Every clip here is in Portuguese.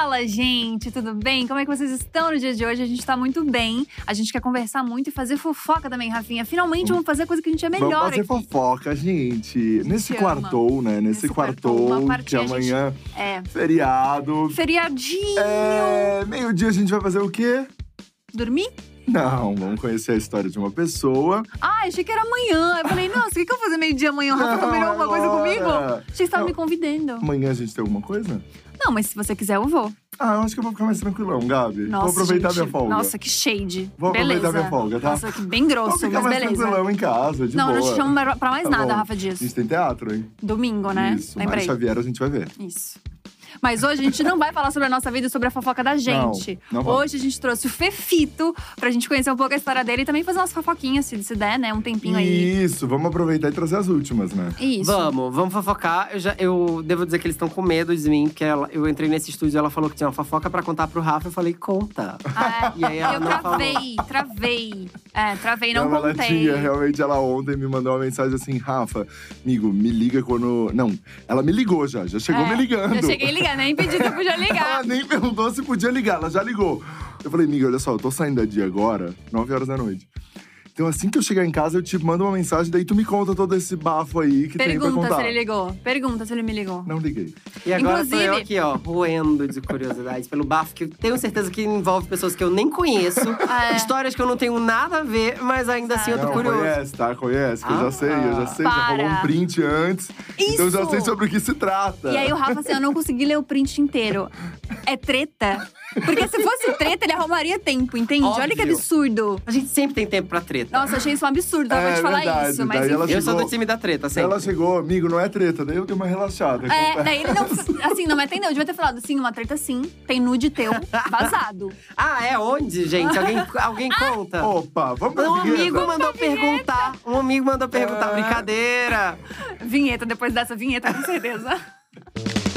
Fala, gente, tudo bem? Como é que vocês estão no dia de hoje? A gente tá muito bem. A gente quer conversar muito e fazer fofoca também, Rafinha. Finalmente vamos fazer coisa que a gente é melhor Vamos fazer aqui. fofoca, gente. Nesse quartou, né? Nesse, Nesse quartou, quartou, uma que partinha a gente- amanhã, É. feriado. Feriadinho. É, meio-dia a gente vai fazer o quê? Dormir? Não, vamos conhecer a história de uma pessoa. Ah, achei que era amanhã. Eu falei, nossa, o que, que eu vou fazer meio-dia amanhã? O Rafa Não, combinou alguma coisa agora. comigo? Achei que você tava Não. me convidando. Amanhã a gente tem alguma coisa? Não, mas se você quiser, eu vou. Ah, eu acho que eu vou ficar mais tranquilão, Gabi. Nossa, vou aproveitar gente, minha folga. Nossa, que shade. Vou aproveitar beleza. minha folga, tá? Nossa, que bem Vou grosso, ficar mas mais beleza. tranquilão em casa, de Não, boa. não te chamo pra mais Tá nada, bom. Rafa A Dias. gente tem teatro, hein? Domingo, né? Isso, Lembrei. Mari Xavier a gente vai ver. Isso. Mas hoje a gente não vai falar sobre a nossa vida e sobre a fofoca da gente. não vamos. hoje a gente trouxe o Fefito pra gente conhecer um pouco a história dele e também fazer umas fofoquinhas, se, se der, né? Um tempinho aí. Isso, vamos aproveitar e trazer as últimas, né? Isso. Vamos, vamos fofocar. Eu, já, eu devo dizer que eles estão com medo de mim, porque ela- eu entrei nesse estúdio e ela falou que tinha uma fofoca pra contar pro Rafa. Eu falei, conta. Ah, E aí ela eu não travei, travei. É, travei, não, ela contei. tinha, realmente, ela ontem me mandou uma mensagem assim, Rafa, amigo, me liga quando… Não, ela me ligou já, já chegou É, me ligando. Já cheguei ligando, nem se eu podia ligar. Ela nem perguntou se podia ligar, ela já ligou. Eu falei, amiga, olha só, eu tô saindo da dia agora, 9 horas da noite. Então assim que eu chegar em casa, eu te mando uma mensagem, daí tu me conta todo esse bafo aí que tem pra Pergunta contar. se ele ligou. Pergunta se ele me ligou. Não liguei. E agora tô eu Inclusive- aqui, ó, roendo de curiosidades pelo bafo, que eu tenho certeza que envolve pessoas que eu nem conheço. É. Histórias que eu não tenho nada a ver, mas ainda assim eu tô Não, curioso. conhece, tá? Conhece, que eu Ah, já sei, eu já sei, já rolou um para. print antes. Então eu já Isso. sei sobre o que se trata. E aí o Rafa assim, eu não consegui ler o print inteiro. É treta? Porque se fosse treta, ele arrumaria tempo, entende? Olha que Óbvio. absurdo. A gente sempre tem tempo pra treta. Nossa, achei isso um absurdo, eu vou É te falar verdade, isso. Mas daí ela enfim. eu sou chegou- do time da treta, sempre. Ela chegou, amigo, não é treta. Daí eu dei uma relaxada. É, daí ele não. Assim, não me atendeu. Eu devia ter falado assim, uma treta sim. Tem nude teu vazado. Ah, é onde, gente? Alguém, alguém conta? Opa, vamos pra Um vinheta? amigo mandou perguntar. Um amigo mandou perguntar. É. Brincadeira. Vinheta, depois dessa vinheta, com certeza.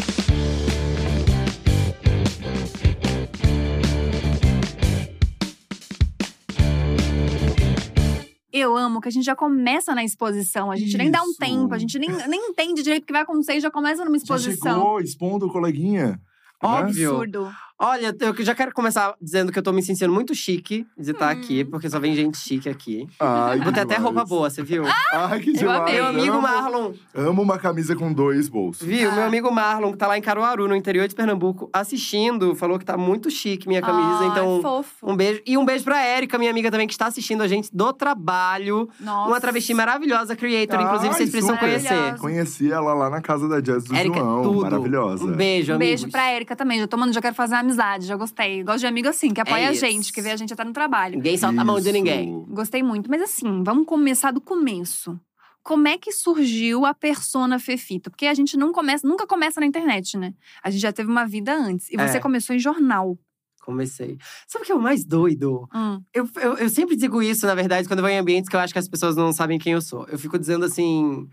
Eu amo que a gente já começa na exposição. A gente nem dá um Isso. tempo, a gente nem, nem entende direito o que vai acontecer e já começa numa Já exposição. chegou expondo o coleguinha. né? Óbvio. Absurdo. Olha, eu já quero começar dizendo que eu tô me sentindo muito chique de estar Hum. aqui, porque só vem gente chique aqui. Ai, que Vou ter até demais. roupa boa, você viu? Ai, que Eu demais. Meu amigo amo, Marlon, Amo uma camisa com dois bolsos. viu? Ah. Meu amigo Marlon, que tá lá em Caruaru, no interior de Pernambuco, assistindo, falou que tá muito chique minha camisa. Ai, então, fofo. um beijo. E um beijo pra Érica, minha amiga também, que está assistindo a gente do trabalho. Nossa. Uma travesti maravilhosa, creator. Inclusive, vocês precisam super. conhecer. Maravilhosa. Conheci ela lá na casa da Jazz do Érica, é João. tudo. Maravilhosa. Um beijo, Um amigos. beijo pra Erika também. Já tô mandando, já quero fazer uma amizade, já gostei. Gosto de amigo assim, que apoia a isso. gente, que vê a gente até no trabalho. Ninguém solta a mão de ninguém. Gostei muito. Mas assim, vamos começar do começo. Como é que surgiu a persona Fefito? Porque a gente não começa, nunca começa na internet, né? A gente já teve uma vida antes. E você É. começou em jornal. Comecei. Sabe o que é o mais doido? Hum. Eu, eu, eu sempre digo isso, na verdade, quando eu vou em ambientes que eu acho que as pessoas não sabem quem eu sou. Eu fico dizendo assim.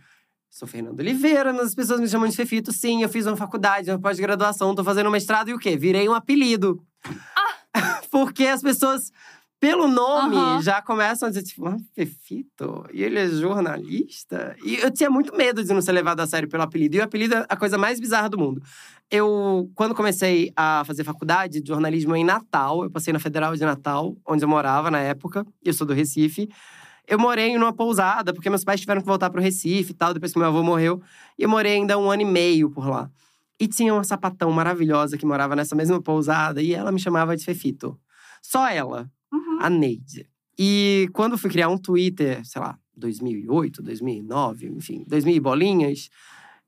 Sou Fernando Oliveira, as pessoas me chamam de Fefito. Sim, eu fiz uma faculdade, uma pós-graduação, tô fazendo mestrado e o quê? Virei um apelido. Porque as pessoas, pelo nome, Aham. já começam a dizer, tipo, ah, Fefito? E ele é jornalista? E eu tinha muito medo de não ser levado a sério pelo apelido. E o apelido é a coisa mais bizarra do mundo. Eu, quando comecei a fazer faculdade de jornalismo em Natal, eu passei na Federal de Natal, onde eu morava na época. Eu sou do Recife. Eu morei numa pousada, porque meus pais tiveram que voltar pro Recife e tal, depois que meu avô morreu. E eu morei ainda um ano e meio por lá. E tinha uma sapatão maravilhosa que morava nessa mesma pousada, e ela me chamava de Fefito. Só ela, Uhum. a Neide. E quando eu fui criar um Twitter, sei lá, 2008, 2009, enfim, 2000 e bolinhas,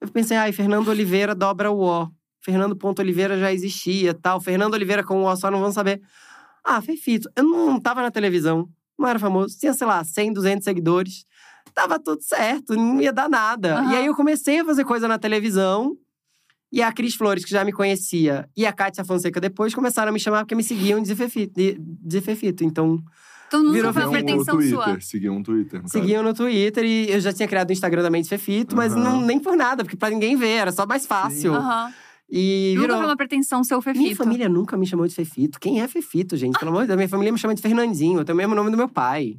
eu pensei, ai, Fernando Oliveira dobra o O. Fernando Ponto Oliveira já existia, tal. Fernando Oliveira com o O só não vão saber. Ah, Fefito. Eu não tava na televisão, não era famoso. Tinha, sei lá, 100, 200 seguidores. Tava tudo certo, não ia dar nada. Aham. E aí eu comecei a fazer coisa na televisão. E a Cris Flores, que já me conhecia, e a Kátia Fonseca depois começaram a me chamar porque me seguiam de Fefito. De, de Fefito. Então, Todo mundo Virou foi pretensão sua. Twitter, seguiu um Twitter. no seguiam no Twitter e eu já tinha criado o Instagram da Mente Fefito, mas Aham. não, nem por nada, porque pra ninguém ver, era só mais fácil. Aham. E Nunca virou. foi uma pretensão ser o Fefito. Minha família nunca me chamou de Fefito. Quem é Fefito, gente? Pelo amor de Deus, minha família me chama de Fernandinho. Eu tenho o mesmo nome do meu pai.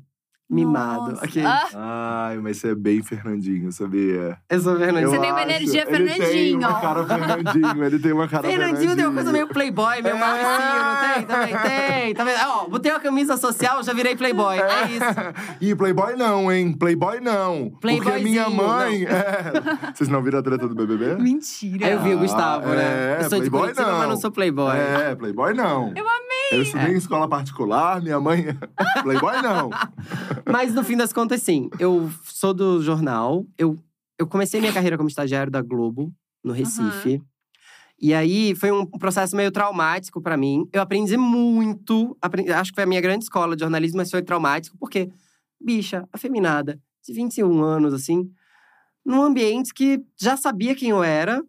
Mimado. Nossa. Aqui. Ah, Ai, mas você é bem Fernandinho, sabia? Eu sou Fernandinho. Você Eu tem uma acho. energia Ele tem Fernandinho. uma cara Fernandinho, ele tem uma cara Fernandinho tem uma coisa meio playboy, meio É. marcinho, não tem? Também tem. Tá vendo? Ó, botei uma camisa social, já virei playboy. É isso. E Playboy não, hein? Playboy não. Porque minha mãe. É. Vocês não viram a treta do BBB? Mentira. Aí eu vi o Gustavo, Ah, né? é, eu sou de playboy Curitiba, não. mas não sou playboy. É, Playboy não. Eu amei. Eu estudei em escola particular, minha mãe. Playboy não. Mas no fim das contas, sim. Eu sou do jornal. Eu, eu comecei minha carreira como estagiário da Globo, no Recife. E aí foi um processo meio traumático pra mim. Eu aprendi muito. aprendi- acho que foi a minha grande escola de jornalismo, mas foi traumático, porque, bicha, afeminada, de 21 anos, assim, num ambiente que já sabia quem eu era,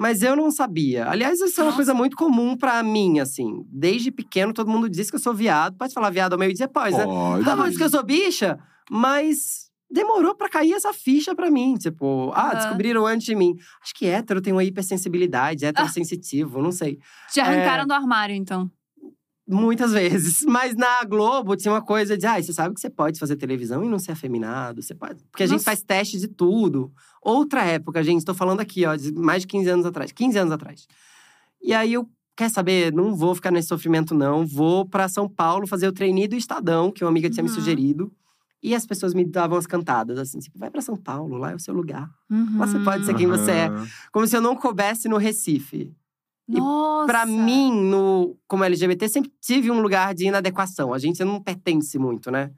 mas eu não sabia. Aliás, isso é uma coisa muito comum pra mim, assim. Desde pequeno, todo mundo diz que eu sou viado. Pode falar viado ao meio-dia? Pode, né? Pode. Tá bom, diz que eu sou bicha, mas demorou pra cair essa ficha pra mim. Tipo, ah, Aham. descobriram antes de mim. Acho que hétero tem uma hipersensibilidade, hétero sensitivo, não sei. Te É. arrancaram do armário, então. Muitas vezes. Mas na Globo tinha uma coisa de, ah, você sabe que você pode fazer televisão e não ser afeminado, você pode. Porque a gente Nossa. faz teste de tudo. Outra época, gente, tô falando aqui, ó, de mais de 15 anos atrás. 15 anos atrás. E aí eu, quer saber, não vou ficar nesse sofrimento, não. Vou pra São Paulo fazer o trainee do Estadão, que uma amiga tinha me Uhum. sugerido. E as pessoas me davam as cantadas, assim, tipo, vai pra São Paulo, lá é o seu lugar. Uhum. Lá você pode ser quem você é. Como se eu não coubesse no Recife. Nossa. Pra mim, no, como LGBT, sempre tive um lugar de inadequação. A gente não pertence muito, né?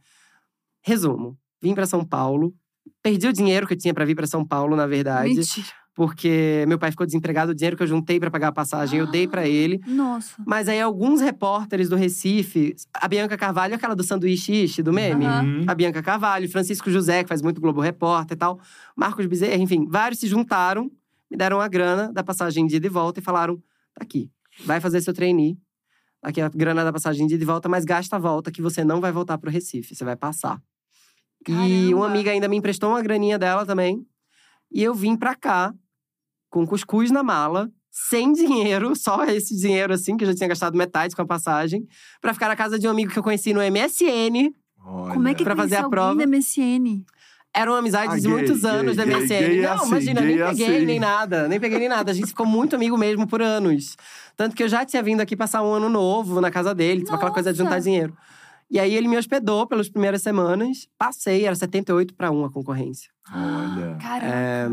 Resumo: vim pra São Paulo. Perdi o dinheiro que eu tinha pra vir pra São Paulo, na verdade. Mentira. Porque meu pai ficou desempregado. O dinheiro que eu juntei pra pagar a passagem, eu dei pra ele. Nossa. Mas aí, alguns repórteres do Recife… A Bianca Carvalho, aquela do sanduíche ishi, do meme. Uhum. A Bianca Carvalho, Francisco José, que faz muito Globo Repórter e tal. Marcos Bezerra, enfim. Vários se juntaram, me deram a grana da passagem de ida e volta e falaram… Tá aqui, vai fazer seu trainee. Aqui é a grana da passagem de ida e volta, mas gasta a volta que você não vai voltar pro Recife, você vai passar. E Caramba. uma amiga ainda me emprestou uma graninha dela também. E eu vim pra cá, com cuscuz na mala, sem dinheiro, só esse dinheiro assim, que eu já tinha gastado metade com a passagem, pra ficar na casa de um amigo que eu conheci no MSN. Olha. Como é que Pra fazer a prova. MSN? Era uma amizade Ah, de gay, muitos gay, anos da gay, MSN. gay é não, assim, imagina, nem é peguei, assim. nem nada. Nem peguei nem nada. A gente ficou muito amigo mesmo por anos. Tanto que eu já tinha vindo aqui passar um ano novo na casa dele. Tipo, aquela coisa de juntar dinheiro. E aí, ele me hospedou pelas primeiras semanas. Passei, era 78 para 1 a concorrência. Olha. Caramba. É,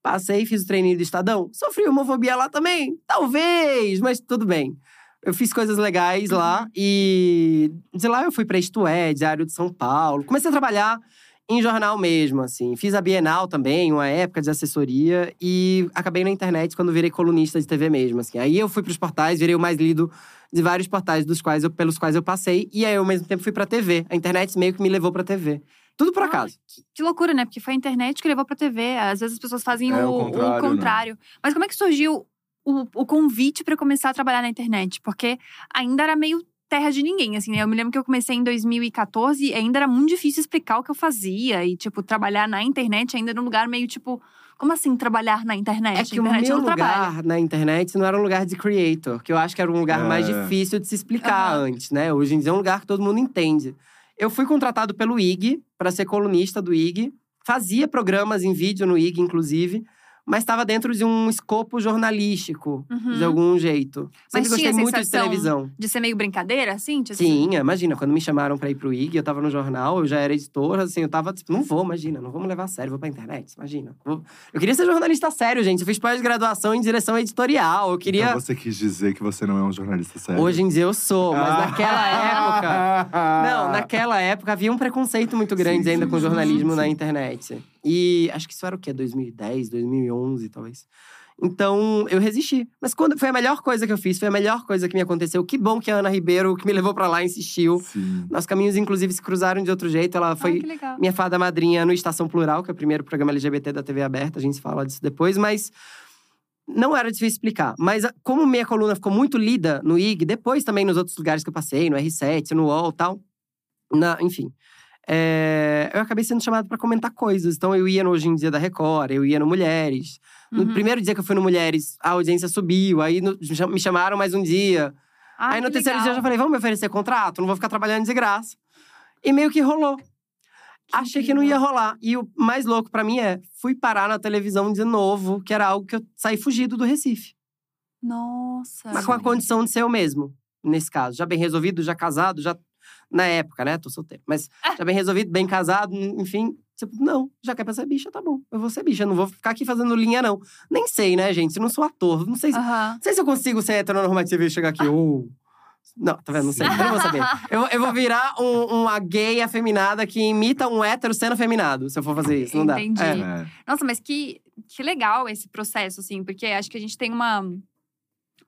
passei, fiz o treininho do Estadão. Sofri homofobia lá também? Talvez, mas tudo bem. Eu fiz coisas legais lá. E de lá eu fui pra Isto É, Diário de São Paulo. Comecei a trabalhar em jornal mesmo, assim. Fiz a Bienal também, uma época de assessoria. E acabei na internet quando virei colunista de TV mesmo, assim. Aí eu fui pros portais, virei o mais lido de vários portais dos quais eu, pelos quais eu passei. E aí, ao mesmo tempo, fui pra TV. A internet meio que me levou pra TV. Tudo por Ah, acaso. que, que loucura, né? Porque foi a internet que levou pra TV. Às vezes as pessoas fazem É, o, o contrário, o contrário. Mas como é que surgiu o, o convite pra começar a trabalhar na internet? Porque ainda era meio terra de ninguém, assim, né? Eu me lembro que eu comecei em 2014 e ainda era muito difícil explicar o que eu fazia. E, tipo, trabalhar na internet ainda era um lugar meio, tipo… Como assim, trabalhar na internet? É que o internet meu trabalha. lugar na internet não era um lugar de creator, que eu acho que era um lugar É. mais difícil de se explicar Aham. antes, né? Hoje em dia é um lugar que todo mundo entende. Eu fui contratado pelo IG para ser colunista do IG, fazia programas em vídeo no IG, inclusive, mas estava dentro de um escopo jornalístico, Uhum. de algum jeito. Mas Sempre tinha gostei muito de televisão. De ser meio brincadeira, assim? Sim, imagina, quando me chamaram pra ir pro IG, eu tava no jornal, eu já era editora, assim, eu tava tipo, não vou, imagina, não vou me levar a sério, vou pra internet, imagina. Vou- Eu queria ser jornalista sério, gente. Eu fiz pós-graduação em direção editorial. Eu queria. Então você quis dizer que você não é um jornalista sério? Hoje em dia eu sou, mas Ah. naquela época. Não, naquela época havia um preconceito muito grande Sim, ainda sim, com jornalismo sim, na internet. E acho que isso era o quê? 2010, 2011, talvez. Então, eu resisti. Mas quando foi a melhor coisa que eu fiz, foi a melhor coisa que me aconteceu. Que bom que a Ana Ribeiro, que me levou pra lá, insistiu. Sim. Nossos caminhos, inclusive, se cruzaram de outro jeito. Ela foi minha fada madrinha no Estação Plural, que é o primeiro programa LGBT da TV aberta. A gente fala disso depois, mas não era difícil explicar. Mas como minha coluna ficou muito lida no IG, depois também nos outros lugares que eu passei, no R7, no UOL e tal, na, enfim. É, eu acabei sendo chamado para comentar coisas. Então eu ia no Hoje em Dia da Record, eu ia no Mulheres. No Uhum. primeiro dia que eu fui no Mulheres, a audiência subiu. Aí no- me chamaram mais um dia. Ai, Aí no que terceiro legal. dia eu já falei, vamos me oferecer contrato? Não vou ficar trabalhando de graça. E meio que rolou. Achei que não ia rolar. E o mais louco pra mim é, fui parar na televisão de novo, que era algo que eu saí fugido do Recife. Nossa. Mas com a condição de ser eu mesmo, nesse caso. Já bem resolvido, já casado, já. Na época, né? Tô solteiro. Mas já bem resolvido, bem casado, enfim. Tipo, não, já quer pra ser bicha, tá bom. Eu vou ser bicha, não vou ficar aqui fazendo linha, não. Nem sei, né, gente? Eu não sou ator. Não sei se, não sei se eu consigo ser heteronormativo e chegar aqui. Oh. Não, tá vendo? Não sei. Eu não vou saber. Eu, eu vou virar um, uma gay afeminada que imita um hétero sendo afeminado, se eu for fazer isso. Não dá. Entendi. É. É. Nossa, mas que, que legal esse processo, assim, porque acho que a gente tem uma,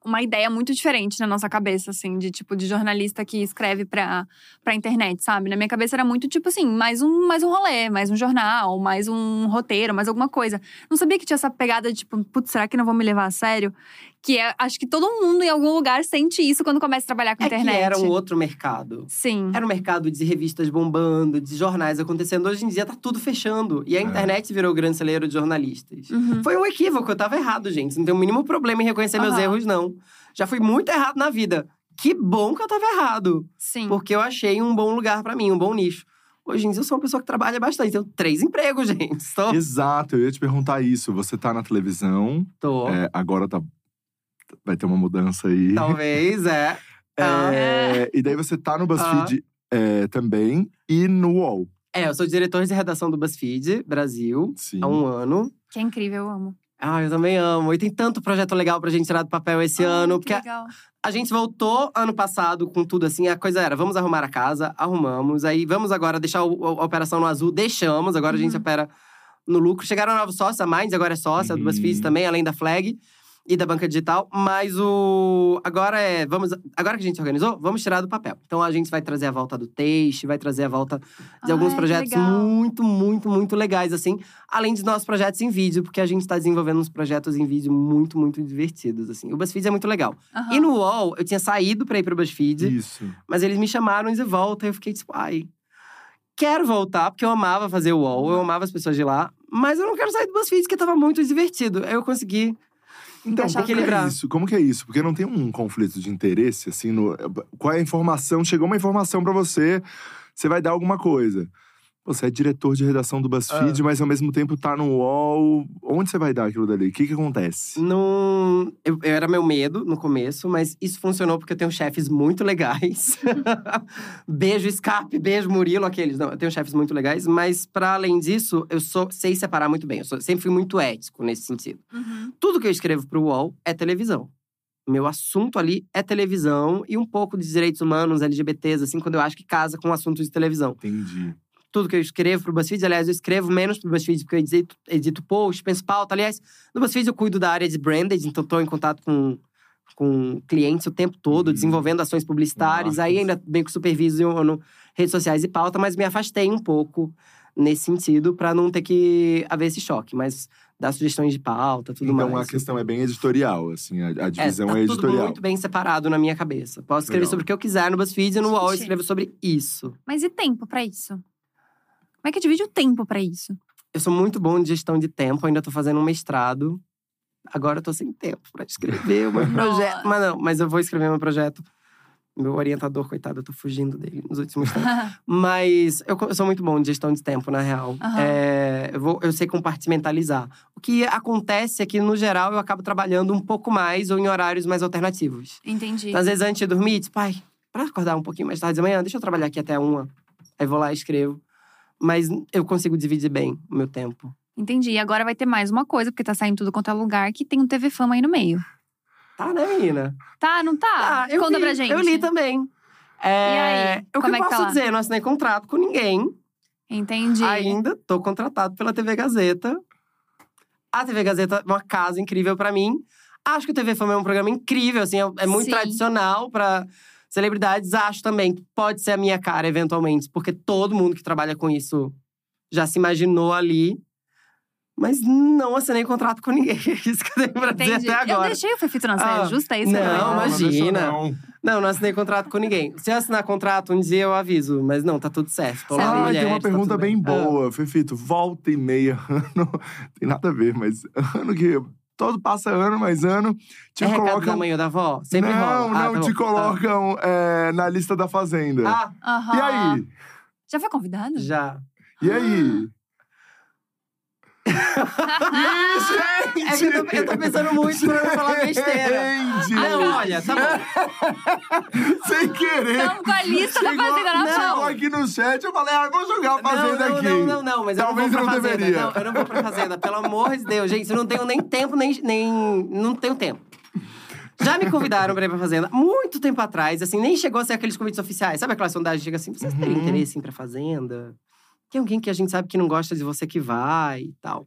uma ideia muito diferente na nossa cabeça, assim, de tipo de jornalista que escreve pra, pra internet, sabe? Na minha cabeça era muito tipo assim, mais um, mais um rolê, mais um jornal, mais um roteiro, mais alguma coisa. Não sabia que tinha essa pegada de tipo, putz, será que não vão me levar a sério? Que é, acho que todo mundo em algum lugar sente isso quando começa a trabalhar com É internet. que era um outro mercado. Sim. Era um mercado de revistas bombando, de jornais acontecendo. Hoje em dia tá tudo fechando. E a internet virou o grande celeiro de jornalistas. Uhum. Foi um equívoco, eu tava errado, gente. Não tem o mínimo problema em reconhecer meus Aham. erros, não. Já fui muito errado na vida. Que bom que eu tava errado. Sim. Porque eu achei um bom lugar pra mim, um bom nicho. Hoje em dia eu sou uma pessoa que trabalha bastante. Tenho três empregos, gente. Estou. Exato, eu ia te perguntar isso. Você tá na televisão, Tô. é, agora tá. Vai ter uma mudança aí. Talvez, é. Ah. É, e daí você tá no BuzzFeed é, também e no UOL. É, eu sou diretor de redação do BuzzFeed Brasil Sim. há um ano. Que é incrível, eu amo. Ah, eu também amo. E tem tanto projeto legal pra gente tirar do papel esse Ai, ano. que Porque a, legal. a gente voltou ano passado com tudo assim. A coisa era, vamos arrumar a casa, arrumamos. Aí vamos agora deixar o- a operação no azul, deixamos. Agora a gente Uhum. opera no lucro. Chegaram novos sócios, a Minds agora é sócia do Uhum. BuzzFeed também, além da Flag. E da banca digital, mas o. Agora é. Vamos. Agora que a gente se organizou, vamos tirar do papel. Então a gente vai trazer a volta do Taste, vai trazer a volta de alguns Ai, que projetos legal. muito, muito, muito legais, assim. Além dos nossos projetos em vídeo, porque a gente tá desenvolvendo uns projetos em vídeo muito, muito divertidos, assim. O BuzzFeed é muito legal. Aham. E no UOL, eu tinha saído pra ir pro BuzzFeed, Isso. mas eles me chamaram de volta. E eu fiquei tipo, ai. Quero voltar, porque eu amava fazer o UOL, eu amava as pessoas de lá. Mas eu não quero sair do BuzzFeed, porque tava muito divertido. Aí eu consegui Então, como que é isso? Como que é isso? Porque não tem um conflito de interesse, assim, no... Qual é a informação? Chegou uma informação pra você, você vai dar alguma coisa. Você é diretor de redação do BuzzFeed, Ah. mas ao mesmo tempo tá no UOL. Onde você vai dar aquilo dali? O que que acontece? Não, eu, eu era meu medo no começo, mas isso funcionou porque eu tenho chefes muito legais. beijo Scarpe, beijo Murilo, aqueles. Não, eu tenho chefes muito legais, mas para além disso, eu sou, sei separar muito bem. Eu sou- sempre fui muito ético nesse sentido. Uhum. Tudo que eu escrevo pro UOL é televisão. Meu assunto ali é televisão e um pouco de direitos humanos, LGBTs, assim, quando eu acho que casa com o assunto de televisão Entendi. Tudo que eu escrevo pro BuzzFeed. Aliás, eu escrevo menos pro BuzzFeed, porque eu edito, edito post, penso pauta. Aliás, no BuzzFeed eu cuido da área de branded, então tô em contato com, com clientes o tempo todo, Uhum. desenvolvendo ações publicitárias. Aí Marcas. ainda meio que superviso no redes sociais e pauta, mas me afastei um pouco nesse sentido para não ter que haver esse choque. Mas dar sugestões de pauta, tudo então mais. a questão é bem editorial, assim, a, a divisão tá é, tudo editorial. muito bem separado na minha cabeça. Posso escrever Legal. sobre o que eu quiser no BuzzFeed e no UOL eu Gente. escrevo sobre isso. Mas e tempo pra isso? Como é que divide o tempo pra isso? Eu sou muito bom de gestão de tempo, ainda tô fazendo um mestrado. Agora eu tô sem tempo pra escrever o meu projeto. Mas não, mas eu vou escrever meu projeto. Meu orientador, coitado, eu tô fugindo dele nos últimos tempos. Mas eu, eu sou muito bom de gestão de tempo, na real. Aham. É, eu, vou, eu sei compartimentalizar. O que acontece é que, no geral, eu acabo trabalhando um pouco mais ou em horários mais alternativos. Entendi. Então, às vezes, antes de dormir, tipo, pai, pra acordar um pouquinho mais tarde de manhã, deixa eu trabalhar aqui até uma. Aí vou lá e escrevo. Mas eu consigo dividir bem o meu tempo. Entendi. E agora vai ter mais uma coisa, porque tá saindo tudo quanto é lugar, que tem um TV Fama aí no meio. Tá, né, menina? Tá, não tá? Ah, eu Conta li, pra gente. Eu li também. É, E aí, O que como eu é que tá posso lá? dizer? Não assinei contrato com ninguém. Entendi. Ainda tô contratado pela TV Gazeta. A TV Gazeta é uma casa incrível pra mim. Acho que o TV Fama é um programa incrível, assim, é, é muito Sim. tradicional pra celebridades. Acho também que pode ser a minha cara, eventualmente, porque todo mundo que trabalha com isso já se imaginou ali. Mas não assinei contrato com ninguém. É isso que eu tenho pra Entendi. dizer até agora. Eu deixei o Fefito na saia Ah, justa, é isso? que eu não, não imagina. não. Não, não assinei contrato com ninguém. Se eu assinar contrato, um dia eu aviso. Mas não, tá tudo certo. Tô lá Ah, tem uma tá pergunta tudo bem Ah. boa, Fefito. Volta e meia ano. Tem nada a ver, mas ano que. Todo passa ano, mais ano. Te é recado da colocam. mãe ou da avó? Sempre não, rola. Ah, não, tá te bom. colocam é, na lista da Fazenda. Ah, Aham. E aí? Já foi convidado? já. E aí? É que eu tô, eu tô pensando muito pra não falar besteira. Gente! Não, olha, tá bom. Sem querer! Estamos com a lista da Chegou- Fazenda na Chegou mão. aqui no chat, eu falei, ah, vou jogar a Fazenda não, aqui. não, não, não, mas Talvez eu não não vou pra fazenda. deveria. Não, eu não vou pra fazenda, pelo amor de Deus, gente. Eu não tenho nem tempo, nem. nem não tenho tempo. Já me convidaram pra ir pra fazenda muito tempo atrás, assim, nem chegou a ser aqueles convites oficiais. Sabe aquela sondagem que chega assim: vocês teriam Uhum. interesse em ir pra fazenda? Tem alguém que a gente sabe que não gosta de você que vai e tal.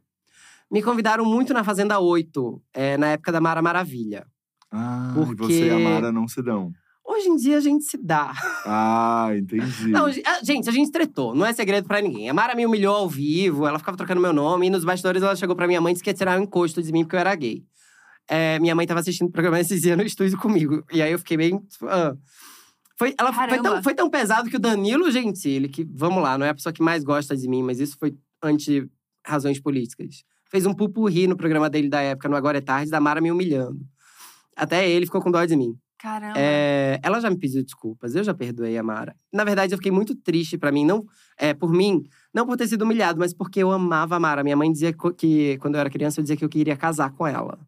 Me convidaram muito na Fazenda 8, é, na época da Mara Maravilha. Ah, Porque- e você e a Mara não se dão. Hoje em dia a gente se dá. Ah, entendi. Não, ah, gente, a gente tretou, não é segredo pra ninguém. A Mara me humilhou ao vivo, ela ficava trocando meu nome, e nos bastidores ela chegou pra minha mãe e disse que ia tirar um encosto de mim porque eu era gay. É, minha mãe tava assistindo o programa esses dias no estúdio comigo. E aí eu fiquei bem. ah. Foi, ela foi tão, foi tão pesado que o Danilo Gentili, que, vamos lá, não é a pessoa que mais gosta de mim, mas isso foi anti razões políticas. Fez um pupurri no programa dele da época, no Agora é Tarde, da Mara me humilhando. Até ele ficou com dó de mim. Caramba. É, ela já me pediu desculpas, eu já perdoei a Mara. Na verdade, eu fiquei muito triste pra mim, não é, por mim, não por ter sido humilhado, mas porque eu amava a Mara. Minha mãe dizia que, quando eu era criança, eu dizia que eu queria casar com ela.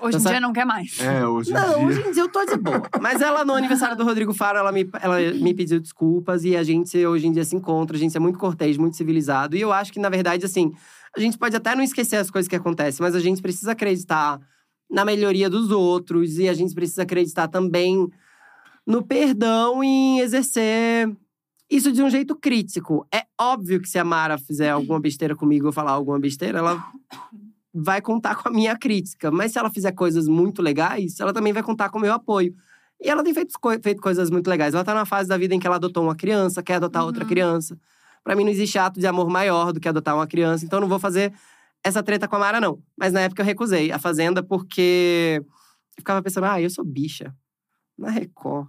Hoje em dia não quer mais. É, hoje em Não, dia. hoje em dia eu tô de boa. Mas ela, no aniversário do Rodrigo Faro, ela me, ela me pediu desculpas e a gente hoje em dia se encontra. A gente é muito cortês, muito civilizado. E eu acho que, na verdade, assim, a gente pode até não esquecer as coisas que acontecem, mas a gente precisa acreditar na melhoria dos outros e a gente precisa acreditar também no perdão e em exercer isso de um jeito crítico. É óbvio que se a Mara fizer alguma besteira comigo ou falar alguma besteira, ela vai contar com a minha crítica. Mas se ela fizer coisas muito legais, ela também vai contar com o meu apoio. E ela tem feito, co- feito coisas muito legais. Ela tá numa fase da vida em que ela adotou uma criança, quer adotar outra Uhum. criança. Pra mim não existe ato de amor maior do que adotar uma criança, então eu não vou fazer essa treta com a Mara, não. Mas na época eu recusei a Fazenda porque eu ficava pensando, ah, eu sou bicha. Na Record,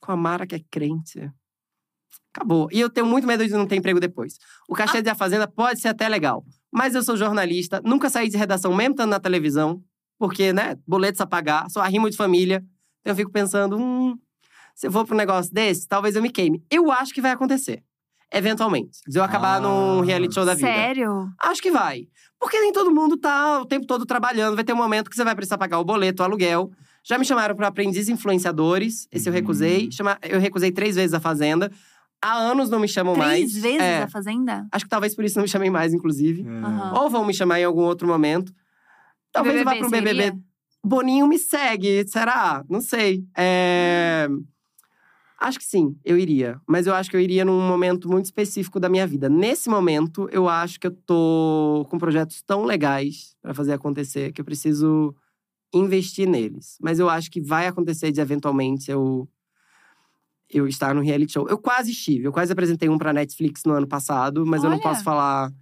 com a Mara que é crente. Acabou. E eu tenho muito medo de não ter emprego depois. O cachê de A Fazenda pode ser até legal. Mas eu sou jornalista, nunca saí de redação, mesmo estando na televisão. Porque, né, boletos a pagar, sou arrimo de família. Então eu fico pensando, hum, se eu for pra um negócio desse, talvez eu me queime. Eu acho que vai acontecer. Eventualmente. Se eu acabar Ah, num reality show da vida. Sério? Acho que vai. Porque nem todo mundo tá o tempo todo trabalhando. Vai ter um momento que você vai precisar pagar o boleto, o aluguel. Já me chamaram para aprendiz influenciadores. Esse eu recusei. Chama... Eu recusei três vezes a Fazenda. Há anos não me chamam mais. Três vezes É. a Fazenda? Acho que talvez por isso não me chamem mais, inclusive. Aham. Ou vão me chamar em algum outro momento. Talvez eu vá pro BBB. seria? Boninho me segue, será? Não sei. É... Acho que sim, eu iria. Mas eu acho que eu iria num momento muito específico da minha vida. Nesse momento, eu acho que eu tô com projetos tão legais pra fazer acontecer que eu preciso investir neles. Mas eu acho que vai acontecer de eventualmente eu eu estar no reality show. Eu quase estive, eu quase apresentei um pra Netflix no ano passado, mas eu não Olha. posso falar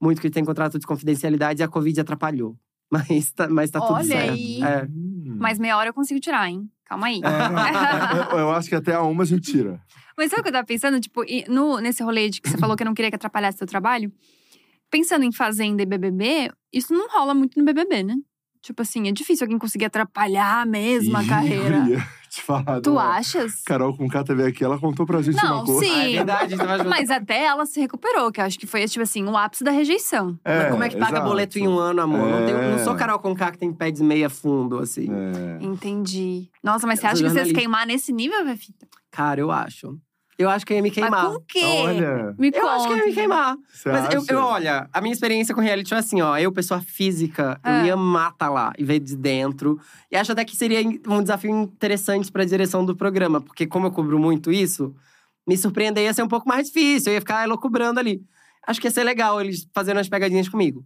muito que tem contrato de confidencialidade e a Covid atrapalhou. Mas tá, mas tá tudo Olha certo. aí. É. Hum. Mas meia hora eu consigo tirar, hein? Calma aí. É, eu, eu acho que até a uma a gente tira. Mas sabe o que eu tava pensando? Tipo, no, nesse rolê de que você falou que não queria que atrapalhasse seu trabalho. Pensando em Fazenda e BBB, isso não rola muito no BBB, né? Tipo assim, é difícil alguém conseguir atrapalhar mesmo a Ih, carreira. te falar, Tu não é? achas? Carol com KTV aqui, ela contou pra gente Não, uma coisa. sim. Ah, é verdade. Mas até ela se recuperou, que eu acho que foi, tipo assim, o ápice da rejeição. Mas como é que paga exato. boleto em um ano, amor? Não, tenho- não É. sou Carol Conká que tem pé de meia fundo, assim. É. Entendi. Nossa, mas você acha que você ia se queimar nesse nível, Fefita? Cara, eu acho. Eu acho que eu ia me queimar. Mas com o quê? Olha, Me Eu acho que eu ia me queimar. você Mas eu, acha? eu, olha, a minha experiência com reality é assim, ó. Eu, pessoa física, Ah. eu ia matar lá e ver de dentro. E acho até que seria um desafio interessante pra direção do programa. Porque como eu cubro muito isso, me surpreender ia ser um pouco mais difícil. Eu ia ficar elocubrando ali. Acho que ia ser legal eles fazendo umas pegadinhas comigo.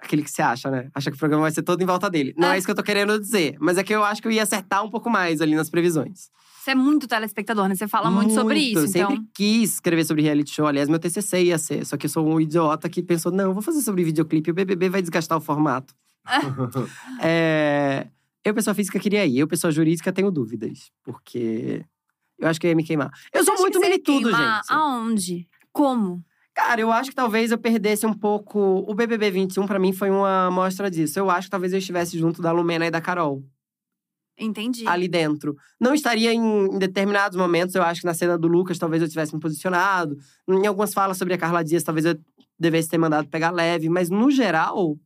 Aquele que você acha, né? Acha que o programa vai ser todo em volta dele. Não Ah. é isso que eu tô querendo dizer. Mas é que eu acho que eu ia acertar um pouco mais ali nas previsões. Você é muito telespectador, né? Você fala muito, sobre isso, Eu então. sempre quis escrever sobre reality show. Aliás, meu TCC ia ser. Só que eu sou um idiota que pensou, não, vou fazer sobre videoclipe. O BBB vai desgastar o formato. é... Eu, pessoa física, queria ir. Eu, pessoa jurídica, tenho dúvidas. Porque eu acho que eu ia me queimar. Eu Você sou muito militudo, gente. Aonde? Como? Cara, eu acho que talvez eu perdesse um pouco… O BBB 21, pra mim, foi uma amostra disso. Eu acho que talvez eu estivesse junto da Lumena e da Carol. Entendi. ali dentro. Não estaria em, em determinados momentos, eu acho que na cena do Lucas talvez eu tivesse me posicionado. Em algumas falas sobre a Carla Dias, talvez eu devesse ter mandado pegar leve. Mas no geral,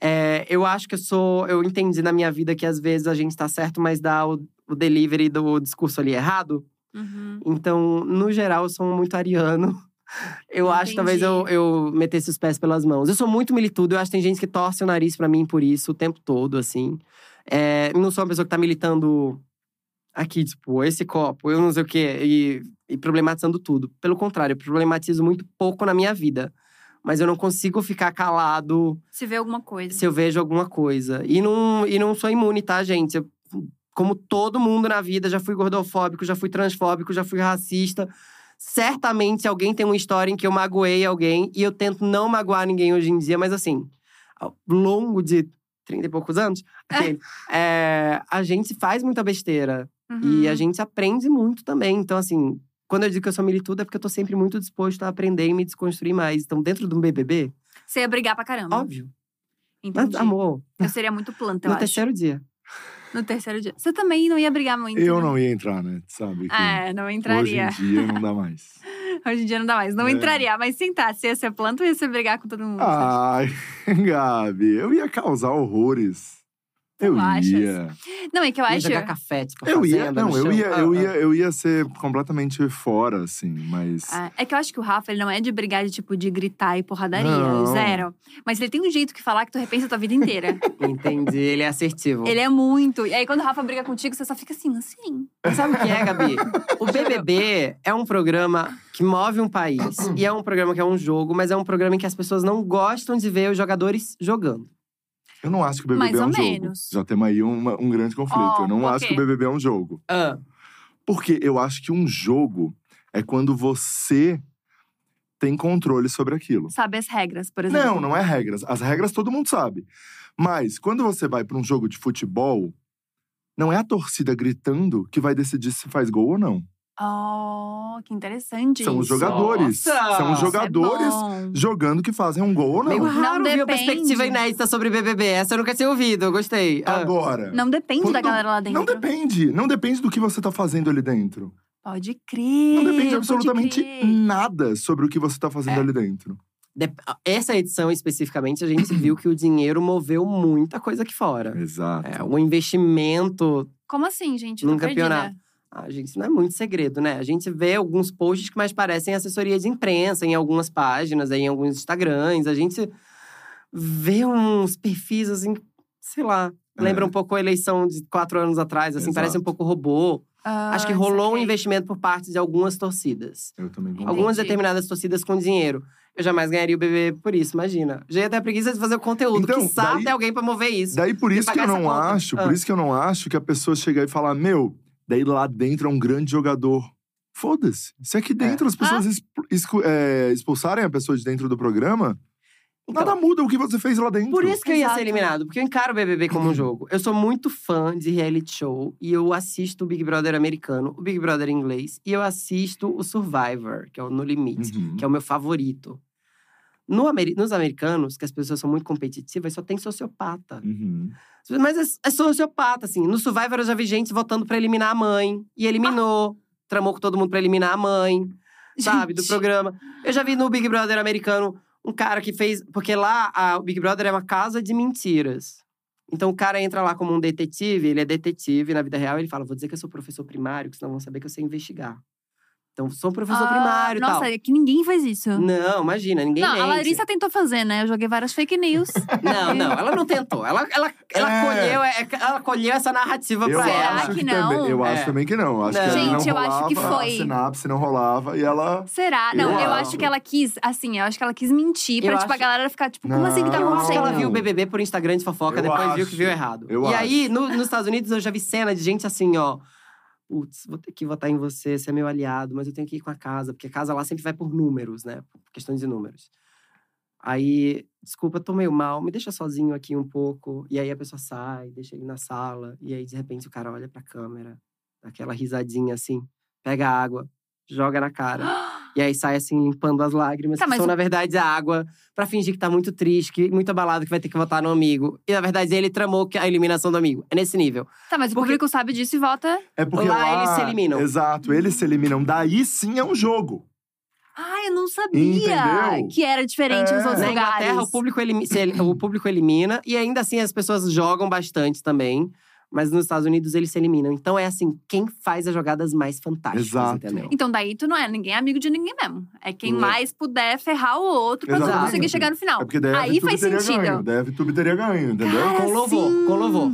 é, eu acho que eu sou. Eu entendi na minha vida que às vezes a gente tá certo, mas dá o, o delivery do discurso ali errado. Uhum. Então, no geral, eu sou muito ariano. Eu acho que talvez eu, Entendi. eu metesse os pés pelas mãos. Eu sou muito militudo, eu acho que tem gente que torce o nariz pra mim por isso o tempo todo, assim. É, não sou uma pessoa que tá militando aqui, tipo, esse copo, eu não sei o quê, e, e problematizando tudo. Pelo contrário, eu problematizo muito pouco na minha vida. Mas eu não consigo ficar calado Se vê alguma coisa. se eu vejo alguma coisa. E não, e não sou imune, tá, gente? Eu, como todo mundo na vida, já fui gordofóbico, já fui transfóbico, já fui racista. Certamente alguém tem uma história em que eu magoei alguém e eu tento não magoar ninguém hoje em dia, mas assim, ao longo de 30 e poucos anos, aquele, é, a gente faz muita besteira Uhum. e a gente aprende muito também. Então, assim, quando eu digo que eu sou milituda, é porque eu tô sempre muito disposto a aprender e me desconstruir mais. Então, dentro de um BBB, Você ia brigar pra caramba. óbvio. Mas, Entendi. amor, Eu seria muito planta, eu no acho. terceiro dia. No terceiro dia. Você também não ia brigar muito. Eu né? não ia entrar, né? Sabe? que É, não entraria. Hoje em dia não dá mais. Hoje em dia não dá mais. Não É. entraria. Mas sentar, você ia ser planta ou ia ser brigar com todo mundo? Ai, Gabi, eu ia causar horrores. Eu Tu achas? ia. Não, é que eu Ia acho. jogar café, tipo, Eu ia, não, eu ia, Ah, eu ah. ia, eu ia ser completamente fora, assim, mas. Ah, É que eu acho que o Rafa, ele não é de brigar de tipo de gritar e porradaria, Não. zero. Mas ele tem um jeito que falar que tu repensa a tua vida inteira. Entendi, ele é assertivo. ele é muito. E aí quando o Rafa briga contigo, você só fica assim, assim. Mas Sabe o que é, Gabi? O BBB é um programa que move um país. e é um programa que é um jogo, mas é um programa em que as pessoas não gostam de ver os jogadores jogando. Eu não acho que o BBB Mais é um ou jogo. menos. Já temos aí uma- um grande conflito. Ó, eu não por acho que o BBB é um jogo. Ah, Porque eu acho que um jogo é quando você tem controle sobre aquilo. Sabe as regras, por exemplo. Não, não é regras. As regras todo mundo sabe. Mas quando você vai para um jogo de futebol, não é a torcida gritando que vai decidir se faz gol ou não. Oh, que interessante. São os isso. jogadores. Nossa! São os é jogadores bom. jogando que fazem um gol ou não. meio Não raro ver a depende. perspectiva inédita sobre BBB. Essa eu nunca tinha ouvido, eu gostei. Ah. Agora. Não depende da Quando- galera lá dentro. Não depende. Não depende do que você tá fazendo ali dentro. Pode crer. Não depende absolutamente crer. nada sobre o que você tá fazendo É. ali dentro. De- Essa edição especificamente, a gente viu que o dinheiro moveu muita coisa aqui fora. Exato. É, um investimento Como assim, gente? Num Tô perdida. campeonato. Ah, gente, isso não é muito segredo, né? A gente vê alguns posts que mais parecem assessoria de imprensa em algumas páginas, aí, em alguns Instagrams. A gente vê uns perfis, assim, sei lá. É. Lembra um pouco a eleição de quatro anos atrás, assim, Exato. parece um pouco robô. Ah, Acho que rolou um investimento por parte de algumas torcidas. Eu também concordo. Algumas determinadas torcidas com dinheiro. Eu jamais ganharia o bebê por isso, imagina. Já ia ter a preguiça de fazer o conteúdo. Então, que sabe daí- alguém pra mover isso. Daí por isso que eu não acho, Ah. por isso que eu não acho que a pessoa chega e fala, meu, daí lá dentro é um grande jogador. Foda-se. Se aqui dentro as pessoas Ah. é, expulsarem a pessoa de dentro do programa, Então, nada muda o que você fez lá dentro. Por isso que eu ia Exato. ser eliminado, porque eu encaro o BBB como um jogo. Eu sou muito fã de reality show e eu assisto o Big Brother americano, o Big Brother inglês e eu assisto o Survivor, que é o No Limite, Uhum. que é o meu favorito. No nos americanos, que as pessoas são muito competitivas, só tem sociopata. Uhum. Mas é, é sociopata, assim. No Survivor eu já vi gente votando pra eliminar a mãe e eliminou. Tramou com todo mundo pra eliminar a mãe sabe, do Gente. programa. Eu já vi no Big Brother americano um cara que fez. Porque lá a- o Big Brother é uma casa de mentiras. Então o cara entra lá como um detetive, ele é detetive na vida real, ele fala: vou dizer que eu sou professor primário, que senão vão saber que eu sei investigar. Então, sou professor Ah, primário e Nossa, tal. é que ninguém faz isso. Não, imagina, ninguém não, mente. a Larissa tentou fazer, né? Eu joguei várias fake news. Não, não, ela não tentou. Ela, ela, ela, É. colheu, é, ela colheu essa narrativa Eu pra Será ela. acho que que, não? também. Eu É. acho também que não. Eu Acho Não. que ali não Gente, eu acho que rolava, foi. A sinapse não rolava e ela. Será? Não, Eu eu, acho. acho que ela quis, assim, eu acho que ela quis mentir pra, Eu tipo, a acho- galera ficar, tipo, como assim que tá Não. Eu acho que ela acontecendo? viu o BBB por Instagram de fofoca, Eu depois viu acho. que viu errado. Eu e acho. aí, no- nos Estados Unidos, eu já vi cena de gente assim, ó. Putz, vou ter que votar em você, você é meu aliado, mas eu tenho que ir com a casa, porque a casa lá sempre vai por números, né? Por questões de números. Aí, desculpa, tô meio mal, me deixa sozinho aqui um pouco. E aí a pessoa sai, deixa ele na sala. E aí, de repente, o cara olha pra câmera, dá aquela risadinha assim, pega a água, joga na cara. E aí sai assim, limpando as lágrimas. Tá, que mas são, o- na verdade, a água pra fingir que tá muito triste, que muito abalado, que vai ter que votar no amigo. E na verdade, ele tramou que- a eliminação do amigo. É nesse nível. Tá, mas o Porque- público sabe disso e vota. É porque Lá lá, eles se eliminam. Exato, eles se eliminam. Daí sim é um jogo. Ah, eu não sabia Entendeu? que era diferente nos É. outros Na lugares. Inglaterra, o público, elimi- se el- o público elimina. E ainda assim, as pessoas jogam bastante também. Mas nos Estados Unidos, eles se eliminam. Então, é assim, quem faz as jogadas mais fantásticas, Exato. entendeu? Então, daí tu não é ninguém amigo de ninguém mesmo. É quem Não. mais puder ferrar o outro pra tu Exatamente. conseguir chegar no final. É porque daí Aí faz teria sentido. ganho. Daí a VTube teria ganho, entendeu? Cara, Com louvor, sim. com louvor.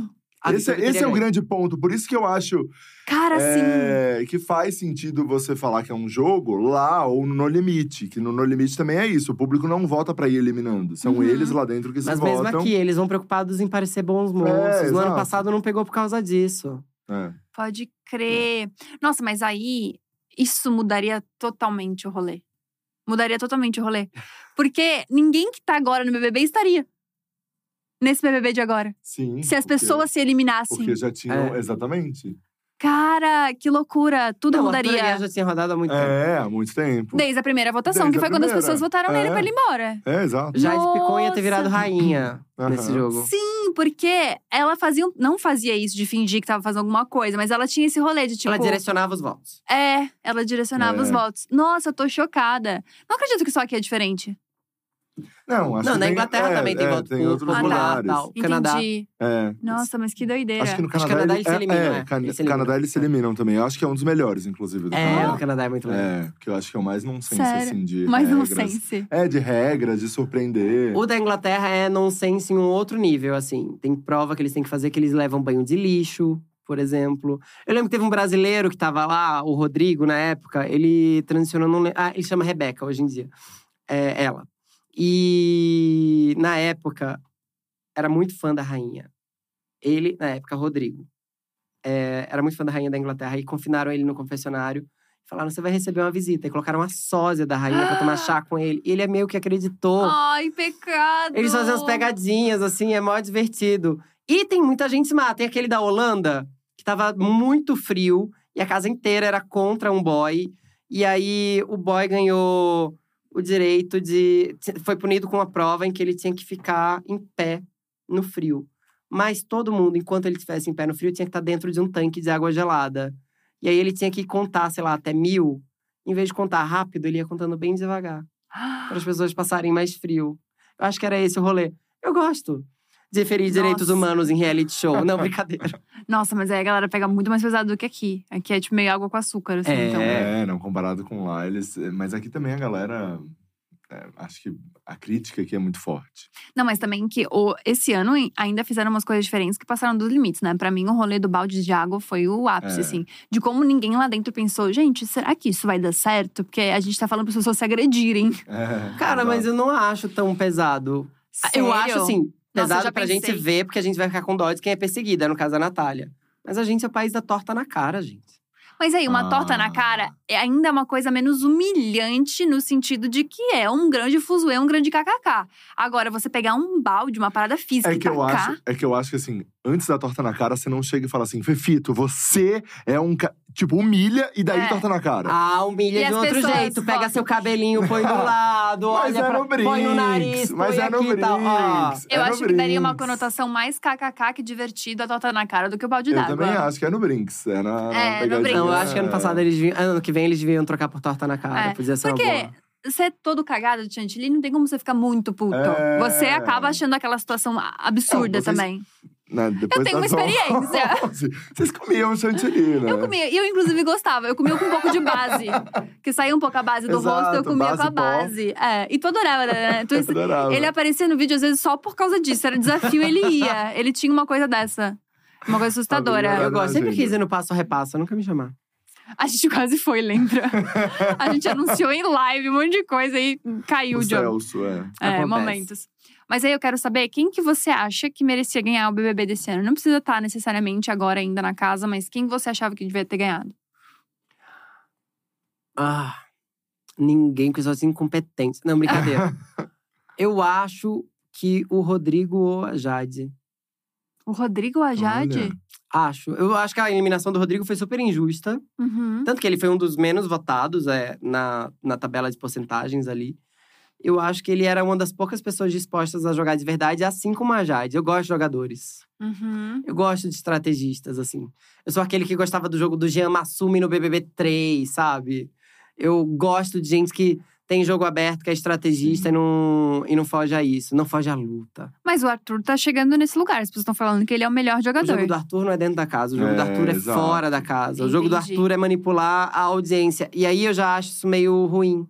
Esse esse é o grande ponto. Por isso que eu acho Cara, sim. é, que faz sentido você falar que é um jogo lá ou no No Limite. Que no No Limite também é isso. O público não vota pra ir eliminando. São Uhum. eles lá dentro que se Mas mesmo votam. aqui, eles vão preocupados em parecer bons moços. É, no ano passado não pegou por causa disso. É. Pode crer. Nossa, mas aí isso mudaria totalmente o rolê. Mudaria totalmente o rolê. Porque ninguém que tá agora no BBB estaria. Nesse BBB de agora. Sim. Se as porque- pessoas se eliminassem. Porque já tinham. É. Exatamente. Cara, que loucura. Tudo não, Arthur mudaria. Aguiar já tinha rodado há muito tempo. É, há muito tempo. Desde a primeira votação, Desde que foi quando as pessoas votaram nele É. pra ele ir embora. É, exato. Jade Picon ia ter virado rainha Aham. nesse jogo. Sim, porque ela fazia. Não fazia isso de fingir que tava fazendo alguma coisa, mas ela tinha esse rolê de tipo. Ela direcionava os votos. É, ela direcionava É. os votos. Nossa, eu tô chocada. Não acredito que só aqui é diferente. Não, acho não, que na tem- Inglaterra é, também tem é, voto tem outros Ah, tá. lugares. tal. Canadá. Entendi. É. Nossa, mas que doideira. Acho que no Acho que Canadá, Canadá ele- eles se eliminam, é, é. Can- Eles se eliminam. Canadá eles se eliminam também. Eu acho que é um dos melhores, inclusive, do É, Canadá. o Canadá é muito legal. É, que eu acho que é o mais nonsense, Sério? assim, de não regras. sense. É, de regras, de surpreender. O da Inglaterra é nonsense em um outro nível, assim. Tem prova que eles têm que fazer que eles levam banho de lixo, por exemplo. Eu lembro que teve um brasileiro que tava lá, o Rodrigo, na época. Ele transicionou… Não, ah, ele chama Rebeca, hoje em dia. É, ela. E, na época, era muito fã da rainha. Ele, na época, Rodrigo. É, era muito fã da rainha da Inglaterra. E confinaram ele no confessionário. Falaram, você vai receber uma visita. E colocaram uma sósia da rainha pra tomar chá com ele. E ele é meio que acreditou. Ai, pecado. Eles fazem umas pegadinhas, assim, é mó divertido. E tem muita gente se mata. Tem aquele da Holanda, que tava muito frio, e a casa inteira era contra um boy. E aí o boy ganhou o direito de. Foi punido com uma prova em que ele tinha que ficar em pé no frio. Mas todo mundo, enquanto ele estivesse em pé no frio, tinha que estar dentro de um tanque de água gelada. E aí ele tinha que contar, sei lá, até mil. Em vez de contar rápido, ele ia contando bem devagar para as pessoas passarem mais frio. Eu acho que era esse o rolê. Eu gosto de ferir direitos Nossa. humanos em reality show. Não, brincadeira. Nossa, mas aí a galera pega muito mais pesado do que aqui. Aqui é tipo meio água com açúcar, assim. É. Então. É, não, comparado com lá, eles. Mas aqui também a galera. é, acho que a crítica aqui é muito forte. Não, mas também que o, esse ano ainda fizeram umas coisas diferentes que passaram dos limites, né? Pra mim, o rolê do balde de água foi o ápice, É. assim. De como ninguém lá dentro pensou, gente, será que isso vai dar certo? Porque a gente tá falando para pessoas se agredirem. É, Cara, exato. mas eu não acho tão pesado. Eu Sério? acho, assim, Nossa, eu pesado pra gente ver, porque a gente vai ficar com dó de quem é perseguida, no caso a Natália. Mas a gente é o país da torta na cara, gente. Mas aí, uma Ah. torta na cara é ainda uma coisa menos humilhante no sentido de que é um grande fuzuê, um grande kkk. Agora, você pegar um balde, uma parada física É e que, eu tacar… acho, é que eu acho que assim, antes da torta na cara, você não chega e fala assim, Fefito, você é um. ca-" Tipo, humilha e daí É. torta na cara. Ah, E humilha de as um outro jeito. Pega seu cabelinho, põe do lado, Mas olha é pra, no põe no nariz, Brinks, põe mas é no aqui e tal. Ó, Brinks. Eu É no acho que daria uma Brinks. conotação mais kkk que divertido a torta na cara do que o balde Eu d'água. também acho que é no Brinks. É na, na É, no pegadinha. Brinks. Não, eu acho que ano passado eles deviam, ano que vem eles deviam trocar por torta na cara. É, Podia ser uma Porque boa. você é todo cagado de chantilly, não tem como você ficar muito puto. É. Você acaba achando aquela situação absurda Não, vocês- também. Né, depois tenho das uma experiência. 11, Vocês comiam chantilly, né? Eu comia, e eu inclusive gostava. Eu comia com um pouco de base. que saía um pouco a base do Exato, rosto, eu comia base com a pó. base. É, e tu adorava, né? Tu- Eu adorava. ele aparecia no vídeo às vezes só por causa disso. Era desafio, ele ia. Ele tinha uma coisa dessa. Uma coisa assustadora. Eu gosto, sempre quis ir no passo a repasso, nunca me chamar. A gente quase foi, lembra? a gente anunciou em live um monte de coisa e caiu o o jogo. Celso, é. É, Acontece. momentos. Mas aí eu quero saber quem que você acha que merecia ganhar o BBB desse ano. Não precisa estar necessariamente agora ainda na casa, mas quem você achava que devia ter ganhado? Ah, ninguém com suas incompetências. Não, brincadeira. eu acho que o Rodrigo ou a Jade. O Rodrigo ou a Jade? Olha. Acho. Eu acho que a eliminação do Rodrigo foi super injusta. Uhum. Tanto que ele foi um dos menos votados é, na, na tabela de porcentagens ali. Eu acho que ele era uma das poucas pessoas dispostas a jogar de verdade, assim como a Jade. Eu gosto de jogadores. Uhum. Eu gosto de estrategistas, assim. Eu sou aquele que gostava do jogo do Jean Massumi no BBB 3, sabe? Eu gosto de gente que tem jogo aberto, que é estrategista e não, e não foge a isso. Não foge à luta. Mas o Arthur tá chegando nesse lugar. As pessoas estão falando que ele é o melhor O jogador. jogo do Arthur não é dentro da casa, o jogo do É, Arthur é exato. fora da casa. O jogo do Entendi. Arthur é manipular a audiência. E aí eu já acho isso meio ruim.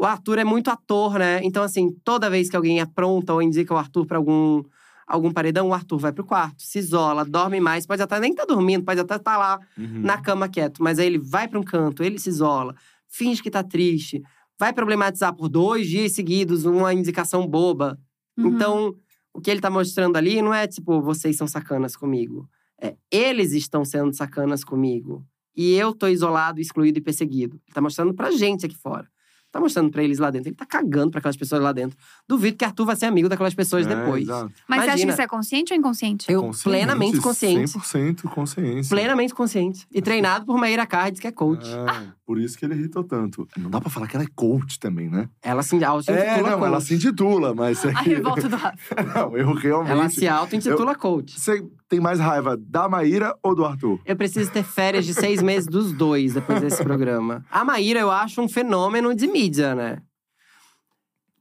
O Arthur é muito ator, né? Então, assim, toda vez que alguém apronta ou indica o Arthur pra algum, algum paredão, o Arthur vai pro quarto, se isola, dorme mais. Pode até nem estar dormindo, pode até estar lá Uhum. na cama quieto. Mas aí ele vai pra um canto, ele se isola, finge que tá triste, vai problematizar por dois dias seguidos uma indicação boba. Uhum. Então, o que ele tá mostrando ali não é tipo, vocês são sacanas comigo. É, eles estão sendo sacanas comigo. E eu tô isolado, excluído e perseguido. Ele tá mostrando pra gente aqui fora. Tá mostrando pra eles lá dentro. Ele tá cagando pra aquelas pessoas lá dentro. Duvido que Arthur vai ser amigo daquelas pessoas É, depois. exato. Mas você acha que imagina. isso é consciente ou inconsciente? Eu Consciente, plenamente consciente. 100% consciência. Plenamente consciente. E treinado por Maíra Cardes, que é coach. É, por isso que ele irritou tanto. Não dá pra falar que ela é coach também, né? Ela se auto-intitula É, não, coach. ela se intitula, mas é A que... revolta do Rafa. não, eu realmente… Ela se auto-intitula coach. Você tem mais raiva da Maíra ou do Arthur? Eu preciso ter férias de seis meses dos dois depois desse programa. A Maíra, eu acho um fenômeno de mídia, né?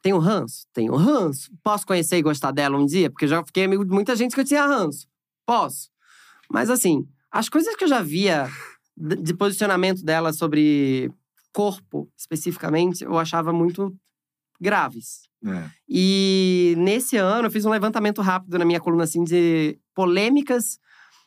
Tenho ranço? Tenho ranço. Posso conhecer e gostar dela um dia? Porque eu já fiquei amigo de muita gente que eu tinha ranço. Posso. Mas assim, as coisas que eu já via de posicionamento dela sobre corpo, especificamente, eu achava muito graves. É. E nesse ano eu fiz um levantamento rápido na minha coluna assim de polêmicas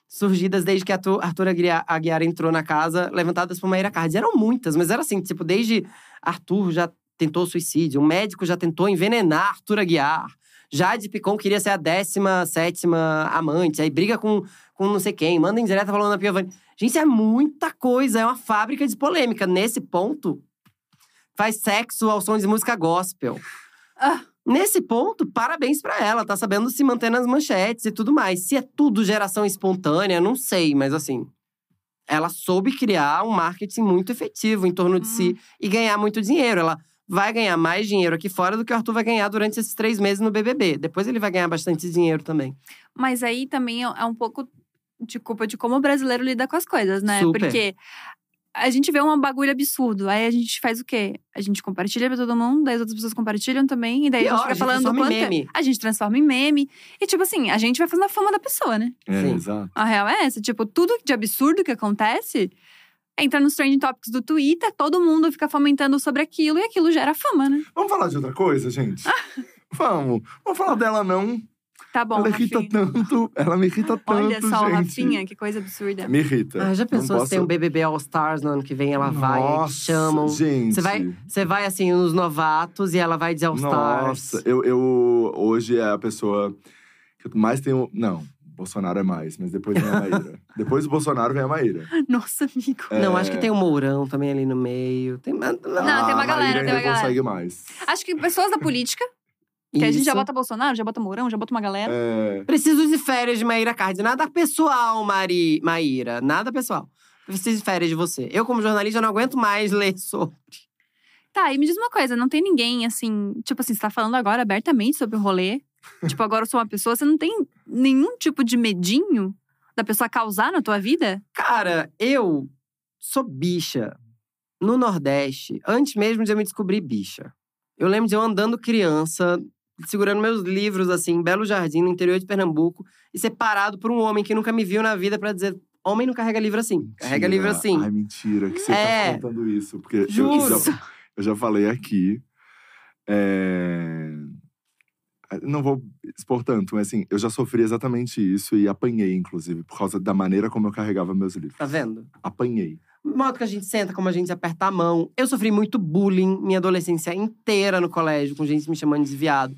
surgidas desde que a Arthur Aguiar entrou na casa, levantadas por Maíra Cardi. Eram muitas, mas era assim, tipo, desde Arthur já tentou suicídio, um médico já tentou envenenar Arthur Aguiar. Jade Picon queria ser a 17 amante, aí briga com, com não sei quem, manda em direta falando na Piovani. Gente, é muita coisa, é uma fábrica de polêmica. Nesse ponto, faz sexo ao som de música gospel. Ah. Nesse ponto, parabéns pra ela, tá sabendo se manter nas manchetes e tudo mais. Se é tudo geração espontânea, não sei, mas assim, ela soube criar um marketing muito efetivo em torno de si e ganhar muito dinheiro. Ela vai ganhar mais dinheiro aqui fora do que o Arthur vai ganhar durante esses três meses no BBB. Depois ele vai ganhar bastante dinheiro também. Mas aí também é é um pouco de culpa de como o brasileiro lida com as coisas, né? Super. Porque a gente vê um bagulho absurdo. Aí a gente faz o quê? A gente compartilha pra todo mundo, daí as outras pessoas compartilham também. E daí Pior, a gente a fica gente falando transforma em quanto- meme. A gente transforma em meme. E tipo assim, a gente vai fazendo a fama da pessoa, né? É, Sim. exato. A real é essa. Tipo, tudo de absurdo que acontece entra nos trending topics do Twitter, todo mundo fica fomentando sobre aquilo e aquilo gera fama, né? Vamos falar de outra coisa, gente? Vamos. Vamos falar dela, não. Tá bom, ela irrita Rafinha. tanto. Ela me irrita tanto, Olha só o gente. Rafinha, que coisa absurda. Me irrita. Ah, já Não pensou posso... se tem um BBB All Stars no ano que vem? Ela vai, Nossa, te chamam. gente. Você vai, você vai assim nos novatos e ela vai de All Stars. Nossa, eu, eu hoje é a pessoa que eu mais tenho. Não, Bolsonaro é mais, mas depois vem a Maíra. depois do Bolsonaro vem a Maíra. Nossa, amigo. Não, É. acho que tem o Mourão também ali no meio. Tem, não, Não, tem uma Ah, a galera, Maíra tem uma galera. consegue mais. Acho que pessoas da política, que a gente já bota Bolsonaro, já bota Mourão, já bota uma galera. É, Preciso de férias de Maíra Cardi. Nada pessoal, Mari, Maíra. Nada pessoal. Preciso de férias de você. Eu, como jornalista, não aguento mais ler sobre. Tá, e me diz uma coisa, não tem ninguém assim, tipo assim, você tá falando agora abertamente sobre o rolê. tipo, agora eu sou uma pessoa, você não tem nenhum tipo de medinho da pessoa causar na tua vida? Cara, eu sou bicha no Nordeste, antes mesmo de eu me descobrir bicha. Eu lembro de eu andando criança, segurando meus livros, assim, em Belo Jardim, no interior de Pernambuco, e ser parado por um homem que nunca me viu na vida pra dizer: homem não carrega livro assim. Carrega livro mentira. assim. Ai, mentira, que você É. tá contando isso. Porque eu- Juro. Eu, já, eu já falei aqui. é, Não vou expor tanto, mas assim, eu já sofri exatamente isso e apanhei, inclusive, por causa da maneira como eu carregava meus livros. Tá vendo? Apanhei. O modo que a gente senta, como a gente aperta a mão. Eu sofri muito bullying minha adolescência inteira no colégio, com gente me chamando de viado.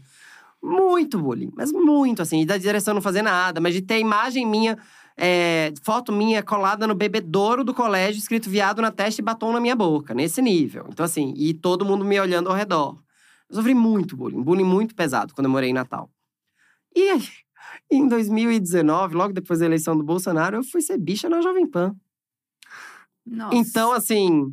Muito bullying, mas muito, assim. E da direção não fazer nada, mas de ter imagem minha, é, foto minha colada no bebedouro do colégio, escrito viado na testa e batom na minha boca, nesse nível. Então, assim, e todo mundo me olhando ao redor. Eu sofri muito bullying, bullying muito pesado quando eu morei em Natal. E aí, Em 2019, logo depois da eleição do Bolsonaro, eu fui ser bicha na Jovem Pan. Nossa. Então, assim,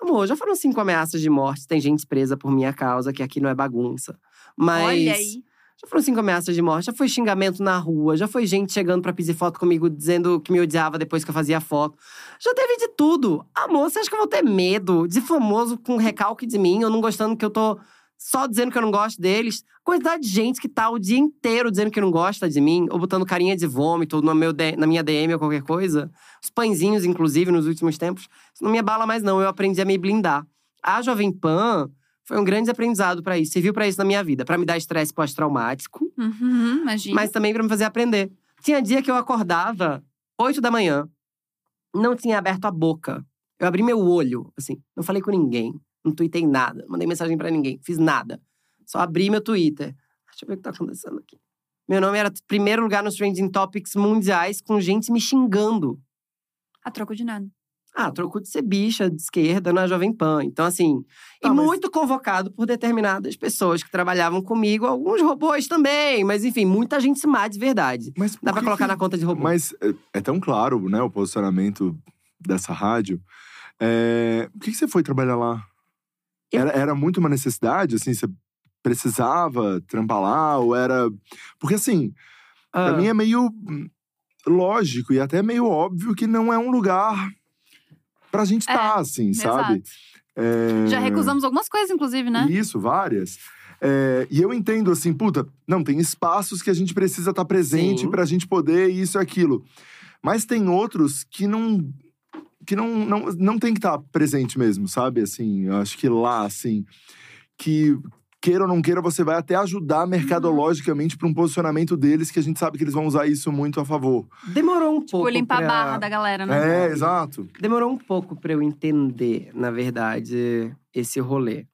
amor, já foram cinco ameaças de morte. Tem gente presa por minha causa, que aqui não é bagunça. Mas. Olha aí. Já foram cinco ameaças de morte, já foi xingamento na rua, já foi gente chegando pra pedir foto comigo dizendo que me odiava depois que eu fazia foto. Já teve de tudo. Amor, você acha que eu vou ter medo de famoso com recalque de mim, ou não gostando que eu tô só dizendo que eu não gosto deles? Quantidade de gente que tá o dia inteiro dizendo que não gosta de mim, ou botando carinha de vômito no meu na minha DM ou qualquer coisa. Os pãezinhos, inclusive, nos últimos tempos. Isso não me abala mais, não. Eu aprendi a me blindar. A Jovem Pan foi um grande aprendizado pra isso. Serviu pra isso na minha vida. pra me dar estresse pós-traumático, Uhum, imagina. mas também pra me fazer aprender. Tinha dia que eu acordava, 8 da manhã, não tinha aberto a boca. Eu abri meu olho, assim, não falei com ninguém, não tuitei nada, mandei mensagem pra ninguém, fiz nada. Só abri meu Twitter. Deixa eu ver o que tá acontecendo aqui. Meu nome era primeiro lugar nos trending topics mundiais com gente me xingando. A troco de nada. Ah, trocou de ser bicha de esquerda na Jovem Pan. Então, assim. Tá, e mas- muito convocado por determinadas pessoas que trabalhavam comigo, alguns robôs também. Mas, enfim, muita gente se má de verdade. Mas Dá pra colocar que- na conta de robô. Mas é, é tão claro, né, o posicionamento dessa rádio. É, Por que, que você foi trabalhar lá? Eu- Era, era muito uma necessidade, assim, você precisava trampar lá, ou era. Porque assim, Ah, pra mim é meio lógico e até meio óbvio que não é um lugar pra gente É, estar, assim, sabe? É, Já recusamos algumas coisas, inclusive, né? Isso, várias. É, e eu entendo assim, puta, não, tem espaços que a gente precisa estar presente Sim. pra gente poder isso e aquilo. Mas tem outros que não. que não, não, não tem que estar presente mesmo, sabe? Assim, eu acho que lá, assim, que queira ou não queira, você vai até ajudar mercadologicamente pra um posicionamento deles, que a gente sabe que eles vão usar isso muito a favor. demorou um pouco. Tipo, limpar pra... a barra da galera, né? É, exato. Demorou um pouco pra eu entender, na verdade, esse rolê.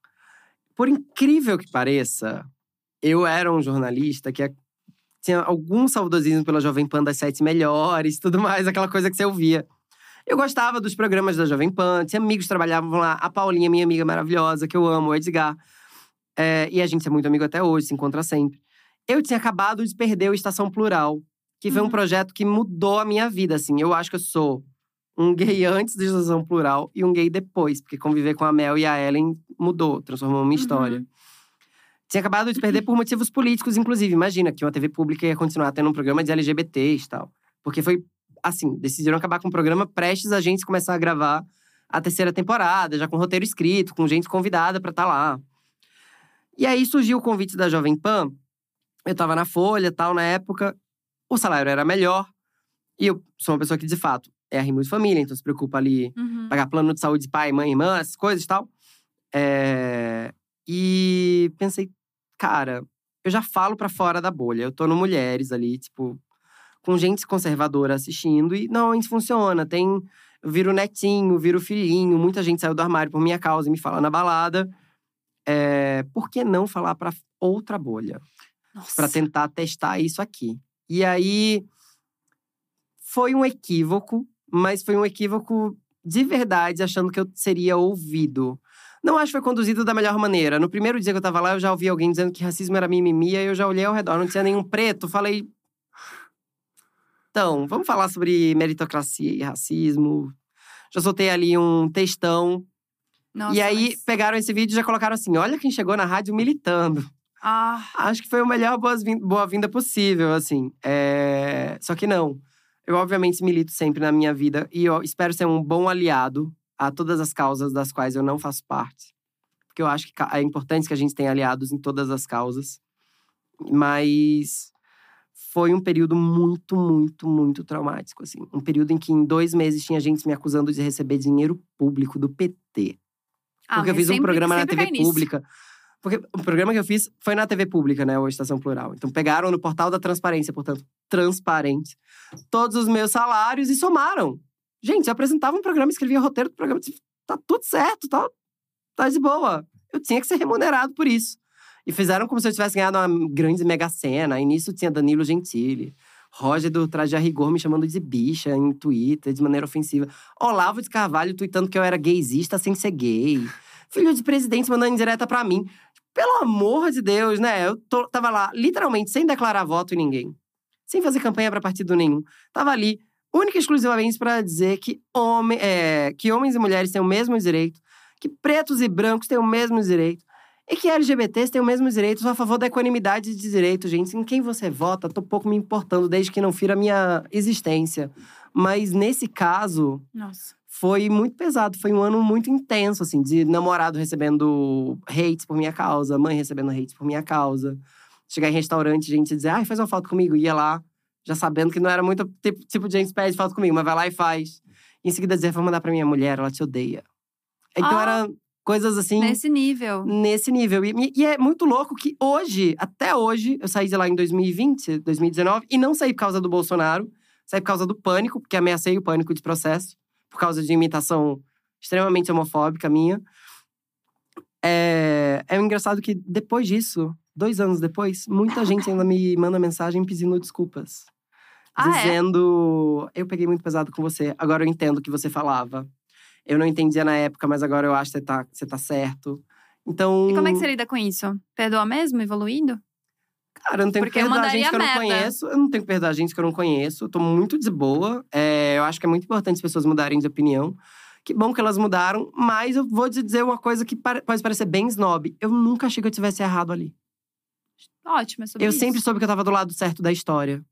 Por incrível que pareça, eu era um jornalista que tinha algum saudosismo pela Jovem Pan das sete melhores, tudo mais, aquela coisa que você ouvia. Eu gostava dos programas da Jovem Pan, tinha amigos que trabalhavam lá. A Paulinha, minha amiga maravilhosa, que eu amo, o Edgar. É, e a gente é muito amigo até hoje, se encontra sempre. Eu tinha acabado de perder o Estação Plural, que foi um Uhum. projeto que mudou a minha vida, assim. Eu acho que eu sou um gay antes da Estação Plural e um gay depois, porque conviver com a Mel e a Ellen mudou, transformou minha história. Uhum. Tinha acabado de perder por motivos políticos, inclusive. Imagina que uma TV pública ia continuar tendo um programa de LGBTs e tal. Porque foi assim, decidiram acabar com o programa prestes a gente começar a gravar a terceira temporada, já com roteiro escrito, com gente convidada pra estar lá. E aí surgiu o convite da Jovem Pan. Eu tava na Folha, tal, na época. O salário era melhor. E eu sou uma pessoa que, de fato, é arrimo de família, então se preocupa ali Uhum. pagar plano de saúde de pai, mãe, irmã, essas coisas e tal. É, E pensei, cara, eu já falo pra fora da bolha. Eu tô no Mulheres ali, tipo, com gente conservadora assistindo e normalmente funciona. Tem, eu viro netinho, viro filhinho, muita gente saiu do armário por minha causa e me fala na balada. É, por que não falar pra outra bolha? Pra tentar testar isso aqui. E aí foi um equívoco, mas foi um equívoco de verdade, achando que eu seria ouvido. Não acho que foi conduzido da melhor maneira. No primeiro dia que eu tava lá, eu já ouvi alguém dizendo que racismo era mimimi, e eu já olhei ao redor, não tinha nenhum preto. Falei. Então, vamos falar sobre meritocracia e racismo. Já soltei ali um textão. Nossa, e aí mas- pegaram esse vídeo e já colocaram assim: olha quem chegou na rádio militando. Ah, Acho que foi a melhor boa-vinda possível, assim. É, Só que não. Eu, obviamente, milito sempre na minha vida e eu espero ser um bom aliado a todas as causas das quais eu não faço parte. Porque eu acho que é importante que a gente tenha aliados em todas as causas. Mas foi um período muito, muito, muito traumático, assim. Um período em que, em dois meses, tinha gente me acusando de receber dinheiro público do PT. Ah, Porque eu fiz um programa na TV pública. Porque o programa que eu fiz foi na TV pública, né? Ou Estação Plural. Então pegaram no portal da transparência, portanto, transparente, todos os meus salários e somaram. Gente, eu apresentava um programa, escrevia o roteiro do programa. Tá tudo certo, tá, tá de boa. Eu tinha que ser remunerado por isso. E fizeram como se eu tivesse ganhado uma grande mega cena. E nisso tinha Danilo Gentili. Roger do Traje a Rigor me chamando de bicha em Twitter, de maneira ofensiva. Olavo de Carvalho tweetando que eu era gaysista sem ser gay. Filho de presidente mandando indireta pra mim. Pelo amor de Deus, né? Eu tô- tava lá, literalmente, sem declarar voto em ninguém. sem fazer campanha para partido nenhum. Tava ali, única e exclusivamente para dizer que, homem, é, que homens e mulheres têm o mesmo direito, que pretos e brancos têm o mesmo direito, e que LGBTs têm o mesmo direito. Sou a favor da equanimidade de direitos, gente. Em quem você vota, tô pouco me importando, desde que não fira a minha existência. Mas nesse caso, Nossa. foi muito pesado. Foi um ano muito intenso, assim, de namorado recebendo hates por minha causa, mãe recebendo hates por minha causa. Chegar em restaurante, gente dizer, ai, faz uma foto comigo. Ia lá, já sabendo que não era muito tipo, tipo de gente que pede foto comigo, mas vai lá e faz. Em seguida dizer, vou mandar pra minha mulher, ela te odeia. Então Ah. era coisas assim. Nesse nível. Nesse nível. E, e é muito louco que hoje, até hoje, eu saí de lá em 2020, 2019, e não saí por causa do Bolsonaro, saí por causa do pânico, porque ameacei o pânico de processo, por causa de imitação extremamente homofóbica minha. É, é engraçado que depois disso, dois anos depois, muita gente ainda me manda mensagem pedindo desculpas. Ah, é? dizendo, eu peguei muito pesado com você, agora eu entendo o que você falava. Eu não entendia na época, mas agora eu acho que você tá, você tá certo. Então. E como é que você lida com isso? Perdoa mesmo, evoluindo? Cara, eu não tenho Porque que perdoar gente que eu não merda. conheço. Eu não tenho que perdoar gente que eu não conheço. Eu tô muito de boa. É, eu acho que é muito importante as pessoas mudarem de opinião. Que bom que elas mudaram, mas eu vou te dizer uma coisa que pode parecer bem snob. Eu nunca achei que eu tivesse errado ali. Ótimo, é sobre eu isso. sempre soube que eu tava do lado certo da história.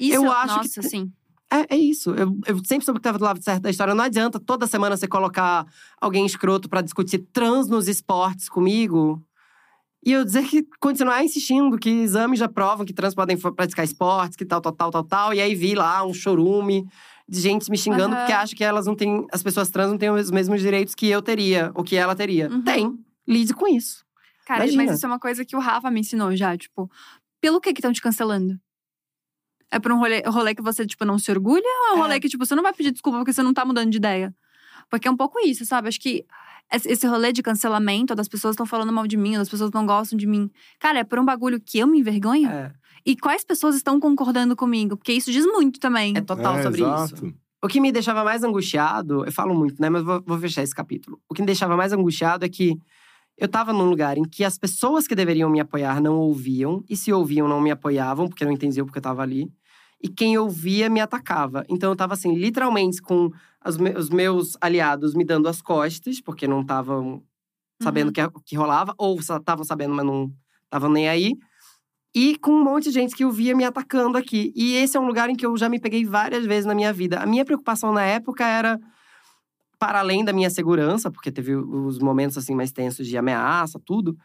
Isso, eu acho que nossa, te- sim. É, é isso. Eu, eu sempre soube que tava do lado certo da história. Não adianta toda semana você colocar alguém escroto pra discutir trans nos esportes comigo. E eu dizer que continuar insistindo que exames já provam que trans podem praticar esportes, que tal, tal, tal, tal, tal. E aí vi lá um chorume de gente me xingando Aham. porque acha que elas não têm. As pessoas trans não têm os mesmos direitos que eu teria, ou que ela teria. Uhum. Tem. Lide com isso. Cara, Imagina. mas isso é uma coisa que o Rafa me ensinou já, tipo, pelo que que estão te cancelando? É por um rolê, rolê que você, tipo, não se orgulha? Ou é um É. rolê que, tipo, você não vai pedir desculpa porque você não tá mudando de ideia? Porque é um pouco isso, sabe? Acho que esse esse rolê de cancelamento, das pessoas estão falando mal de mim, das pessoas não gostam de mim. Cara, é por um bagulho que eu me envergonho? É, E quais pessoas estão concordando comigo? Porque isso diz muito também. é total É, sobre exato. isso. O que me deixava mais angustiado, eu falo muito, né? Mas vou, vou fechar esse capítulo. O que me deixava mais angustiado é que eu tava num lugar em que as pessoas que deveriam me apoiar não ouviam, e se ouviam, não me apoiavam, porque não entendiam porque eu tava ali. E quem ouvia me atacava. Então eu tava assim, literalmente com os, me- os meus aliados me dando as costas, porque não estavam sabendo o que, que rolava, ou estavam sabendo, mas não estavam nem aí. E com um monte de gente que eu via me atacando aqui. E esse é um lugar em que eu já me peguei várias vezes na minha vida. A minha preocupação na época era, para além da minha segurança, porque teve os momentos assim mais tensos de ameaça, tudo.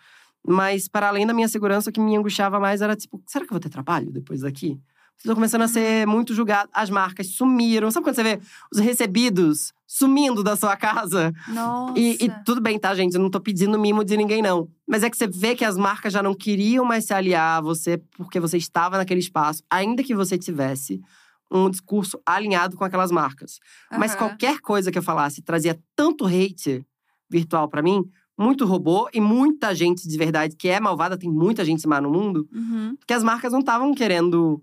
Mas para além da minha segurança, o que me angustiava mais era tipo, será que eu vou ter trabalho depois daqui? Estou começando a ser muito julgado. As marcas sumiram. Sabe quando você vê os recebidos sumindo da sua casa? Nossa. E, e tudo bem, tá, gente? Eu não tô pedindo mimo de ninguém, não. Mas é que você vê que as marcas já não queriam mais se aliar a você porque você estava naquele espaço, ainda que você tivesse um discurso alinhado com aquelas marcas. Mas Aham. qualquer coisa que eu falasse trazia tanto hate virtual pra mim, muito robô e muita gente de verdade que é malvada, tem muita gente má no mundo, Uhum. que as marcas não estavam querendo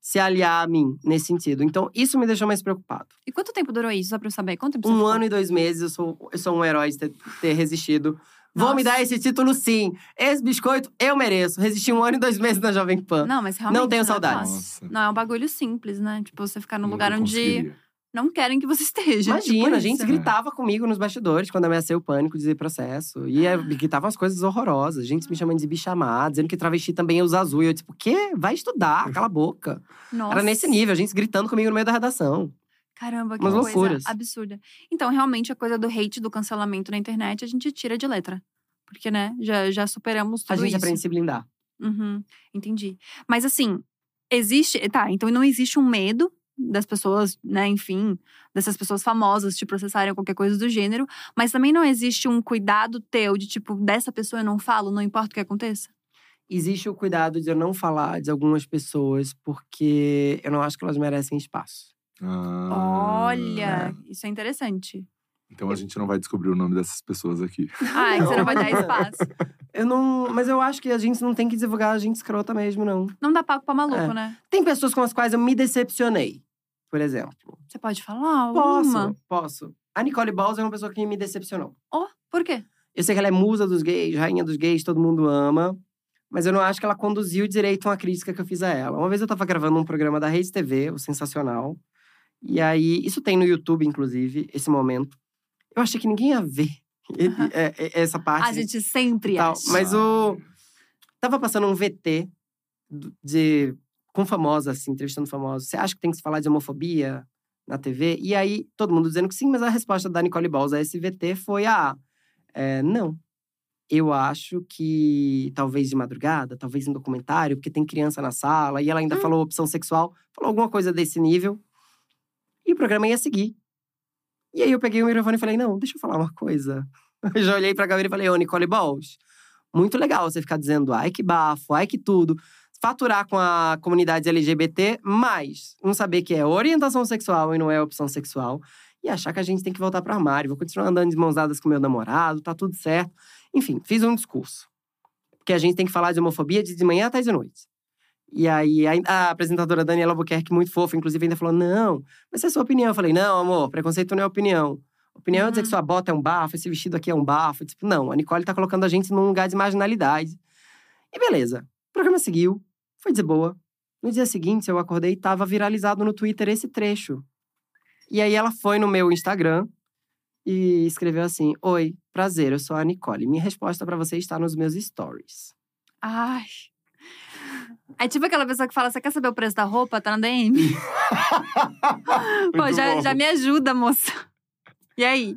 se aliar a mim nesse sentido. Então, isso me deixou mais preocupado. E quanto tempo durou isso, só pra eu saber? Quanto tempo Um ficou? ano e dois meses, eu sou, eu sou um herói de ter, ter resistido. Vou me Nossa. dar esse título, sim. Esse biscoito eu mereço. Resisti um ano e dois meses na Jovem Pan. Não, mas realmente. tenho é saudades. fácil. Nossa. Não, é um bagulho simples, né? Tipo, você ficar num lugar onde não querem que você esteja. Imagina, tipo a gente isso. gritava comigo nos bastidores quando ameacei o pânico de processo. E é, gritavam as coisas horrorosas. Gente me chamando de bichamada, dizendo que travesti também usa azul. E eu, tipo, o quê? Vai estudar, cala a boca. Nossa. Era nesse nível, a gente gritando comigo no meio da redação. Caramba, que Umas coisa loucuras. absurda. Então, realmente, a coisa do hate, do cancelamento na internet, a gente tira de letra. Porque, né, já, já superamos tudo A gente isso. aprende a se blindar. Uhum, entendi. Mas assim, existe. Tá, então não existe um medo das pessoas, né, enfim, dessas pessoas famosas te processarem qualquer coisa do gênero, mas também não existe um cuidado teu de tipo, dessa pessoa eu não falo, não importa o que aconteça? Existe o cuidado de eu não falar de algumas pessoas porque eu não acho que elas merecem espaço. Ah, Olha, isso é interessante. Então a gente não vai descobrir o nome dessas pessoas aqui. Ah, que você não vai dar espaço. Eu não. Mas eu acho que a gente não tem que divulgar a gente escrota mesmo, não. Não dá pago pra maluco, É. né? Tem pessoas com as quais eu me decepcionei, por exemplo. Você pode falar Posso, uma? posso. A Nicole Balls é uma pessoa que me decepcionou. Oh, por quê? Eu sei que ela é musa dos gays, rainha dos gays, todo mundo ama. Mas eu não acho que ela conduziu direito uma crítica que eu fiz a ela. Uma vez eu tava gravando um programa da Rede TV, o Sensacional. E aí, isso tem no YouTube, inclusive, esse momento. Eu achei que ninguém ia ver ele- é, é, essa parte. A gente sempre tal. acha. Mas o. Tava passando um VT de. Com famosa, assim, entrevistando famosos. Você acha que tem que se falar de homofobia na TV? E aí, todo mundo dizendo que sim, mas a resposta da Nicole Balls a esse VT foi: ah, é, não. Eu acho que talvez de madrugada, talvez em documentário, porque tem criança na sala, e ela ainda falou opção sexual, falou alguma coisa desse nível. O programa ia seguir. E aí eu peguei o microfone e falei: não, deixa eu falar uma coisa. Eu já olhei pra câmera e falei: ô, Nicole Balls, muito legal você ficar dizendo ai que bafo, ai que tudo. Faturar com a comunidade LGBT, mas não saber que é orientação sexual e não é opção sexual. E achar que a gente tem que voltar pro armário. Vou continuar andando de mãos dadas com meu namorado, tá tudo certo. Enfim, fiz um discurso. Porque a gente tem que falar de homofobia de manhã até de noite. E aí, a, apresentadora Daniela Albuquerque, muito fofa, inclusive, ainda falou: Não, mas essa é a sua opinião. Eu falei: Não, amor, preconceito não é opinião. Opinião é dizer que sua bota é um bafo, esse vestido aqui é um bafo. Tipo, não, a Nicole tá colocando a gente num lugar de marginalidade. E beleza. O programa seguiu, foi de boa. No dia seguinte, eu acordei e tava viralizado no Twitter esse trecho. E aí ela foi no meu Instagram e escreveu assim: Oi, prazer, eu sou a Nicole. Minha resposta pra você está nos meus stories. Ai. É tipo aquela pessoa que fala: você quer saber o preço da roupa? Tá na DM? Pô, já, bom. já me ajuda, moça. E aí?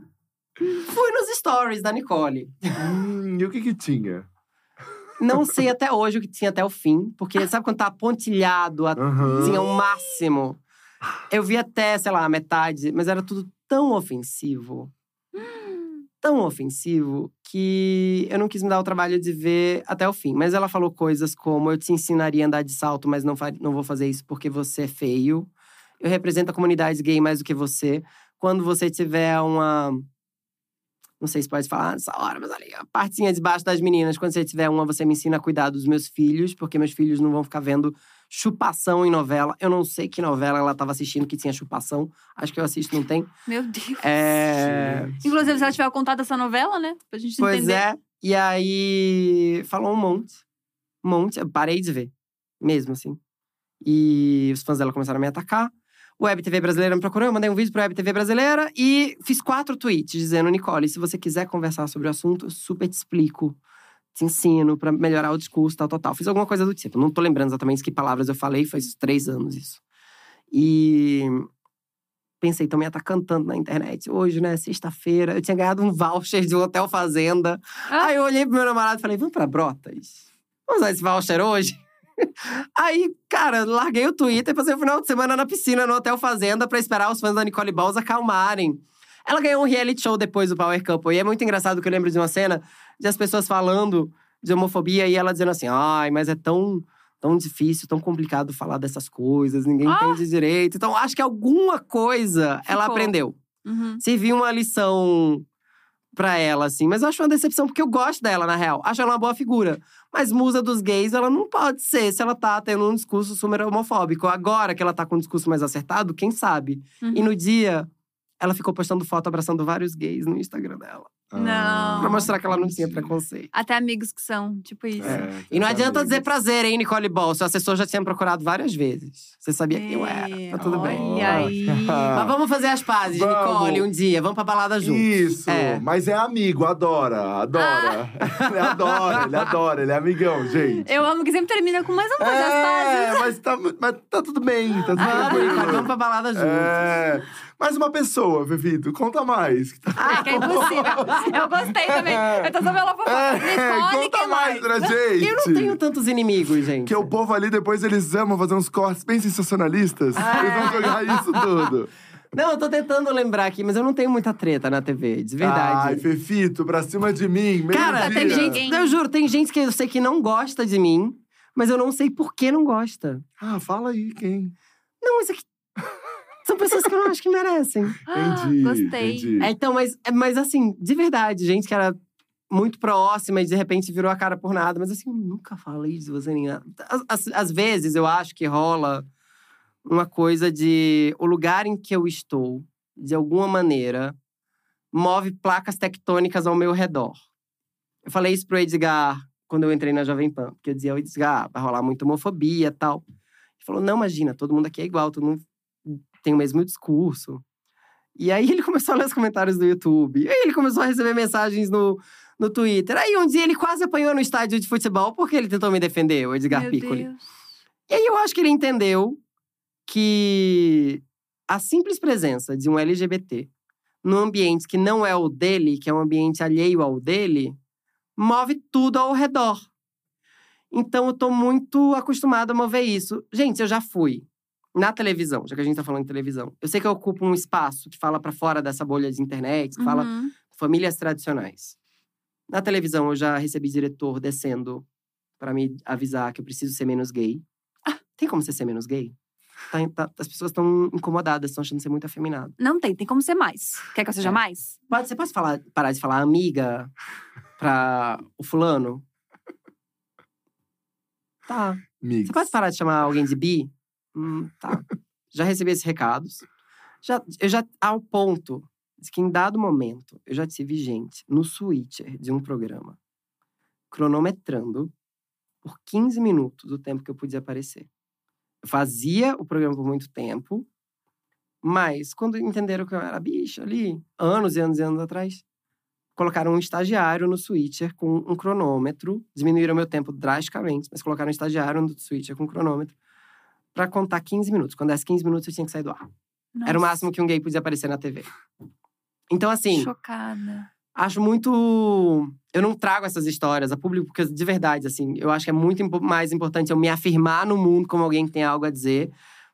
Fui nos stories da Nicole. Hum, e o que que tinha? Não sei até hoje o que tinha até o fim, porque sabe quando tá pontilhado, assim, ao máximo? Eu vi até, sei lá, a metade, mas era tudo tão ofensivo. Tão ofensivo que eu não quis me dar o trabalho de ver até o fim. Mas ela falou coisas como: eu te ensinaria a andar de salto, mas não, não vou fazer isso porque você é feio. Eu represento a comunidade gay mais do que você. Quando você tiver uma. Não sei se pode falar nessa hora, mas ali, a partezinha de baixo das meninas. Quando você tiver uma, você me ensina a cuidar dos meus filhos, porque meus filhos não vão ficar vendo chupação em novela. Eu não sei que novela ela tava assistindo que tinha chupação. Acho que eu assisto, não tem. Meu Deus. É. Inclusive, se ela tiver contado essa novela, né? Pra gente Pois entender. é. E aí, falou um monte. Um monte. Eu parei de ver. Mesmo, assim. E os fãs dela começaram a me atacar. O Web TV Brasileira me procurou, eu mandei um vídeo pro Web TV Brasileira e fiz quatro tweets dizendo: Nicole, se você quiser conversar sobre o assunto, eu super te explico. Te ensino pra melhorar o discurso, tal, tal, tal. Fiz alguma coisa do tipo. Não tô lembrando exatamente que palavras eu falei, faz três anos isso. E pensei, estão me atacando tanto na internet. Hoje, né, sexta-feira, eu tinha ganhado um voucher de um hotel fazenda. Ah. Aí eu olhei pro meu namorado e falei, vamos pra Brotas? Vamos usar esse voucher hoje? Aí, cara, larguei o Twitter e passei o final de semana na piscina, no Hotel Fazenda, pra esperar os fãs da Nicole Balls acalmarem. Ela ganhou um reality show depois do Power Couple. E é muito engraçado que eu lembro de uma cena de as pessoas falando de homofobia e ela dizendo assim: ai, mas é tão, tão difícil, tão complicado falar dessas coisas, ninguém Ah! entende direito. Então, acho que alguma coisa ela Ficou. aprendeu. Uhum. Serviu uma lição pra ela, assim. Mas eu acho uma decepção, porque eu gosto dela, na real. Acho ela uma boa figura. Mas musa dos gays, ela não pode ser se ela tá tendo um discurso super homofóbico. Agora que ela tá com um discurso mais acertado, quem sabe? Uhum. E no dia, ela ficou postando foto abraçando vários gays no Instagram dela. Não. Pra mostrar que ela não tinha preconceito. Até amigos que são, tipo isso. É, E não adianta dizer amigas. prazer, hein, Nicole Ball? Seu assessor já tinha me procurado várias vezes. Você sabia que eu era. Tá tudo bem. Aí. Mas vamos fazer as pazes, Vamos. Nicole, um dia. Vamos pra balada juntos. Isso, É. mas é amigo, adora, adora. ele adora, ele adora, ele é amigão, gente. Eu amo que sempre termina com mais uma coisa as É, pazes. mas tá, mas tá tudo bem, tá tudo Nicole, tranquilo. vamos pra balada juntos. É. Mais uma pessoa, Vevito, conta mais. Ah, que é impossível. Eu gostei também. Eu tô sabendo ela fofoca. É, conta quem mais mais? pra gente. Eu não tenho tantos inimigos, gente. Que o povo ali, depois eles amam fazer uns cortes bem sensacionalistas. Ah. Eles vão jogar isso tudo. Não, eu tô tentando lembrar aqui, mas eu não tenho muita treta na TV, de Ai, verdade. Fefito, pra cima de mim. meio Cara, dia. tem gente. Eu juro, tem gente que eu sei que não gosta de mim, mas eu não sei por que não gosta. Ah, fala aí, quem? Não, isso aqui. São pessoas que eu não acho que merecem. Ah, Entendi, Gostei. entendi. É, então, mas, é, mas assim, de verdade, gente que era muito próxima e de repente virou a cara por nada. Mas assim, eu nunca falei de você nem nada. Às, às- vezes eu acho que rola uma coisa de o lugar em que eu estou, de alguma maneira, move placas tectônicas ao meu redor. Eu falei isso pro Edgar quando eu entrei na Jovem Pan. Porque eu dizia, ah, vai rolar muita homofobia e tal. Ele falou, não, imagina, todo mundo aqui é igual, todo mundo tem o mesmo discurso. E aí ele começou a ler os comentários do YouTube. E aí ele começou a receber mensagens no, no Twitter. Aí um dia ele quase apanhou no estádio de futebol porque ele tentou me defender, o Edgar Meu Piccoli. Deus. E aí eu acho que ele entendeu que a simples presença de um LGBT num ambiente que não é o dele, que é um ambiente alheio ao dele, move tudo ao redor. Então eu tô muito acostumada a mover isso. Gente, eu já fui na televisão, já que a gente tá falando de televisão. Eu sei que eu ocupo um espaço que fala pra fora dessa bolha de internet, que fala Uhum. famílias tradicionais. Na televisão, eu já recebi diretor descendo pra me avisar que eu preciso ser menos gay. Ah, tem como você ser menos gay? Tá- tá- as pessoas estão incomodadas, estão achando você muito afeminado. Não tem, tem como ser mais. Quer que eu seja É. mais? Pode, você pode falar, parar de falar amiga pra o fulano? Tá. Mix. Você pode parar de chamar alguém de bi? Hum, tá. já recebi esses recados. Já, eu já, ao ponto que em dado momento, eu já tive gente no switcher de um programa cronometrando por 15 minutos o tempo que eu podia aparecer. Eu fazia o programa por muito tempo, mas quando entenderam que eu era bicha ali, anos e anos e anos atrás, colocaram um estagiário no switcher com um cronômetro, diminuíram meu tempo drasticamente, mas colocaram um estagiário no switcher com um cronômetro pra contar 15 minutos. Quando desse 15 minutos, eu tinha que sair do ar. Era o Nossa, máximo que um gay podia aparecer na TV. Então, assim, Chocada. acho muito. Eu não trago essas histórias a público, porque de verdade, assim, eu acho que é muito mais importante eu me afirmar no mundo como alguém que tem algo a dizer,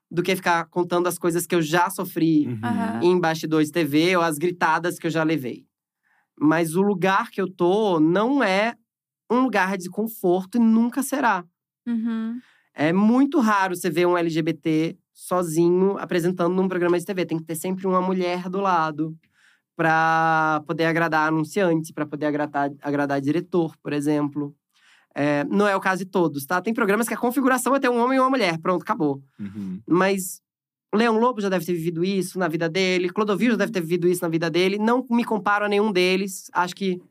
do que ficar contando as coisas que eu já sofri Uhum. Em bastidores de TV ou as gritadas que eu já levei. Mas o lugar que eu tô não é um lugar de conforto e nunca será. Uhum. É muito raro você ver um LGBT sozinho apresentando num programa de TV. Tem que ter sempre uma mulher do lado para poder agradar anunciante, para poder agradar, agradar diretor, por exemplo. É, não é o caso de todos, tá? Tem programas que a configuração é ter um homem e uma mulher. Pronto, acabou. Uhum. Mas Leão Lobo já deve ter vivido isso na vida dele, Clodovil já deve ter vivido isso na vida dele. Não me comparo a nenhum deles. Acho que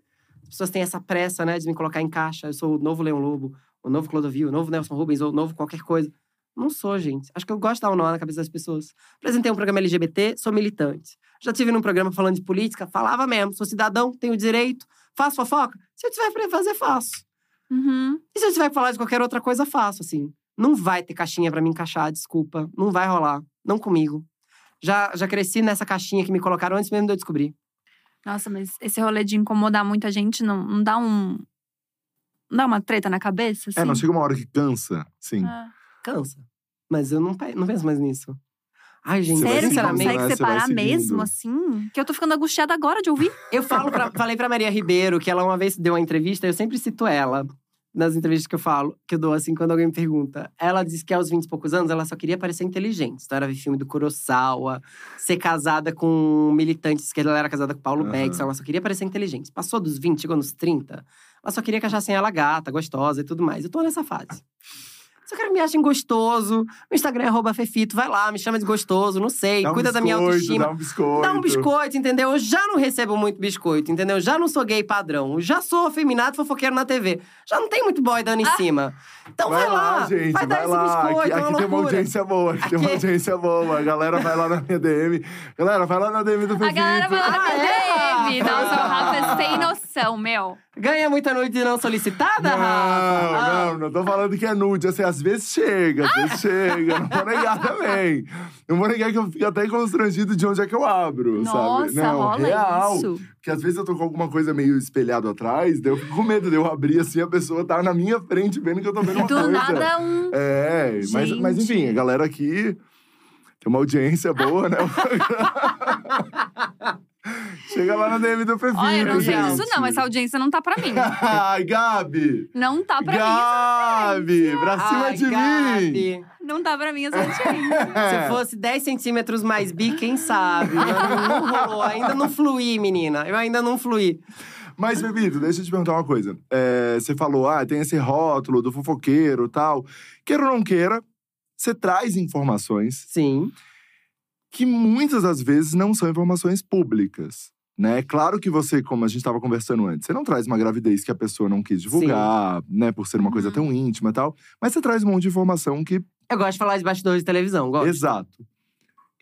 as pessoas têm essa pressa, né, de me colocar em caixa. Eu sou o novo Leão Lobo, o novo Clodovil, o novo Nelson Rubens, ou o novo qualquer coisa. Não sou, gente. Acho que eu gosto de dar um nó na cabeça das pessoas. Apresentei um programa LGBT, sou militante. Já tive num programa falando de política, falava mesmo. Sou cidadão, tenho direito, faço fofoca. Se eu tiver pra fazer, faço. Uhum. E se eu tiver que falar de qualquer outra coisa, faço, assim. Não vai ter caixinha pra me encaixar, desculpa. Não vai rolar. Não comigo. Já, já cresci nessa caixinha que me colocaram antes mesmo de eu descobrir. Nossa, mas esse rolê de incomodar muita gente não, não dá um. Não dá uma treta na cabeça? Assim? É, não chega uma hora que cansa, sim. Ah. Cansa. Mas eu não, não penso mais nisso. Ai, gente, Você vai Sério, você sinceramente. consegue né? Você separar seguindo. mesmo, assim? Que eu tô ficando angustiada agora de ouvir. Eu falo pra, falei pra Maria Ribeiro que ela uma vez deu uma entrevista, eu sempre cito ela nas entrevistas que eu falo, que eu dou assim, quando alguém me pergunta. Ela disse que aos 20 e poucos anos ela só queria parecer inteligente. Então era ver filme do Kurosawa, ser casada com militantes, que ela era casada com Paulo. Bex, ela só queria parecer inteligente. Passou dos 20, chegou nos 30, ela só queria que achassem ela gata, gostosa e tudo mais. Eu tô nessa fase. Só quero que me achem gostoso. O Instagram é arroba Fefito, vai lá, me chama de gostoso, não sei, Dá um cuida da minha biscoito, autoestima. Dá um biscoito. Dá um biscoito, entendeu? Eu já não recebo muito biscoito, entendeu? Já não sou gay padrão. Já sou afeminado fofoqueiro na TV. Já não tem muito boy dando em cima. Então vai, lá, gente, vai, dar vai esse lá. biscoito, Aqui, é uma aqui tem uma audiência boa, aqui, tem uma Aqui- audiência boa. A galera vai lá na minha DM. Galera, vai lá na DM do Fefito. A galera vai lá na Ah, minha é, DM. Rafa? Nossa, o Rafa é sem noção, meu. Ganha muita noite não solicitada, Não, Rafa? Ah, não, não tô falando que é nude. Assim, às vezes chega, às vezes chega. Não vou negar também. Não vou negar que eu fico até constrangido de onde é que eu abro, Nossa, sabe? Não, rola real. isso. Porque às vezes eu tô com alguma coisa meio espelhado atrás, daí eu fico com medo de eu abrir assim, a pessoa tá na minha frente vendo que eu tô vendo uma Do coisa. nada, um. É, mas, mas enfim, a galera aqui tem uma audiência boa, né? Chega lá na DM do Fefito, Olha, eu não sei disso, não. Essa audiência não tá pra mim. Ai, Gabi! Não tá pra Gabi, pra cima Ai, de mim! Gabi. mim. Não tá pra mim essa audiência. Se fosse 10 centímetros mais bi, quem sabe? Não, não rolou, ainda não fluí, menina. Eu ainda não fluí. Mas, Bebito, deixa eu te perguntar uma coisa. É, você falou, ah, tem esse rótulo do fofoqueiro e tal. Queira ou não queira, você traz informações Sim. Que muitas das vezes não são informações públicas. Né? Claro que você, como a gente estava conversando antes, você não traz uma gravidez que a pessoa não quis divulgar, né? Por ser uma coisa Uhum. tão íntima e tal. Mas você traz um monte de informação que. Eu gosto de falar de bastidores de televisão, gosto. Exato.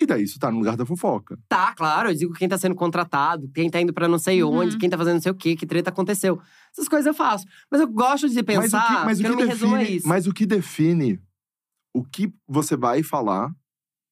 E daí isso tá no lugar da fofoca. Tá, claro, eu digo quem tá sendo contratado, quem tá indo pra não sei Uhum. onde, quem tá fazendo não sei o quê, que treta aconteceu. Essas coisas eu faço. Mas eu gosto de pensar mas o que, mas o que, que define, isso. mas o que define o que você vai falar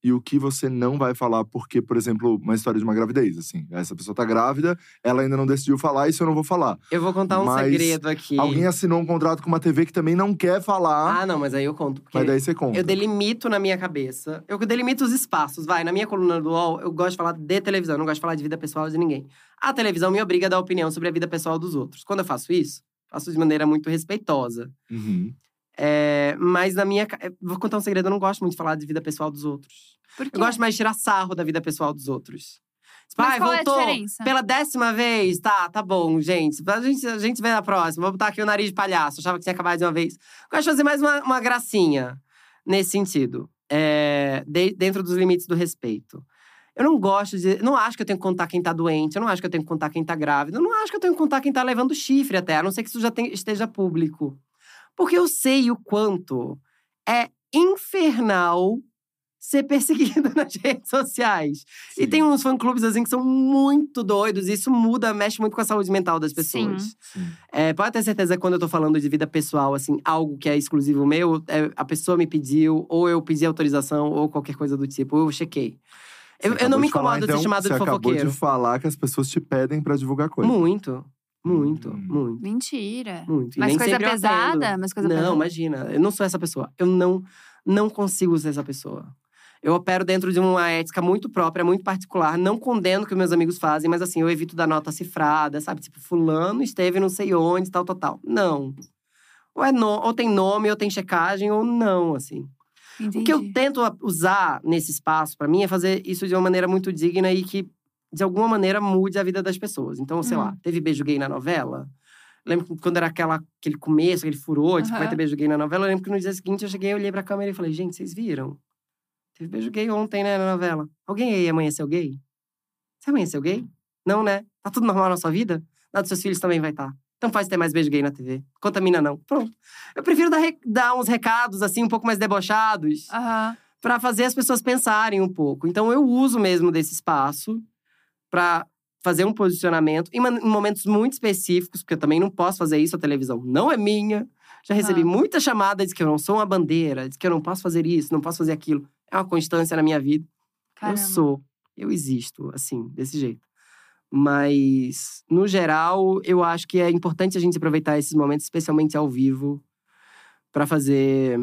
e o que você não vai falar, porque, por exemplo, uma história de uma gravidez, assim. Essa pessoa tá grávida, ela ainda não decidiu falar, isso eu não vou falar. Eu vou contar um Mas segredo aqui. Alguém assinou um contrato com uma TV que também não quer falar, Ah, não, mas aí eu conto. Porque mas daí você conta. eu delimito na minha cabeça. Eu delimito os espaços. Vai, na minha coluna do UOL, eu gosto de falar de televisão, eu não gosto de falar de vida pessoal de ninguém. A televisão me obriga a dar opinião sobre a vida pessoal dos outros. Quando eu faço isso, faço de maneira muito respeitosa. Uhum. É, mas na minha. eu Vou contar um segredo, eu não gosto muito de falar de vida pessoal dos outros. Por quê? Eu gosto mais de tirar sarro da vida pessoal dos outros. Tipo, ai, é voltou diferença? pela décima vez. Tá, tá bom, gente. A gente, a gente vê na próxima. Vou botar aqui o nariz de palhaço. Achava que tinha acabado de uma vez. Gosto de fazer mais uma, uma gracinha nesse sentido. É, de- dentro dos limites do respeito. Eu não gosto de. Não acho que eu tenho que contar quem tá doente. Eu não acho que eu tenho que contar quem tá grávida. Eu não acho que eu tenho que contar quem tá levando chifre até. A não ser que isso já tem- esteja público. Porque eu sei o quanto é infernal ser perseguida nas redes sociais. E Sim, tem uns fã-clubes assim que são muito doidos. E isso muda, mexe muito com a saúde mental das pessoas. Sim. sim. É, pode ter certeza que quando eu tô falando de vida pessoal, assim, algo que é exclusivo meu, é, a pessoa me pediu, ou eu pedi autorização, ou qualquer coisa do tipo, eu chequei. Eu, eu não acabou me de falar, incomodo de então, ser chamado você de acabou fofoqueiro. de falar que as pessoas te pedem pra divulgar coisa. Muito, muito, Hum. muito, Mentira. muito. E Mas nem coisa pesada? Mas coisa não, pesada. imagina. Eu não sou essa pessoa. Eu não, não consigo ser essa pessoa. Eu opero dentro de uma ética muito própria, muito particular. Não condeno o que meus amigos fazem, mas assim, eu evito dar nota cifrada, sabe? Tipo, fulano esteve não sei onde, tal, tal, tal. Não. Ou, é no, ou tem nome, ou tem checagem, ou não, assim. Entendi. O que eu tento usar nesse espaço, pra mim, é fazer isso de uma maneira muito digna e que, de alguma maneira, mude a vida das pessoas. Então, sei lá, Uhum. teve beijo gay na novela. Lembro que quando era aquela, aquele começo, aquele furor, tipo, vai Aham. ter beijo gay na novela. Eu lembro que no dia seguinte eu cheguei, olhei pra câmera e falei, gente, vocês viram? Teve beijo gay ontem, né, na novela. Alguém aí amanheceu gay? Você amanheceu gay? Não, né? Tá tudo normal na sua vida? Na dos seus filhos também vai estar. Então faz ter mais beijo gay na TV. Contamina não. Pronto. Eu prefiro dar, dar uns recados, assim, um pouco mais debochados Aham. para fazer as pessoas pensarem um pouco. Então eu uso mesmo desse espaço para fazer um posicionamento em, momentos muito específicos, porque eu também não posso fazer isso, a televisão não é minha. Já recebi Aham. muita chamada de que eu não sou uma bandeira, de que eu não posso fazer isso, não posso fazer aquilo. É uma constância na minha vida. Caramba. Eu sou, eu existo, assim, desse jeito. Mas, no geral, eu acho que é importante a gente aproveitar esses momentos, especialmente ao vivo, para fazer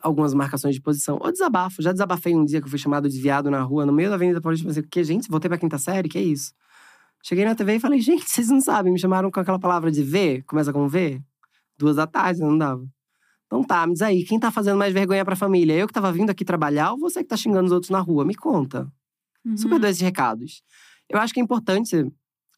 algumas marcações de posição. Ou desabafo. Já desabafei um dia que eu fui chamado de viado na rua, no meio da Avenida Paulista. Pensei, o que, gente? Voltei pra quinta série? Que é isso? Cheguei na TV e falei, gente, vocês não sabem. Me chamaram com aquela palavra de V, começa com V. Duas da tarde, não dava. Então tá, me diz aí, quem tá fazendo mais vergonha pra família? Eu que tava vindo aqui trabalhar ou você que tá xingando os outros na rua? Me conta. Uhum. Super dou esses recados. Eu acho que é importante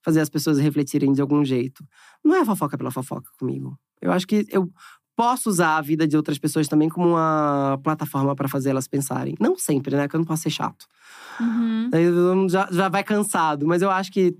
fazer as pessoas refletirem de algum jeito. Não é fofoca pela fofoca comigo. Eu acho que eu posso usar a vida de outras pessoas também como uma plataforma para fazer elas pensarem. Não sempre, né? Que eu não posso ser chato. Uhum. Mundo já, já vai cansado. Mas eu acho que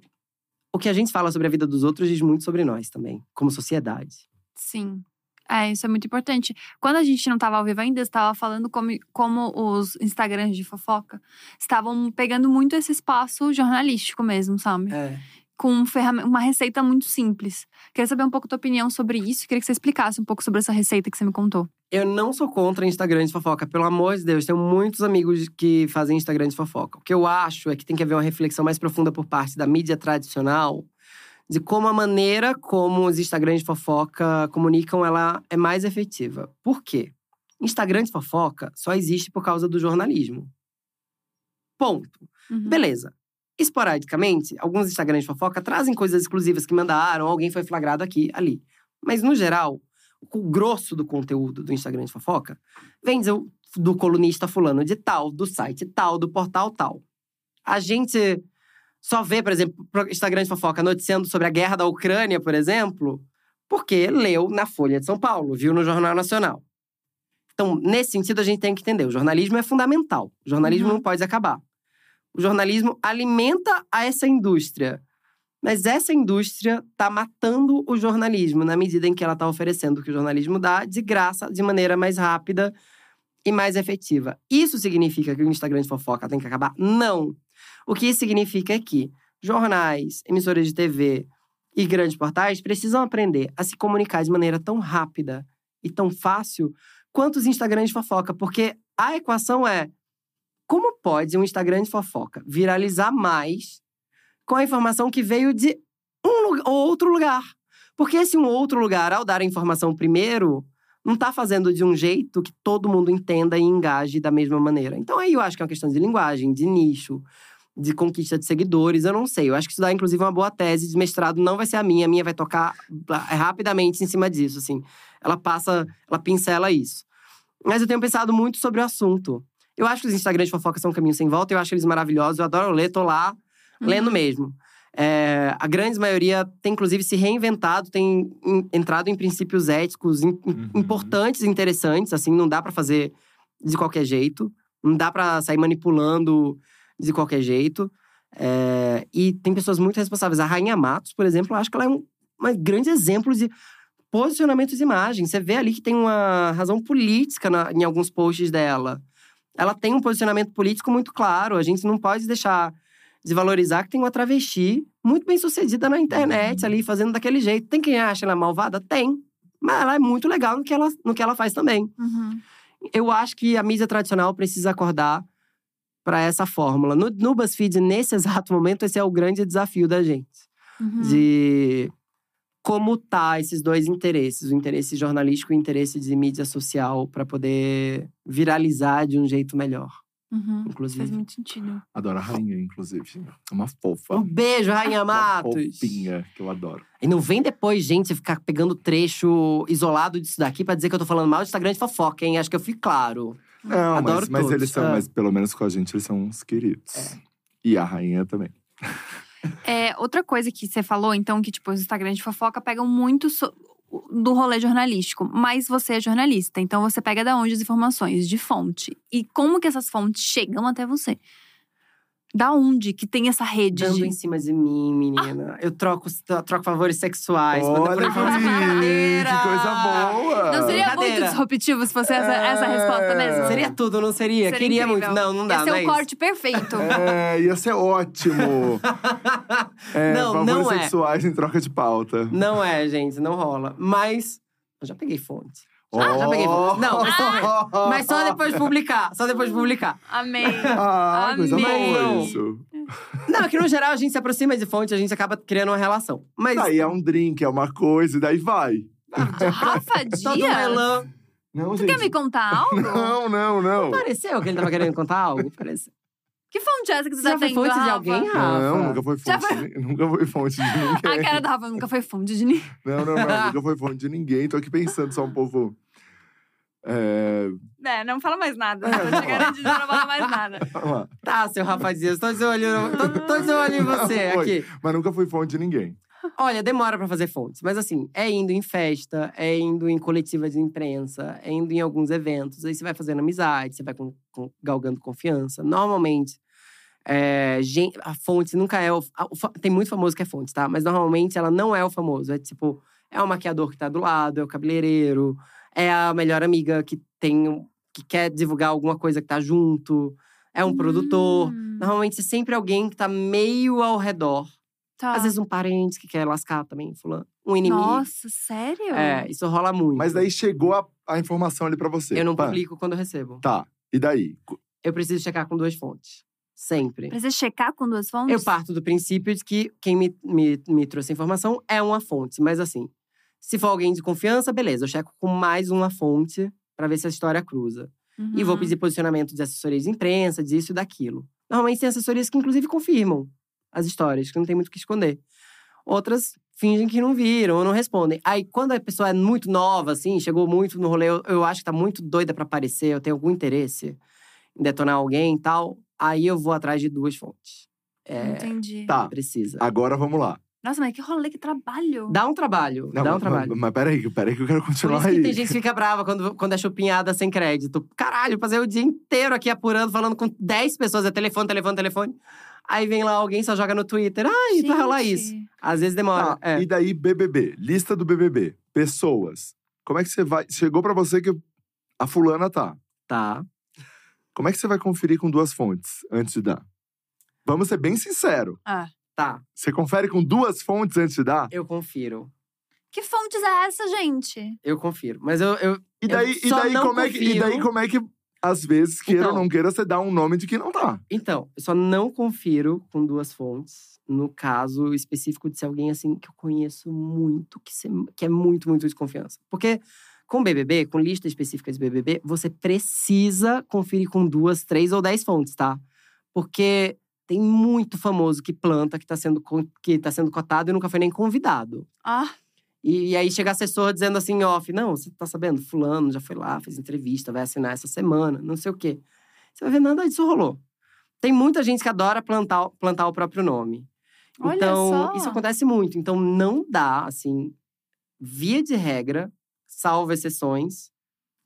o que a gente fala sobre a vida dos outros diz muito sobre nós também, como sociedade. Sim. É, isso é muito importante. Quando a gente não estava ao vivo ainda, você estava falando como, como os Instagrams de fofoca estavam pegando muito esse espaço jornalístico mesmo, sabe? É. Com uma receita muito simples. Queria saber um pouco a tua opinião sobre isso. Queria que você explicasse um pouco sobre essa receita que você me contou. Eu não sou contra Instagram de fofoca, pelo amor de Deus. Tenho muitos amigos que fazem Instagram de fofoca. O que eu acho é que tem que haver uma reflexão mais profunda por parte da mídia tradicional de como a maneira como os Instagrams de fofoca comunicam ela é mais efetiva. Por quê? Instagram de fofoca só existe por causa do jornalismo. Ponto. Uhum. Beleza. Esporadicamente, alguns Instagrams de fofoca trazem coisas exclusivas que mandaram, alguém foi flagrado aqui, ali. Mas, no geral, o grosso do conteúdo do Instagram de fofoca vem do, do colunista fulano de tal, do site tal, do portal tal. A gente só vê, por exemplo, Instagram de fofoca noticiando sobre a guerra da Ucrânia, por exemplo, porque leu na Folha de São Paulo, viu no Jornal Nacional. Então, nesse sentido, a gente tem que entender: o jornalismo é fundamental. O jornalismo Uhum. não pode acabar. O jornalismo alimenta a essa indústria. Mas essa indústria está matando o jornalismo na medida em que ela está oferecendo o que o jornalismo dá de graça, de maneira mais rápida e mais efetiva. Isso significa que o Instagram de fofoca tem que acabar? Não. O que isso significa é que jornais, emissoras de TV e grandes portais precisam aprender a se comunicar de maneira tão rápida e tão fácil quanto os Instagrams de fofoca, porque a equação é como pode um Instagram de fofoca viralizar mais com a informação que veio de um outro lugar? Porque esse um outro lugar, ao dar a informação primeiro, não está fazendo de um jeito que todo mundo entenda e engaje da mesma maneira. Então aí eu acho que é uma questão de linguagem, de nicho, de conquista de seguidores, eu não sei. Eu acho que isso dá, inclusive, uma boa tese de mestrado. Não vai ser a minha, a minha vai tocar rapidamente em cima disso, assim. Ela passa, ela pincela isso. Mas eu tenho pensado muito sobre o assunto. Eu acho que os Instagrams de fofoca são um caminho sem volta, eu acho eles maravilhosos, eu adoro ler, tô lá uhum. lendo mesmo. É, a grande maioria tem, inclusive, se reinventado, tem entrado em princípios éticos in, uhum. importantes e interessantes, assim, não dá para fazer de qualquer jeito, não dá para sair manipulando de qualquer jeito. É, e tem pessoas muito responsáveis. A Rainha Matos, por exemplo, eu acho que ela é um, um grande exemplo de posicionamento de imagem. Você vê ali que tem uma razão política na, em alguns posts dela. Ela tem um posicionamento político muito claro. A gente não pode deixar de valorizar que tem uma travesti muito bem sucedida na internet uhum. ali, fazendo daquele jeito. Tem quem acha ela malvada? Tem. Mas ela é muito legal no que ela, no que ela faz também. Uhum. Eu acho que a mídia tradicional precisa acordar para essa fórmula. No, no BuzzFeed, nesse exato momento, esse é o grande desafio da gente. Uhum. De como tá esses dois interesses, o interesse jornalístico e o interesse de mídia social, para poder viralizar de um jeito melhor. Uhum, inclusive. Faz muito sentido. Adoro a rainha, inclusive. É uma fofa. Um beijo, Rainha Matos! Uma fofinha, que eu adoro. E não vem depois, gente, ficar pegando trecho isolado disso daqui pra dizer que eu tô falando mal de Instagram de fofoca, hein? Acho que eu fui claro. Não, Adoro mas, mas todos. eles são, Ah. mas pelo menos com a gente, eles são uns queridos. É. E a rainha também. É, outra coisa que você falou, então, que tipo, os Instagrams de fofoca pegam muito so- do rolê jornalístico. Mas você é jornalista, então você pega da onde as informações? De fonte. E como que essas fontes chegam até você? Da onde que tem essa rede Dando de. em cima de mim, menina. Eu troco, troco favores sexuais. Olha, Brincadeira! que coisa boa! Não seria muito disruptivo se fosse essa, essa resposta mesmo? Seria tudo, não seria? Seria Queria incrível. muito. Não, não dá, Ia ser o é corte perfeito. É, ia ser ótimo. É, Não, favores não é. sexuais em troca de pauta. Não é, gente, não rola. Mas. Eu já peguei fonte. Ah, já peguei fonte. Não, mas só, mas só depois de publicar. Só depois de publicar. Amei. Ah, coisa Amei. boa isso. Não, é que no geral a gente se aproxima de fonte, a gente acaba criando uma relação. Mas. Daí é um drink, é uma coisa, e daí vai. Rafa Todo um Dias? elan. Não, Tu gente. quer me contar algo? Não, não, não. Pareceu que ele tava querendo contar algo? Pareceu. Que fonte é essa que você Você já tá foi tendo, fonte de Rafa? alguém, Rafa? Não, nunca foi Já fonte, de, nunca foi fonte de ninguém. A cara da Rafa nunca foi fonte de ninguém. Não, não, não, nunca foi fonte de ninguém. Tô aqui pensando só um pouco. É, É, não fala mais nada. Tô te garantindo, não fala mais nada. Tá, seu Rafa Dias, tô de olho, tô, tô de olho em você aqui. Mas nunca foi fonte de ninguém. Olha, demora pra fazer fontes, mas assim, é indo em festa, é indo em coletiva de imprensa, é indo em alguns eventos. Aí você vai fazendo amizade, você vai com- com- galgando confiança. Normalmente, é, gen- a fonte nunca é o, a- Tem muito famoso que é fonte, tá? Mas normalmente ela não é o famoso. É tipo, é o maquiador que tá do lado, é o cabeleireiro, é a melhor amiga que tem. que quer divulgar alguma coisa que tá junto, é um produtor. Hum, Normalmente é sempre alguém que tá meio ao redor. tá. Às vezes um parente que quer lascar também, fulano. Um inimigo. Nossa, sério? É, isso rola muito. Mas daí chegou a, a informação ali pra você. Eu não Pá. publico quando eu recebo. Tá. E daí? Eu preciso checar com duas fontes. Sempre. Precisa checar com duas fontes? Eu parto do princípio de que quem me, me, me trouxe a informação é uma fonte. Mas assim, se for alguém de confiança, beleza. Eu checo com mais uma fonte pra ver se a história cruza. E vou Uhum. pedir posicionamento de assessoria de imprensa, disso e daquilo. Normalmente tem assessorias que, inclusive, confirmam as histórias, que não tem muito o que esconder. Outras fingem que não viram ou não respondem. Aí, quando a pessoa é muito nova, assim, chegou muito no rolê, eu, eu acho que tá muito doida pra aparecer, eu tenho algum interesse em detonar alguém e tal, aí eu vou atrás de duas fontes. É, Entendi. Tá. precisa. Agora vamos lá. Nossa, mas que rolê, que trabalho. Dá um trabalho, Não, dá um mas- trabalho. Mas, mas peraí, peraí que eu quero Por continuar isso que aí. tem gente que fica brava quando, quando é chupinhada sem crédito. Caralho, fazer o dia inteiro aqui apurando, falando com 10 pessoas. É telefone, telefone, telefone. Aí vem lá alguém, só joga no Twitter. Ai, vai rolar isso. Gente. Às vezes demora. Tá, é. E daí, BBB. Lista do BBB. Pessoas. Como é que você vai… Chegou pra você que a fulana tá. Tá. Como é que você vai conferir com duas fontes antes de dar? Vamos ser bem sincero. Ah. Tá. Você confere com duas fontes antes de dar? Eu confiro. Que fontes é essa, gente? Eu confiro. Mas eu. eu E daí, Eu e daí não como é que, e daí como é que, às vezes, queira Então. ou não queira, você dá um nome de que não tá? então, eu só não confiro com duas fontes. No caso específico de ser alguém assim que eu conheço muito, que, se- que é muito, muito de confiança. Porque com BBB, com lista específica de BBB, você precisa conferir com duas, três ou dez fontes, tá? Porque tem muito famoso que planta, que tá sendo, que tá sendo cotado e nunca foi nem convidado. Ah, E, e aí chega assessor dizendo assim, off, não, você tá sabendo, fulano já foi lá, fez entrevista, vai assinar essa semana, não sei o quê. Você vai ver, nada disso rolou. Tem muita gente que adora plantar, plantar o próprio nome. Olha então, só. isso acontece muito. Então, não dá, assim, via de regra, salvo exceções,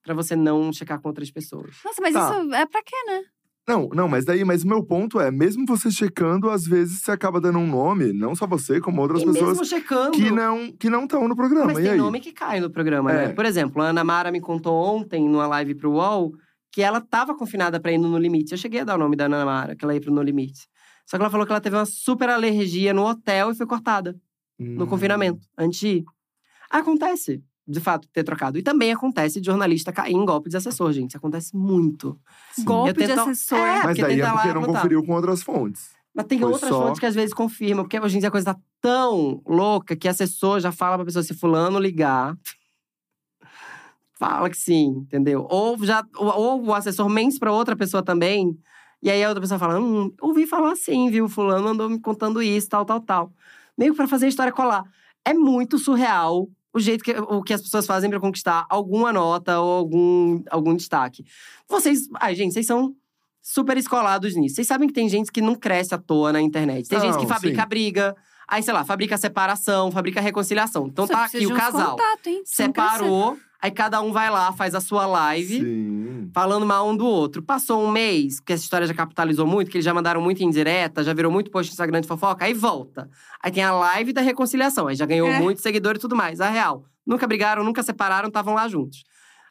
pra você não checar com outras pessoas. nossa, mas Tá. isso é pra quê, né? Não, não, mas daí, mas o meu ponto é, mesmo você checando, às vezes você acaba dando um nome, não só você, como outras e pessoas mesmo checando. que não que não estão no programa. Mas e tem aí? nome que cai no programa, É. né? Por exemplo, a Ana Mara me contou ontem, numa live pro UOL, que ela tava confinada pra ir no No Limite. Eu cheguei a dar o nome da Ana Mara, que ela ia pro No Limite. Só que ela falou que ela teve uma super alergia no hotel e foi cortada no Hum. confinamento, antes de ir. Acontece, de fato, ter trocado. E também acontece de jornalista cair em golpe de assessor, gente. Isso acontece muito. Sim. Golpe de tento- assessor. É, Mas daí é porque não apontar. conferiu com outras fontes. Mas tem Foi outras só- fontes que às vezes confirmam, porque hoje em dia a coisa tá tão louca que assessor já fala pra pessoa se fulano ligar. Fala que sim, entendeu? Ou já ou, ou o assessor mente pra outra pessoa também. E aí a outra pessoa fala: hum, ouvi falar assim, viu? Fulano andou me contando isso, tal, tal, tal. Meio pra fazer a história colar. É muito surreal o jeito que, o que as pessoas fazem pra conquistar alguma nota ou algum, algum destaque. Vocês. Ai, gente, vocês são super escolados nisso. Vocês sabem que tem gente que não cresce à toa na internet. Tem gente que Não, fabrica sim. briga. Aí, sei lá, fabrica separação, fabrica reconciliação. Então Só tá aqui o uns casal. contato? Você não. Separou, aí cada um vai lá, faz a sua live Sim. falando mal um do outro. Passou um mês, que essa história já capitalizou muito, que eles já mandaram muito em direta, já virou muito post no Instagram de fofoca, aí volta. Aí tem a live da reconciliação, aí já ganhou É. muito seguidor e tudo mais. A real. Nunca brigaram, nunca separaram, estavam lá juntos.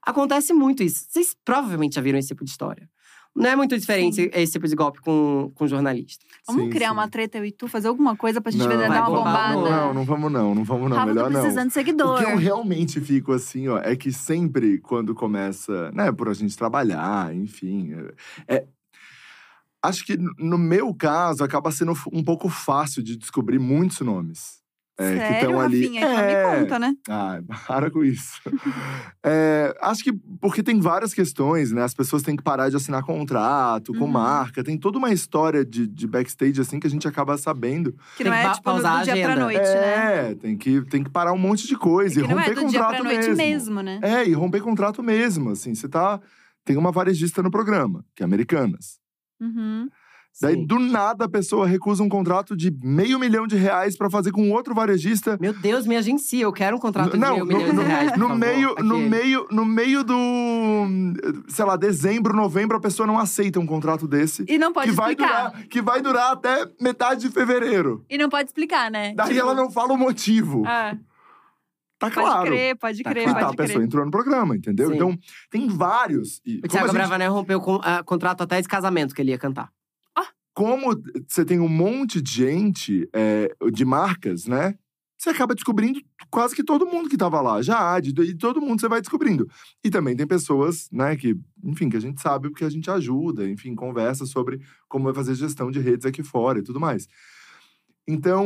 Acontece muito isso. Vocês provavelmente já viram esse tipo de história. Não é muito diferente Sim. esse tipo de golpe com, com jornalista. Vamos Sim, criar sim. uma treta, eu e tu, fazer alguma coisa pra gente não, ver, dar uma bombada. Não, não vamos não, não vamos não, Rafa melhor tá não. precisando de seguidor. O que eu realmente fico assim, ó, é que sempre quando começa, né, por a gente trabalhar, enfim, é, é- acho que no meu caso acaba sendo um pouco fácil de descobrir muitos nomes. É, que Sério, estão ali. Rafinha? Então É. me conta, né? Ai, para com isso. É, acho que porque tem várias questões, né? As pessoas têm que parar de assinar contrato com Uhum. marca. Tem toda uma história de, de backstage, assim, que a gente acaba sabendo. Que Tem não que é pa- tipo do, do dia pra noite, né? é, tem, que, tem que parar um monte de coisa. Que e não é romper do dia contrato pra noite mesmo. mesmo, né? É, e romper contrato mesmo, assim. Você tá… Tem uma varejista no programa, que é Americanas. Uhum. Daí, Sim. do nada, a pessoa recusa um contrato de meio milhão de reais pra fazer com outro varejista. Meu Deus, me agencia. Eu quero um contrato de Não, mil no, milhões no- de reais, no favor. meio, no meio, no meio do, sei lá, dezembro, novembro, a pessoa não aceita um contrato desse. E não pode que vai explicar. durar, que vai durar até metade de fevereiro. E não pode explicar, né? Daí Tipo, ela não fala o motivo. Ah, tá pode claro. crer, pode Tá crer, E claro. tá, a pode pessoa crer. entrou no programa, entendeu? Sim. Então, tem vários. E O Thiago gente- Bravanel rompeu com, ah, contrato até de casamento que ele ia cantar. Como você tem um monte de gente, é, de marcas, né? Você acaba descobrindo quase que todo mundo que tava lá. Já, de, e todo mundo você vai descobrindo. E também tem pessoas, né, que, enfim, que a gente sabe porque a gente ajuda, enfim, conversa sobre como vai fazer gestão de redes aqui fora e tudo mais. Então,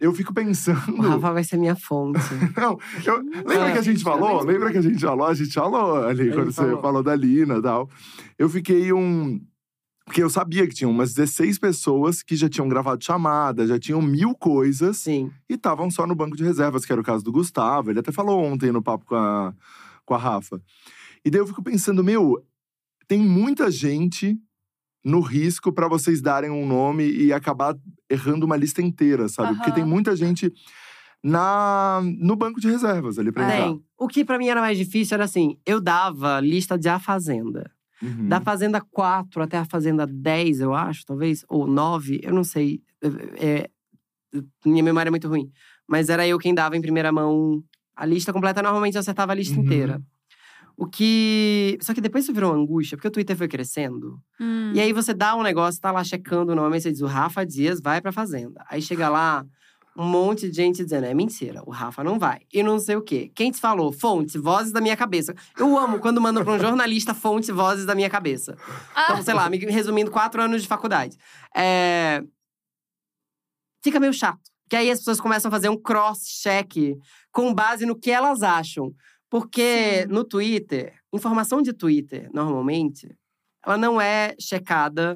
eu fico pensando. O Rafa vai ser minha fonte. Não, eu- lembra que a gente falou? também. Lembra que a gente falou? A gente falou ali Ele quando você falou. falou da Lina e tal. Eu fiquei um. Porque eu sabia que tinha umas 16 pessoas que já tinham gravado chamada, já tinham mil coisas Sim. e estavam só no banco de reservas, que era o caso do Gustavo. Ele até falou ontem no papo com a, com a Rafa. E daí eu fico pensando, meu, tem muita gente no risco pra vocês darem um nome e acabar errando uma lista inteira, sabe? Porque Aham. tem muita gente na no banco de reservas ali pra É. entrar. O que pra mim era mais difícil era assim: eu dava lista de A Fazenda. Uhum. Da Fazenda 4 até a Fazenda 10, eu acho, talvez, ou 9, eu não sei. É, é, minha memória é muito ruim. Mas era eu quem dava em primeira mão a lista completa. Normalmente eu acertava a lista Uhum. inteira. O que. Só que depois isso virou uma angústia, porque o Twitter foi crescendo. Hum. E aí você dá um negócio, tá lá checando o nome, você diz: o Rafa Dias vai pra Fazenda. Aí chega lá. Um monte de gente dizendo, é mentira, o Rafa não vai. E não sei o quê. Quem te falou? Fonte, vozes da minha cabeça. Eu amo quando mandam pra um jornalista fonte, vozes da minha cabeça. Então, sei lá, me resumindo, quatro anos de faculdade. É... Fica meio chato. Que aí as pessoas começam a fazer um cross-check com base no que elas acham. Porque Sim. no Twitter, informação de Twitter, normalmente, ela não é checada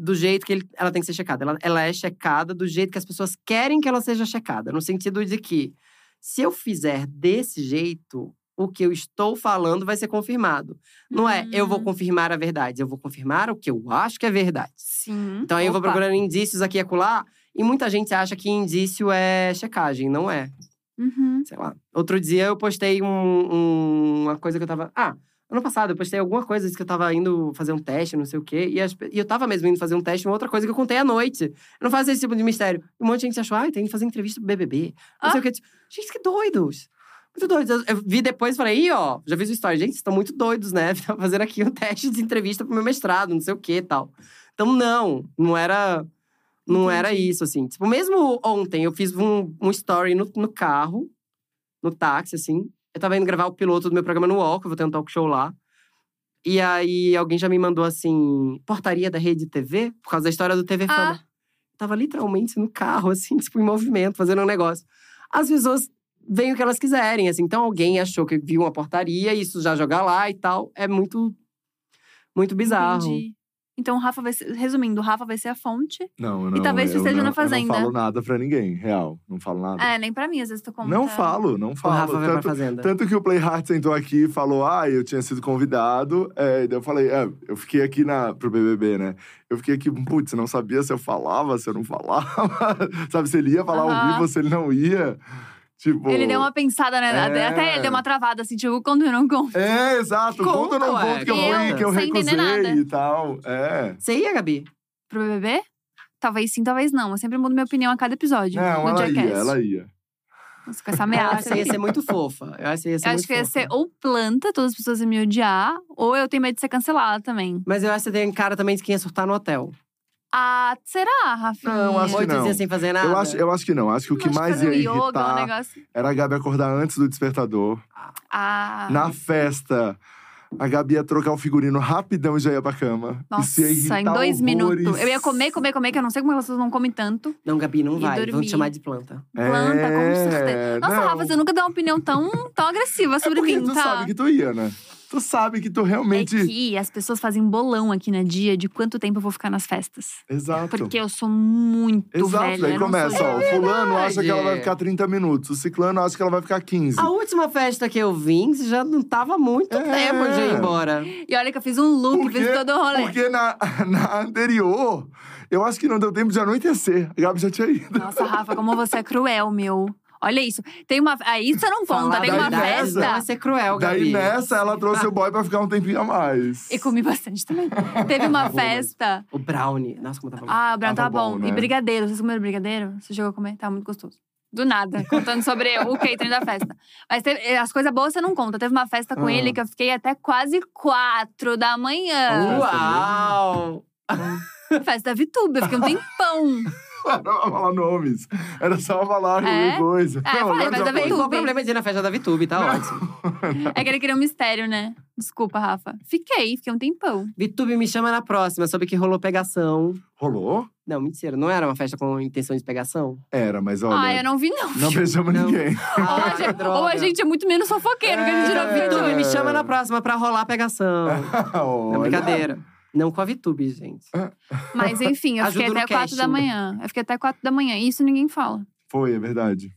do jeito que ele- ela tem que ser checada. Ela, ela é checada do jeito que as pessoas querem que ela seja checada. No sentido de que, se eu fizer desse jeito, o que eu estou falando vai ser confirmado. Não é eu vou Hum. confirmar a verdade, eu vou confirmar o que eu acho que é verdade. Sim. Então aí eu vou procurando indícios aqui e acolá, e muita gente acha que indício é checagem, não é. Uhum. Sei lá. Outro dia eu postei um- um- uma coisa que eu tava. Ah, ano passado eu postei alguma coisa disse que eu tava indo fazer um teste, não sei o quê. E, as e eu tava mesmo indo fazer um teste, uma outra coisa que eu contei à noite. Eu não faço esse tipo de mistério. Um monte de gente achou, ah, tem que fazer entrevista pro BBB. Não sei Ah. o quê. Gente, que doidos. Muito doidos. Eu, eu vi depois e falei, ih, ó, já fiz o story. Gente, vocês estão muito doidos, né? Tá fazendo aqui um teste de entrevista pro meu mestrado, não sei o quê e tal. Então, não, não era. Não era Entendi. isso, assim. Tipo, mesmo ontem, eu fiz um, um story no, no carro, no táxi, assim. Eu tava indo gravar o piloto do meu programa no UOL, que eu vou ter um talk show lá. E aí, alguém já me mandou, assim, portaria da Rede TV, por causa da história do TV Fama. Ah. Tava literalmente no carro, assim, tipo, em movimento, fazendo um negócio. As pessoas veem o que elas quiserem, assim. Então, alguém achou que viu uma portaria, isso já jogar lá e tal. É muito, muito bizarro. Entendi. Então, o Rafa vai ser. Resumindo, o Rafa vai ser a fonte. Não, eu não. talvez você eu esteja não, na Fazenda. Eu não falo nada pra ninguém, real. Não falo nada. É, nem pra mim, às vezes tu conta. não falo, não O falo. Rafa vai pra Tanto, Fazenda. tanto que o Playhard sentou aqui e falou: Ah, eu tinha sido convidado. É, e daí eu falei: é, eu fiquei aqui na, pro BBB, né? Eu fiquei aqui, putz, não sabia se eu falava, se eu não falava. Sabe, se ele ia falar ao Aham. vivo, se ele não ia. Tipo. Ele deu uma pensada, né? É. Até ele deu uma travada, assim, tipo, quando eu não conto. É, exato. Conta ou não ué, conta que eu fui, que eu recusei nada. e tal. É. Você ia, Gabi? Pro BBB? Talvez sim, talvez não. Eu sempre mudo minha opinião a cada episódio. Não, no ela Jackass. ia, ela ia. Nossa, com essa Eu acho ameaça. que ia ser muito fofa. Eu acho que ia ser Eu acho que ia ser ou planta, todas as pessoas iam me odiar, ou eu tenho medo de ser cancelada também. Mas eu acho que você tem cara também de quem ia surtar no hotel. Ah, será, Rafinha? Não, acho que Oito não. dias sem fazer nada. Eu acho, eu acho que não. Acho que o que Acho mais fazer ia um yoga, um irritar negócio. era a Gabi acordar antes do despertador. Ah. Na festa, a Gabi ia trocar o figurino rapidão e já ia pra cama. Isso ia Nossa, irritar em dois horrores. minutos. Eu ia comer, comer, comer, que eu não sei como elas não comem tanto. Não, Gabi, não E vai. Vão dormir. te chamar de planta. Planta, com É, certeza. Nossa, não. Rafa, você nunca deu uma opinião tão, tão agressiva É sobre porque mim, tu tá? sabe que tu ia, né? Tu sabe que tu realmente… É que as pessoas fazem bolão aqui na dia de quanto tempo eu vou ficar nas festas. Exato. Porque eu sou muito Exato, velha. eu não começa, sou- ó. O fulano acha que ela vai ficar 30 minutos. O ciclano acha que ela vai ficar 15. A última festa que eu vim, você já não tava muito É. tempo de ir embora. E olha que eu fiz um look, fiz todo o rolê. Porque na, na anterior, eu acho que não deu tempo de anoitecer. A Gabi já tinha ido. Nossa, Rafa, como você é cruel, meu. Olha isso. Tem uma. Aí você não conta, Falar tem uma idade Vai festa. ser cruel, Gabi. Daí nessa, ela trouxe o boy pra ficar um tempinho a mais. E comi bastante também. Teve uma festa. O brownie. Nossa, como tá bom. Ah, o Brown Tava tava bom. bom, E né? brigadeiro. Vocês comeram brigadeiro? Você chegou a comer? Tava muito gostoso. Do nada, contando sobre o catering da festa. Mas teve- as coisas boas você não conta. Teve uma festa com Ah. ele que eu fiquei até quase quatro da manhã. Uau! Festa da Vitube, eu fiquei um tempão. Não pra falar nomes. Era só falar É? coisa. É, Não, falei, mas já da Vitube. problema de ir na festa da Vitube, tá ótimo. É que ele queria um mistério, né? Desculpa, Rafa. Fiquei, fiquei um tempão. Vitube me chama na próxima, soube que rolou pegação. Rolou? Não, mentira, não era uma festa com intenção de pegação? Era, mas olha… Ah, eu não vi, não. Não beijamos Não. ninguém. Ou Ah, a, gente, droga. ou a gente é muito menos fofoqueiro, que a gente não É. viu. Vitube, me chama na próxima pra rolar pegação. Não, Olha. brincadeira. Não com a Vitube, gente. Mas enfim, eu fiquei Ajuda no até quatro da casting. manhã. Eu fiquei até quatro da manhã. E isso ninguém fala. Foi, é verdade.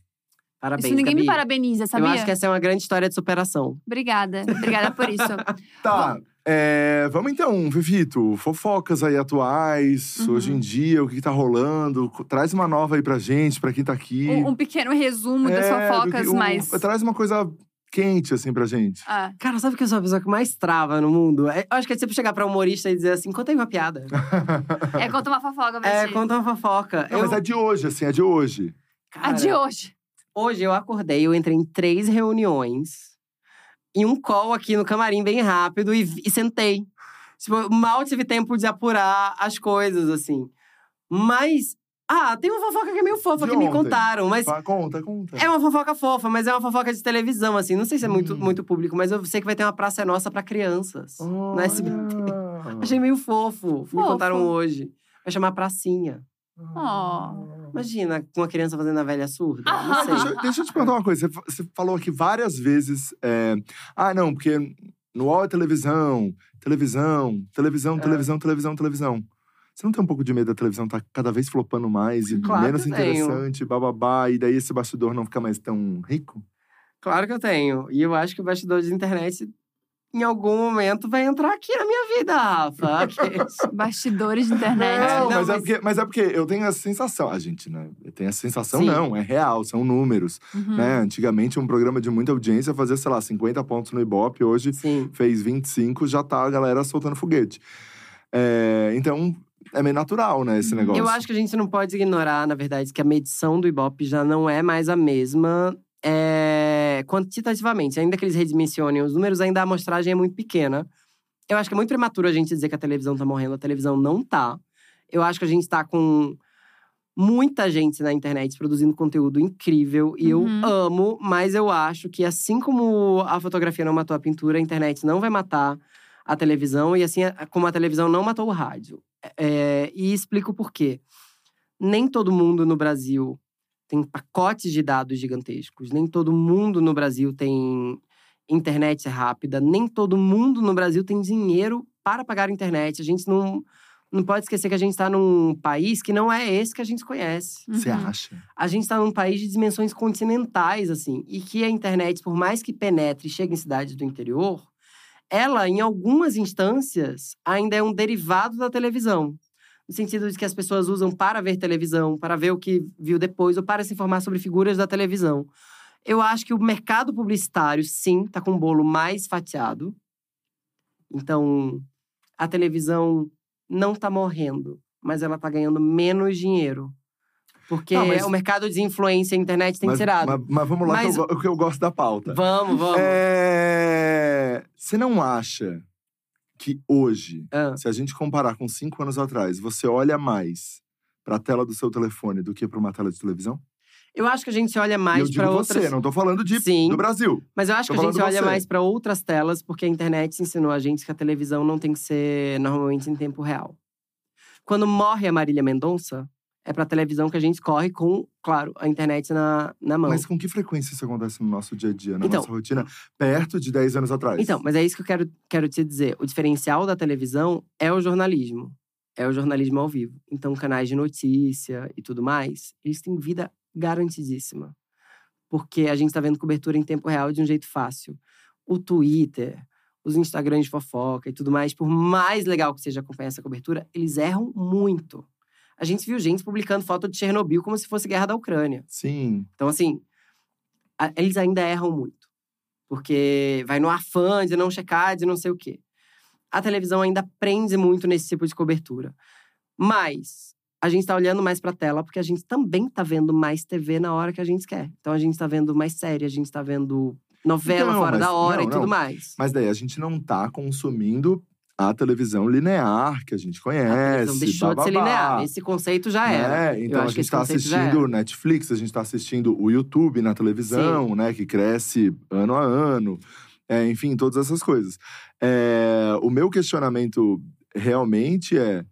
Parabéns, isso ninguém Gabi. me parabeniza, sabia? Eu acho que essa é uma grande história de superação. Obrigada. Obrigada por isso. Tá, É, vamos então, Vivito, fofocas aí atuais, Uhum. hoje em dia, o que, que tá rolando. Traz uma nova aí pra gente, pra quem tá aqui. Um, um pequeno resumo das É, do fofocas que- um- mais. Traz uma coisa quente, assim, pra gente. Ah, Cara, sabe que eu sou a pessoa que mais trava no mundo? É- Eu acho que é tipo chegar pra humorista e dizer assim, conta aí uma piada. é conta uma fofoca, É, Betty. conta uma fofoca. Não, eu, mas é de hoje, assim, é de hoje. A cara, de hoje. Hoje eu acordei, eu entrei em três reuniões. E um call aqui no camarim bem rápido e, e sentei. Tipo, mal tive tempo de apurar as coisas, assim. Mas… Ah, tem uma fofoca que é meio fofa De que me ontem. contaram. Mas Fa- Conta, conta. é uma fofoca fofa, mas é uma fofoca de televisão, assim. Não sei se é muito, Hum. muito público, mas eu sei que vai ter uma Praça é Nossa pra crianças. No SBT. Achei meio fofo. Me Fofo. contaram hoje. Vai chamar Pracinha. Oh. Imagina uma criança fazendo a velha surda. Ah, Não sei. Deixa, eu- deixa eu te perguntar uma coisa. Você, fa- você falou aqui várias vezes. é, ah, não, porque no UOL é televisão, televisão, televisão, É. televisão, televisão, televisão. Você não tem um pouco de medo da televisão tá cada vez flopando mais e Claro menos interessante, bababá, e daí esse bastidor não fica mais tão rico? Claro que eu tenho. E eu acho que o bastidor de internet, em algum momento, vai entrar aqui na minha vida, Rafa. Bastidores de internet. É, Não, não, mas, É mas- porque, mas é porque eu tenho essa sensação. A gente, né? Tem essa sensação, Sim. não, é real, são números. Uhum. Né? Antigamente, um programa de muita audiência fazia, sei lá, 50 pontos no Ibope, hoje Sim. fez 25, já tá a galera soltando foguete. É, então, é meio natural, né, esse Uhum. negócio. Eu acho que a gente não pode ignorar, na verdade, que a medição do Ibope já não é mais a mesma é, quantitativamente. Ainda que eles redimensionem os números, ainda a amostragem é muito pequena. Eu acho que é muito prematuro a gente dizer que a televisão tá morrendo. A televisão não tá. Eu acho que a gente tá com muita gente na internet produzindo conteúdo incrível. E Uhum. eu amo, mas eu acho que assim como a fotografia não matou a pintura, a internet não vai matar a televisão. E assim como a televisão não matou o rádio. É, e explico por quê. Nem todo mundo no Brasil tem pacotes de dados gigantescos. Nem todo mundo no Brasil tem internet rápida. Nem todo mundo no Brasil tem dinheiro para pagar a internet. A gente não, não pode esquecer que a gente está num país que não é esse que a gente conhece. Você Uhum. acha? A gente está num país de dimensões continentais, assim. E que a internet, por mais que penetre e chegue em cidades do interior, ela, em algumas instâncias, ainda é um derivado da televisão. No sentido de que as pessoas usam para ver televisão, para ver o que viu depois, ou para se informar sobre figuras da televisão. Eu acho que o mercado publicitário, sim, está com um bolo mais fatiado. Então, a televisão não está morrendo, mas ela está ganhando menos dinheiro. Porque Não, mas- o mercado de influência e internet tem mas, zerado. Mas, mas vamos lá, Mas- que, eu, que eu gosto da pauta. Vamos, vamos. É... Você não acha que hoje, Ah, se a gente comparar com cinco anos atrás, você olha mais pra tela do seu telefone do que pra uma tela de televisão? eu acho que a gente olha mais para você, outras. não tô falando de, Sim. do Brasil. Mas eu acho Tô que a gente olha você. mais para outras telas, porque a internet ensinou a gente que a televisão não tem que ser normalmente em tempo real. Quando morre a Marília Mendonça, é pra televisão que a gente corre com, claro, a internet na, na mão. Mas com que frequência isso acontece no nosso dia a dia, na Então- nossa rotina, perto de 10 anos atrás? Então, mas é isso que eu quero, quero te dizer. O diferencial da televisão é o jornalismo. É o jornalismo ao vivo. Então, canais de notícia e tudo mais, eles têm vida garantidíssima. Porque a gente tá vendo cobertura em tempo real de um jeito fácil. O Twitter, os Instagrams de fofoca e tudo mais, por mais legal que seja acompanhar essa cobertura, eles erram muito. A gente viu gente publicando foto de Chernobyl como se fosse guerra da Ucrânia. Sim. Então, assim, a- eles ainda erram muito. Porque vai no afã de não checar, de não sei o quê. A televisão ainda prende muito nesse tipo de cobertura. Mas a gente tá olhando mais pra tela porque a gente também tá vendo mais TV na hora que a gente quer. Então a gente tá vendo mais série, a gente tá vendo novela Então, fora mas- da hora não, e tudo não. mais. Mas daí a gente não tá consumindo a televisão linear que a gente A conhece. televisão deixou de ser linear. Esse conceito já era. Né? Eu Então a acho que gente tá já assistindo. Netflix, a gente tá assistindo o YouTube na televisão, né? Que cresce ano a ano. É, enfim, todas essas coisas. É, o meu questionamento realmente é,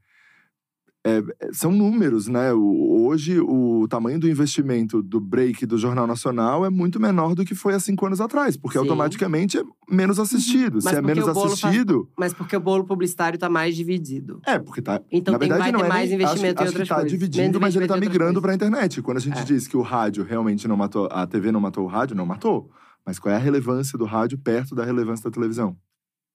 é- São números, né? O- hoje, o tamanho do investimento do break do Jornal Nacional é muito menor do que foi há cinco anos atrás, porque Sim. automaticamente é menos assistido. Mas Se é menos o bolo faz- assistido. Mas porque o bolo publicitário tá mais dividido. É, porque tá. Então Na tem, verdade, vai não ter é mais nem, investimento acho, em outras acho que tá coisas. dividindo, mas ele tá em outras migrando coisas. pra internet. Quando a gente É. diz que o rádio realmente não matou, a TV não matou o rádio, não matou. Mas qual é a relevância do rádio perto da relevância da televisão?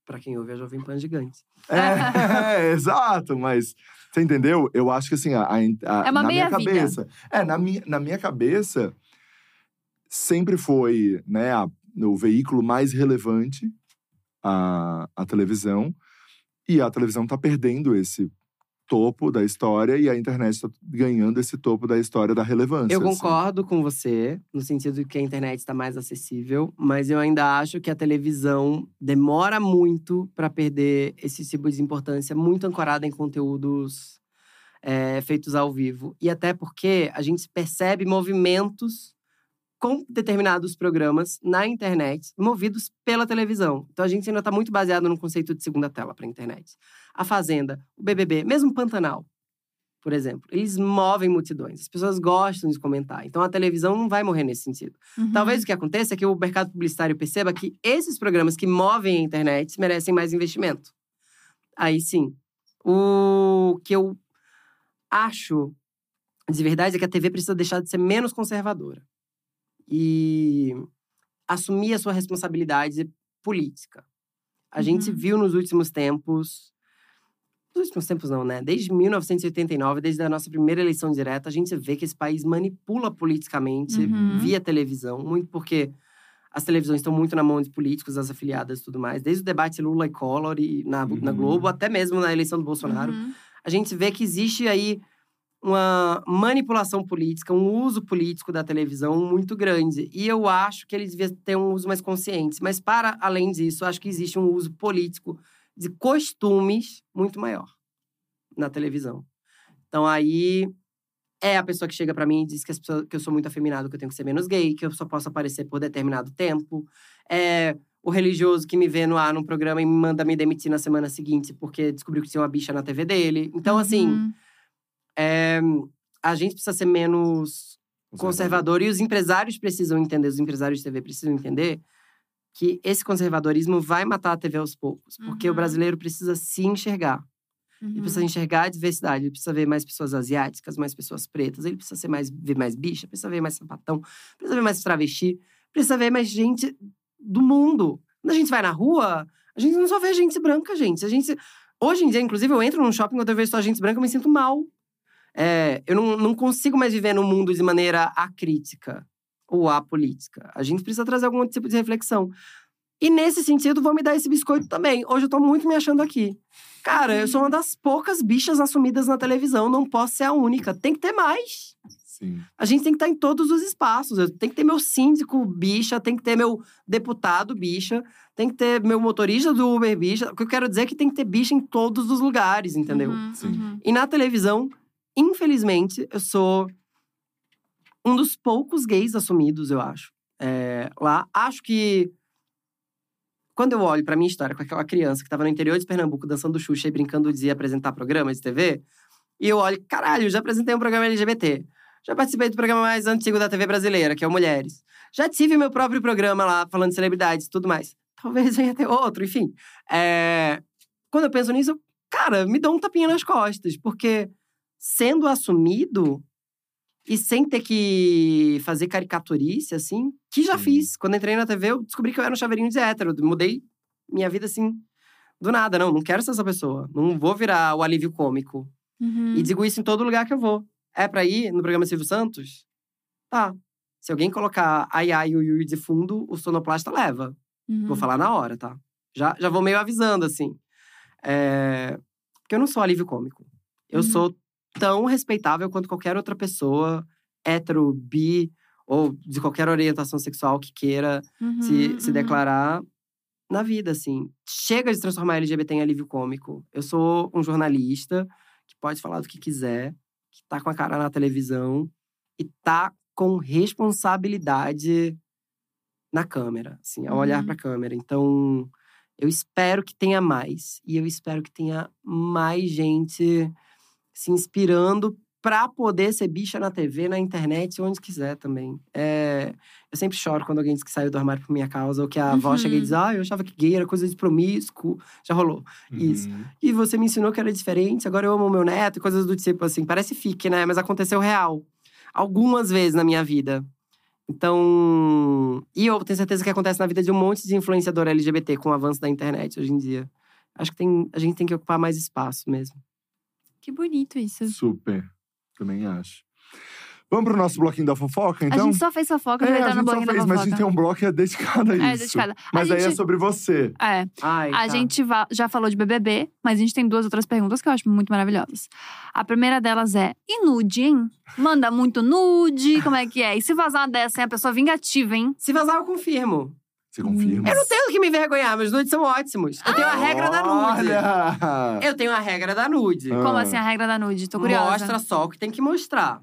Pra quem ouve a Jovem Pan gigante. É, exato, mas você entendeu? Eu acho que assim, a, a- É uma na minha cabeça. É, na minha, na minha cabeça, sempre foi né, a- o veículo mais relevante a, a televisão. E a televisão tá perdendo esse topo da história e a internet tá ganhando esse topo da história da relevância. Eu assim. concordo com você, no sentido de que a internet está mais acessível, mas eu ainda acho que a televisão demora muito para perder esse tipo de importância, muito ancorada em conteúdos é, feitos ao vivo. E até porque a gente percebe movimentos com determinados programas na internet, movidos pela televisão. Então a gente ainda está muito baseado no conceito de segunda tela para a internet. A Fazenda, o BBB, mesmo Pantanal por exemplo. Eles movem multidões. As pessoas gostam de comentar. Então a televisão não vai morrer nesse sentido. Uhum. Talvez o que aconteça é que o mercado publicitário perceba que esses programas que movem a internet merecem mais investimento. Aí sim. O que eu acho de verdade é que a TV precisa deixar de ser menos conservadora e assumir a sua responsabilidade política. A gente Uhum. viu nos últimos tempos nos últimos tempos não, né? Desde 1989, desde a nossa primeira eleição direta, a gente vê que esse país manipula politicamente Uhum. via televisão, muito porque as televisões estão muito na mão de políticos, as afiliadas e tudo mais. Desde o debate Lula e Collor e na, na Uhum. Globo, até mesmo na eleição do Bolsonaro, Uhum. a gente vê que existe aí uma manipulação política, um uso político da televisão muito grande. E eu acho que ele devia ter um uso mais consciente. Mas, para além disso, eu acho que existe um uso político de costumes muito maior na televisão. Então, aí é a pessoa que chega pra mim e diz que, as pessoas- que eu sou muito afeminado, que eu tenho que ser menos gay, que eu só posso aparecer por determinado tempo. É o religioso que me vê no ar num programa e me manda me demitir na semana seguinte porque descobriu que tinha uma bicha na TV dele. Então, assim, Uhum. é, a gente precisa ser menos conservador e os empresários precisam entender, os empresários de TV precisam entender que esse conservadorismo vai matar a TV aos poucos, porque o Uhum. brasileiro precisa se enxergar. Ele Uhum. precisa enxergar a diversidade, ele precisa ver mais pessoas asiáticas, mais pessoas pretas, ele precisa ser mais, ver mais bicha, precisa ver mais sapatão, precisa ver mais travesti, precisa ver mais gente do mundo. Quando a gente vai na rua, a gente não só vê gente branca, gente. A gente hoje em dia, inclusive, eu entro num shopping quando eu vejo só gente branca, eu me sinto mal. É, eu não, não consigo mais viver no mundo de maneira acrítica ou apolítica. A gente precisa trazer algum tipo de reflexão. E nesse sentido, vou me dar esse biscoito também. Hoje eu tô muito me achando aqui. Cara, eu sou uma das poucas bichas assumidas na televisão, não posso ser a única. Tem que ter mais. Sim. A gente tem que estar em todos os espaços. Eu tenho que ter meu síndico bicha, tem que ter meu deputado bicha, tem que ter meu motorista do Uber bicha. O que eu quero dizer é que tem que ter bicha em todos os lugares, entendeu? Uhum, Sim. uhum. E na televisão, infelizmente, eu sou um dos poucos gays assumidos, eu acho. É, lá, acho que quando eu olho pra minha história com aquela criança que tava no interior de Pernambuco dançando Xuxa e brincando de apresentar programas de TV, e eu olho, caralho, já apresentei um programa LGBT. Já participei do programa mais antigo da TV brasileira, que é o Mulheres. Já tive meu próprio programa lá, falando de celebridades e tudo mais. Talvez venha ter outro, enfim. É, Quando eu penso nisso, cara, me dá um tapinha nas costas. Porque sendo assumido e sem ter que fazer caricaturice, assim, que já Sim. fiz. Quando entrei na TV, eu descobri que eu era um chaveirinho de hétero. Mudei minha vida, assim, do nada. Não, não quero ser essa pessoa. Não vou virar o alívio cômico. Uhum. E digo isso em todo lugar que eu vou. É pra ir no programa Silvio Santos? Tá. Se alguém colocar ai ai ui ui de fundo, o sonoplasta leva. Uhum. Vou falar na hora, tá? Já, já vou meio avisando, assim. É... Porque eu não sou alívio cômico. Eu Uhum. sou tão respeitável quanto qualquer outra pessoa, hétero, bi, ou de qualquer orientação sexual que queira Uhum, se, se uhum. declarar na vida, assim. Chega de transformar LGBT em alívio cômico. Eu sou um jornalista que pode falar do que quiser, que tá com a cara na televisão e tá com responsabilidade na câmera, assim, ao olhar Uhum. pra câmera. Então, eu espero que tenha mais. E eu espero que tenha mais gente se inspirando pra poder ser bicha na TV, na internet, onde quiser também. É, eu sempre choro quando alguém diz que saiu do armário por minha causa, ou que a avó chega e Uhum. diz: Ah, eu achava que gay era coisa de promíscuo. Já rolou. Isso. Uhum. E você me ensinou que era diferente, agora eu amo meu neto, e coisas do tipo assim. Parece fique, né? Mas aconteceu real. Algumas vezes na minha vida. Então. E eu tenho certeza que acontece na vida de um monte de influenciador LGBT com o avanço da internet hoje em dia. Acho que tem, a gente tem que ocupar mais espaço mesmo. Que bonito isso. Super. Também acho. Vamos pro nosso bloquinho da fofoca, então? a gente só fez fofoca, já é, entrar no gente só bloquinho da fez, fofoca. mas a gente tem um bloco é dedicado a isso. É, dedicado. A Mas aí é gente- sobre você. É, Ai, a tá. gente va- já falou de BBB, mas a gente tem duas outras perguntas que eu acho muito maravilhosas. A primeira delas é: e nude, hein? Manda muito nude? Como é que é? E se vazar uma dessa, hein? A pessoa vingativa, hein? Se vazar, eu confirmo. Você confirma? Eu não tenho que me envergonhar, meus nudes são ótimos. Eu tenho a regra da nude. Olha! Eu tenho a regra da nude. Ah. Como assim a regra da nude? Tô curiosa. Mostra só o que tem que mostrar.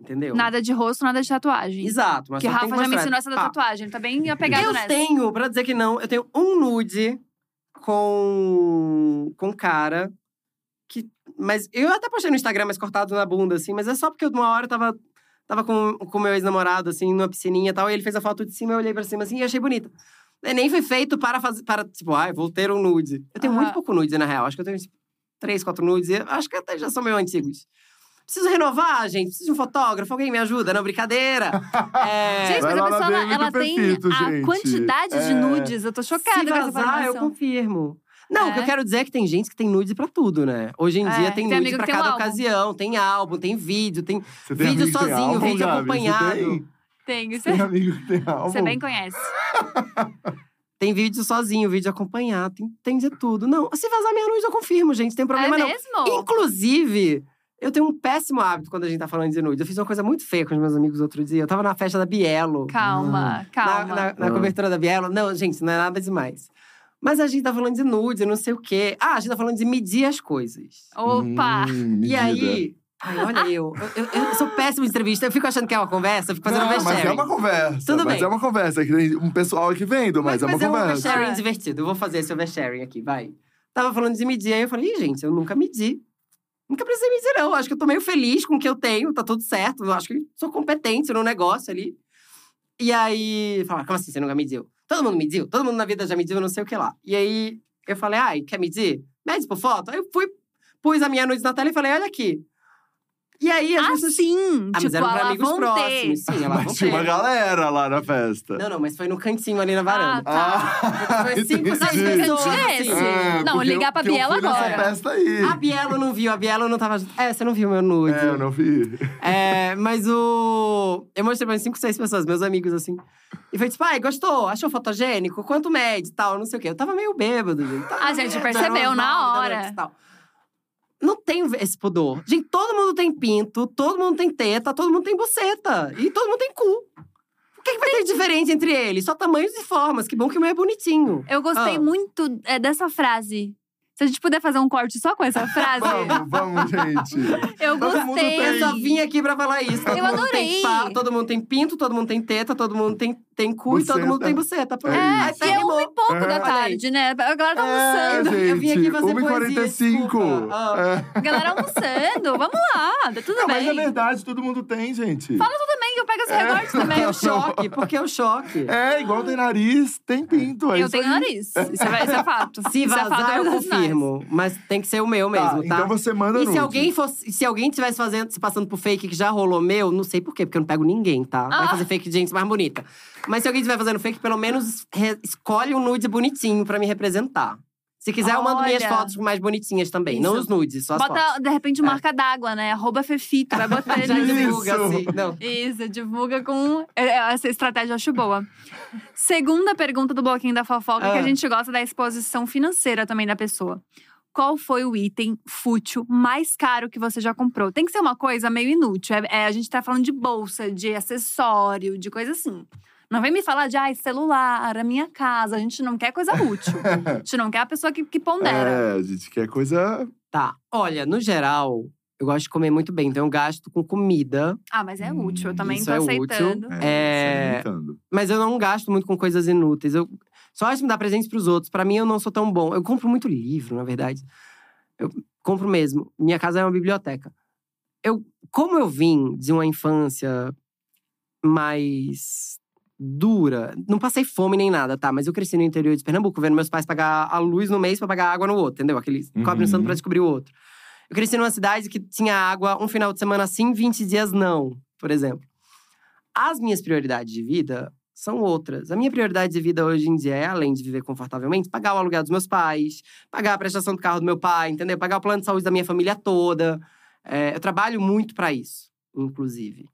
Entendeu? Nada de rosto, nada de tatuagem. Exato, mas Que só Rafa tem que já me mostrar. ensinou essa da Pá. tatuagem. Ele tá bem apegado Eu nessa. tenho, pra dizer que não, eu tenho um nude com com cara que mas eu até postei no Instagram mais cortado na bunda assim, mas é só porque uma hora eu tava tava com com meu ex-namorado assim numa piscininha e tal, e ele fez a foto de cima, eu olhei pra cima assim e achei bonita. E nem foi feito para fazer para tipo, ai, vou ter um nude. Eu tenho muito pouco nude na real, acho que eu tenho tipo, três, quatro nudes, e acho que até já são meio antigos. Preciso renovar, gente. Preciso de um fotógrafo. Alguém me ajuda? Não, brincadeira. É, Gente, mas a pessoa, ela, ela tem a gente. quantidade de É. nudes. Eu tô chocada Se com essa vazar, eu informação. confirmo. Não, o que É? eu quero dizer é que tem gente que tem nude pra tudo, né? Hoje em É, dia tem tem nude pra um cada álbum. ocasião. Tem álbum, tem vídeo, tem. Você tem Vídeo amigo que tem sozinho, álbum, vídeo Gabi? Você acompanhado. tem? Tem, Você tem amigo que tem álbum? você bem conhece. Tem vídeo sozinho, vídeo acompanhado, tem, tem de tudo. Não, se vazar minha nude, eu confirmo, gente. Tem problema é não. mesmo? Inclusive, eu tenho um péssimo hábito quando a gente tá falando de nude. Eu fiz uma coisa muito feia com os meus amigos outro dia. Eu tava na festa da Bielo. Calma, calma. Na, na- na Ah. cobertura da Bielo. Não, gente, não é nada demais. Mas a gente tá falando de nude, não sei o quê. Ah, a gente tá falando de medir as coisas. Opa! Hum, E aí. Ai, olha eu. Eu, eu- eu sou péssima em entrevista. Eu fico achando que é uma conversa, eu fico fazendo Não, mas oversharing. é uma conversa. Tudo mas bem. é uma conversa. que tem um pessoal aqui vendo, mas, é uma é um conversa. oversharing É. divertido. Eu vou fazer esse oversharing aqui, vai. Tava falando de medir, aí eu falei, Ih, gente, eu nunca medi. Nunca precisei medir, não. Acho que eu tô meio feliz com o que eu tenho, tá tudo certo. Eu acho que sou competente no negócio ali. E aí, falaram, como assim você nunca mediu? Todo mundo mediu? Todo mundo na vida já mediu, não sei o que lá. E aí, eu falei, ai, quer medir? Mede por foto? Aí eu fui, pus a minha nude na tela e falei, olha aqui. E aí, as pessoas… Assim, Ah, mas tipo, eram pra elas amigos próximos. Sim, vão Mas tinha uma galera lá na festa. Não, não, mas foi no cantinho ali na varanda. Ah, Foi cinco, seis Mas pessoas, cantinho é assim. esse? Ah, Não, ligar pra Biela agora. festa aí. A Bielo não viu, a Bielo não tava. É, você não viu meu nude. É, eu não vi. É, mas o. Eu mostrei pra cinco, seis pessoas, meus amigos, assim. E foi tipo, ai, gostou? Achou fotogênico? Quanto mede e tal? Não sei o quê. Eu tava meio bêbado, gente. Tava A gente percebeu na hora. noite tal. Não tenho esse pudor. Gente, todo mundo tem pinto, todo mundo tem teta, todo mundo tem buceta. E todo mundo tem cu. O que, que vai ter de diferente entre eles? Só tamanhos e formas. Que bom que o meu é bonitinho. Eu gostei Ah. muito é, dessa frase. Se a gente puder fazer um corte só com essa frase, Vamos, vamos, gente. eu Todo mundo gostei. tem. Eu só vim aqui pra falar isso. Todo Eu mundo adorei. Tem pau, todo mundo tem pinto, todo mundo tem teta, todo mundo tem, tem cu e todo mundo tem buceta. Pronto. É Aí isso. É uma e pouco É. da tarde, né? A galera tá É, almoçando. gente. eu vim aqui fazer 1h45. poesia, desculpa. Ah. É. A galera almoçando. Vamos lá, tá tudo Não, mas é bem. verdade, todo mundo tem, gente. Fala também, que eu pego esse recorte também. Porque é o choque, porque é o choque. É, igual tem nariz, tem pinto. É eu isso tenho aí. nariz. Isso é, isso é fato. Se isso é fato vazar, eu dos sinais. confirmo. Mas tem que ser o meu Tá, mesmo, tá? Então você manda E nude. se alguém fosse, se alguém tivesse fazendo, se passando por fake que já rolou meu, não sei por quê, porque eu não pego ninguém, tá? Vai Ah. fazer fake de gente mais bonita. Mas se alguém estiver fazendo fake, pelo menos escolhe um nude bonitinho pra me representar. Se quiser, eu mando minhas fotos mais bonitinhas também. Não Isso. os nudes, só as fotos. Bota, de repente, É. marca d'água, né? Arroba Fefito. Vai botar Já ele. divulga, Isso. assim. Não. Isso, divulga com. é, Essa estratégia eu acho boa. Segunda pergunta do bloquinho da fofoca, que a Ah. gente gosta da exposição financeira também da pessoa. Qual foi o item fútil mais caro que você já comprou? Tem que ser uma coisa meio inútil. É, é, a gente tá falando de bolsa, de acessório, de coisa assim. Não vem me falar de ai, celular, a minha casa. A gente não quer coisa útil. a gente não quer a pessoa que, que pondera. É, a gente quer coisa. Tá. Olha, no geral, eu gosto de comer muito bem. Então, eu gasto com comida. Ah, mas é útil. Eu Hum, também isso tô é útil. aceitando. É. você aumentando. Mas eu não gasto muito com coisas inúteis. Eu só acho que me dar presentes pros outros. Pra mim, eu não sou tão bom. Eu compro muito livro, na verdade. Eu compro mesmo. Minha casa é uma biblioteca. Eu, como eu vim de uma infância mais dura, não passei fome nem nada, tá? Mas eu cresci no interior de Pernambuco, vendo meus pais pagar a luz no mês pra pagar água no outro, entendeu? Aquele cobre no santo Uhum. pra descobrir o outro. Eu cresci numa cidade que tinha água um final de semana sim, 20 dias não, por exemplo. As minhas prioridades de vida são outras. A minha prioridade de vida hoje em dia é, além de viver confortavelmente, pagar o aluguel dos meus pais, pagar a prestação do carro do meu pai, entendeu? Pagar o plano de saúde da minha família toda. É, eu trabalho muito para isso, inclusive.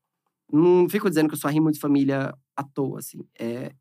Não fico dizendo que eu sou rimo de família à toa, assim. É,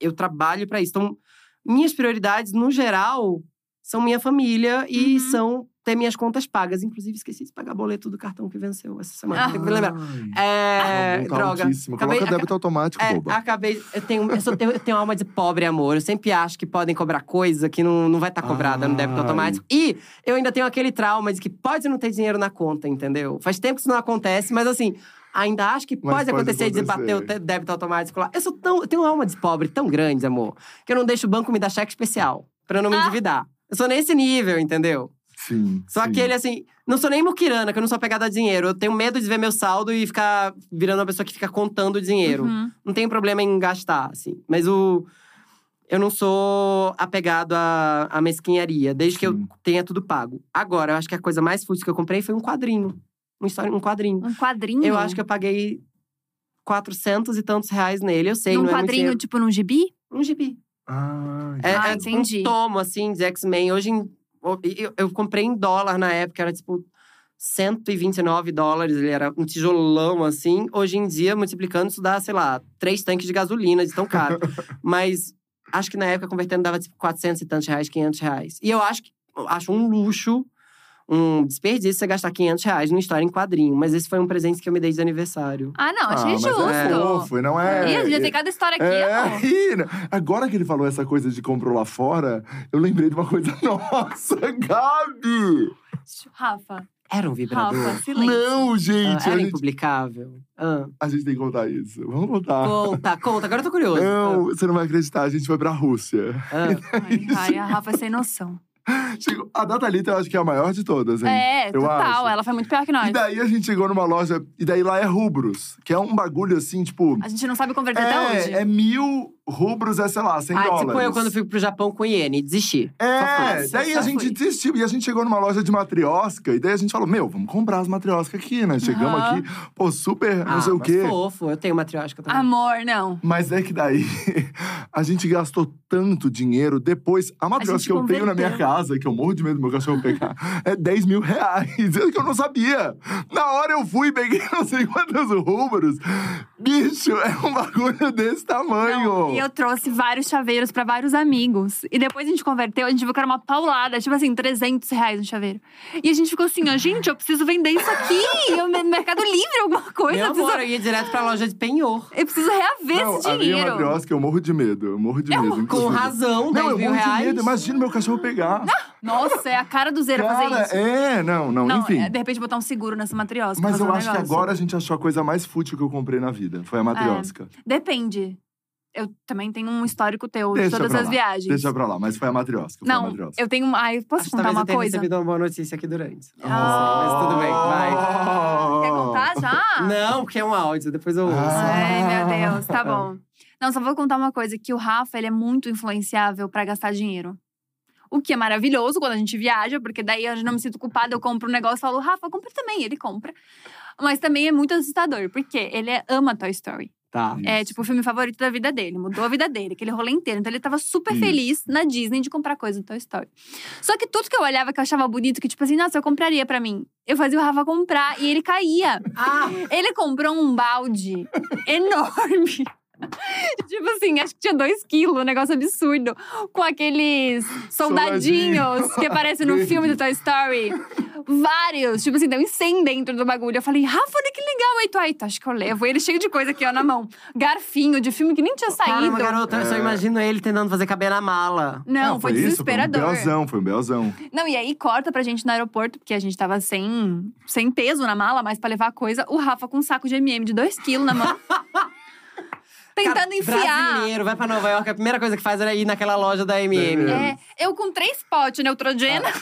eu trabalho para isso. Então, minhas prioridades, no geral, são minha família e Uhum. são ter minhas contas pagas. Inclusive, esqueci de pagar boleto do cartão que venceu essa semana. Ah. Tem que me lembrar. Ai, É, tá droga. altíssimo. Acabei- Coloca débito automático, É, boba. acabei. Eu tenho, eu, sou- eu tenho alma de pobre, amor. Eu sempre acho que podem cobrar coisa que não, não vai estar cobrada no débito Ai. automático. E eu ainda tenho aquele trauma de que pode não ter dinheiro na conta, entendeu? Faz tempo que isso não acontece, mas assim. Ainda acho que pode, pode acontecer, de acontecer. bater o débito automático lá. Eu sou tão. Eu tenho uma alma de pobre tão grande, amor, que eu não deixo o banco me dar cheque especial pra eu não me Ah. endividar. Eu sou nesse nível, entendeu? Sim. Sou sim. aquele assim. Não sou nem muquirana, que eu não sou apegada a dinheiro. Eu tenho medo de ver meu saldo e ficar virando uma pessoa que fica contando o dinheiro Uhum. não tenho problema em gastar, assim. Mas o. Eu não sou apegado à, à mesquinharia, desde que eu Sim. tenha tudo pago. Agora, eu acho que a coisa mais fútil que eu comprei foi um quadrinho. Uma história, um quadrinho. Um quadrinho? Eu acho que eu paguei 400 e tantos reais nele. Eu sei, Num não é quadrinho, dinheiro. tipo num gibi? Um gibi. Ah, É, Ah, é entendi. um tomo, assim, de X-Men. Hoje, em- eu, eu comprei em dólar na época, era tipo 129 dólares. Ele era um tijolão, assim. Hoje em dia, multiplicando, isso dá, sei lá, três tanques de gasolina, de tão caro. Mas acho que na época, convertendo, dava tipo 400 e tantos reais, 500 reais. E eu acho que eu acho um luxo, um desperdício você gastar 500 reais numa história em quadrinho. Mas esse foi um presente que eu me dei de aniversário. Ah, não, achei ah, mas justo. é fofo, não é? Ih, a gente tem cada história aqui, É, amor. ih, agora que ele falou essa coisa de comprou lá fora, eu lembrei de uma coisa. Nossa, Gabi! Rafa, Era um vibrador. Rafa, silêncio. Não, Ah, gente! a, era gente impublicável. Ah. a gente tem que contar isso. Vamos contar. Conta, conta. Agora eu tô curioso. Não, você não vai acreditar, a gente foi pra Rússia. Ah. Ai, ai, a Rafa é sem noção. A Data Lita eu acho que é a maior de todas, hein? É, Eu total. acho. Ela foi muito pior que nós. E daí a gente chegou numa loja, e daí lá é rubros, que é um bagulho assim, tipo. A gente não sabe converter até hoje. É, é mil rubros, é sei lá, 100 Ah, dólares. tipo eu quando fui pro Japão com iene, desisti. É, daí só a gente fui. desistiu. E a gente chegou numa loja de matriosca. E daí a gente falou, meu, vamos comprar as matrioscas aqui, né? Chegamos Aham. aqui, pô, super, não Ah, sei o mas quê. fofo, eu tenho matriótica também. Amor, não. Mas é que daí a gente gastou tanto dinheiro depois. A matriosca que eu tenho na minha casa, que eu morro de medo do meu cachorro pegar, é 10 mil reais. Que eu não sabia. Na hora eu fui, peguei não sei quantos rubros. Bicho, é um bagulho desse tamanho. Não, E eu trouxe vários chaveiros pra vários amigos. E depois a gente converteu, a gente viu que era uma paulada, tipo assim, 300 reais um chaveiro. E a gente ficou assim, ó, gente, eu preciso vender isso aqui. Eu, no Mercado Livre, alguma coisa. Meu eu, preciso, amor, eu ia direto pra loja de penhor. eu preciso reaver Não, esse a minha dinheiro. matriosca, eu morro de medo. Eu morro de medo. Com inclusive. razão, 10 Não, eu mil morro reais. de medo. Imagina meu cachorro pegar. Nossa, é a cara do zero fazer Cara, isso. é, não, não, Não, enfim. é, de repente botar um seguro nessa matriosca. Mas fazer eu um acho que negócio. agora a gente achou a coisa mais fútil que eu comprei na vida. Foi a matriosca. Depende. Eu também tenho um histórico teu Deixa de todas as lá. viagens. Deixa pra lá, mas foi a matriosca. Foi a Não, matriosca. eu tenho. Ai, posso Acho contar uma eu tenha coisa? recebido uma boa notícia aqui durante. Ah. Mas tudo bem, vai. Quer contar já? Não, porque é um áudio, depois eu ouço. Ah. Ai, meu Deus, tá bom. Não, só vou contar uma coisa: que o Rafa ele é muito influenciável pra gastar dinheiro. O que é maravilhoso quando a gente viaja, porque daí eu já não me sinto culpada, eu compro um negócio e falo, Rafa, compra também, ele compra. Mas também é muito assustador, porque ele é- ama Toy Story. Tá. É tipo o filme favorito da vida dele, mudou a vida dele, aquele rolê inteiro. Então ele tava super Isso. feliz na Disney de comprar coisa do Toy Story. Só que tudo que eu olhava que eu achava bonito, que tipo assim, nossa, eu compraria pra mim. Eu fazia o Rafa comprar e ele caía. Ah, Ele comprou um balde enorme. tipo assim, acho que tinha dois quilos, um negócio absurdo. Com aqueles soldadinhos que aparecem no filme do Toy Story. Vários. Tipo assim, deu incêndio dentro do bagulho. Eu falei, Rafa, olha que legal. Aí tu, aí, tu acho que eu levo. E ele cheio de coisa aqui, ó, na mão. Garfinho de filme que nem tinha saído. caramba, garota, eu só É. imagino ele tentando fazer cabelo na mala. Não, foi, isso, desesperador. Foi um belzão, foi um belzão. Não, e aí corta pra gente no aeroporto, porque a gente tava sem, sem peso na mala, mas pra levar coisa. O Rafa com um saco de MM de 2 quilos na mão. Tentando Cara, enfiar. Brasileiro, vai pra Nova York, a primeira coisa que faz era ir naquela loja da MM. É, eu com três potes Neutrogena.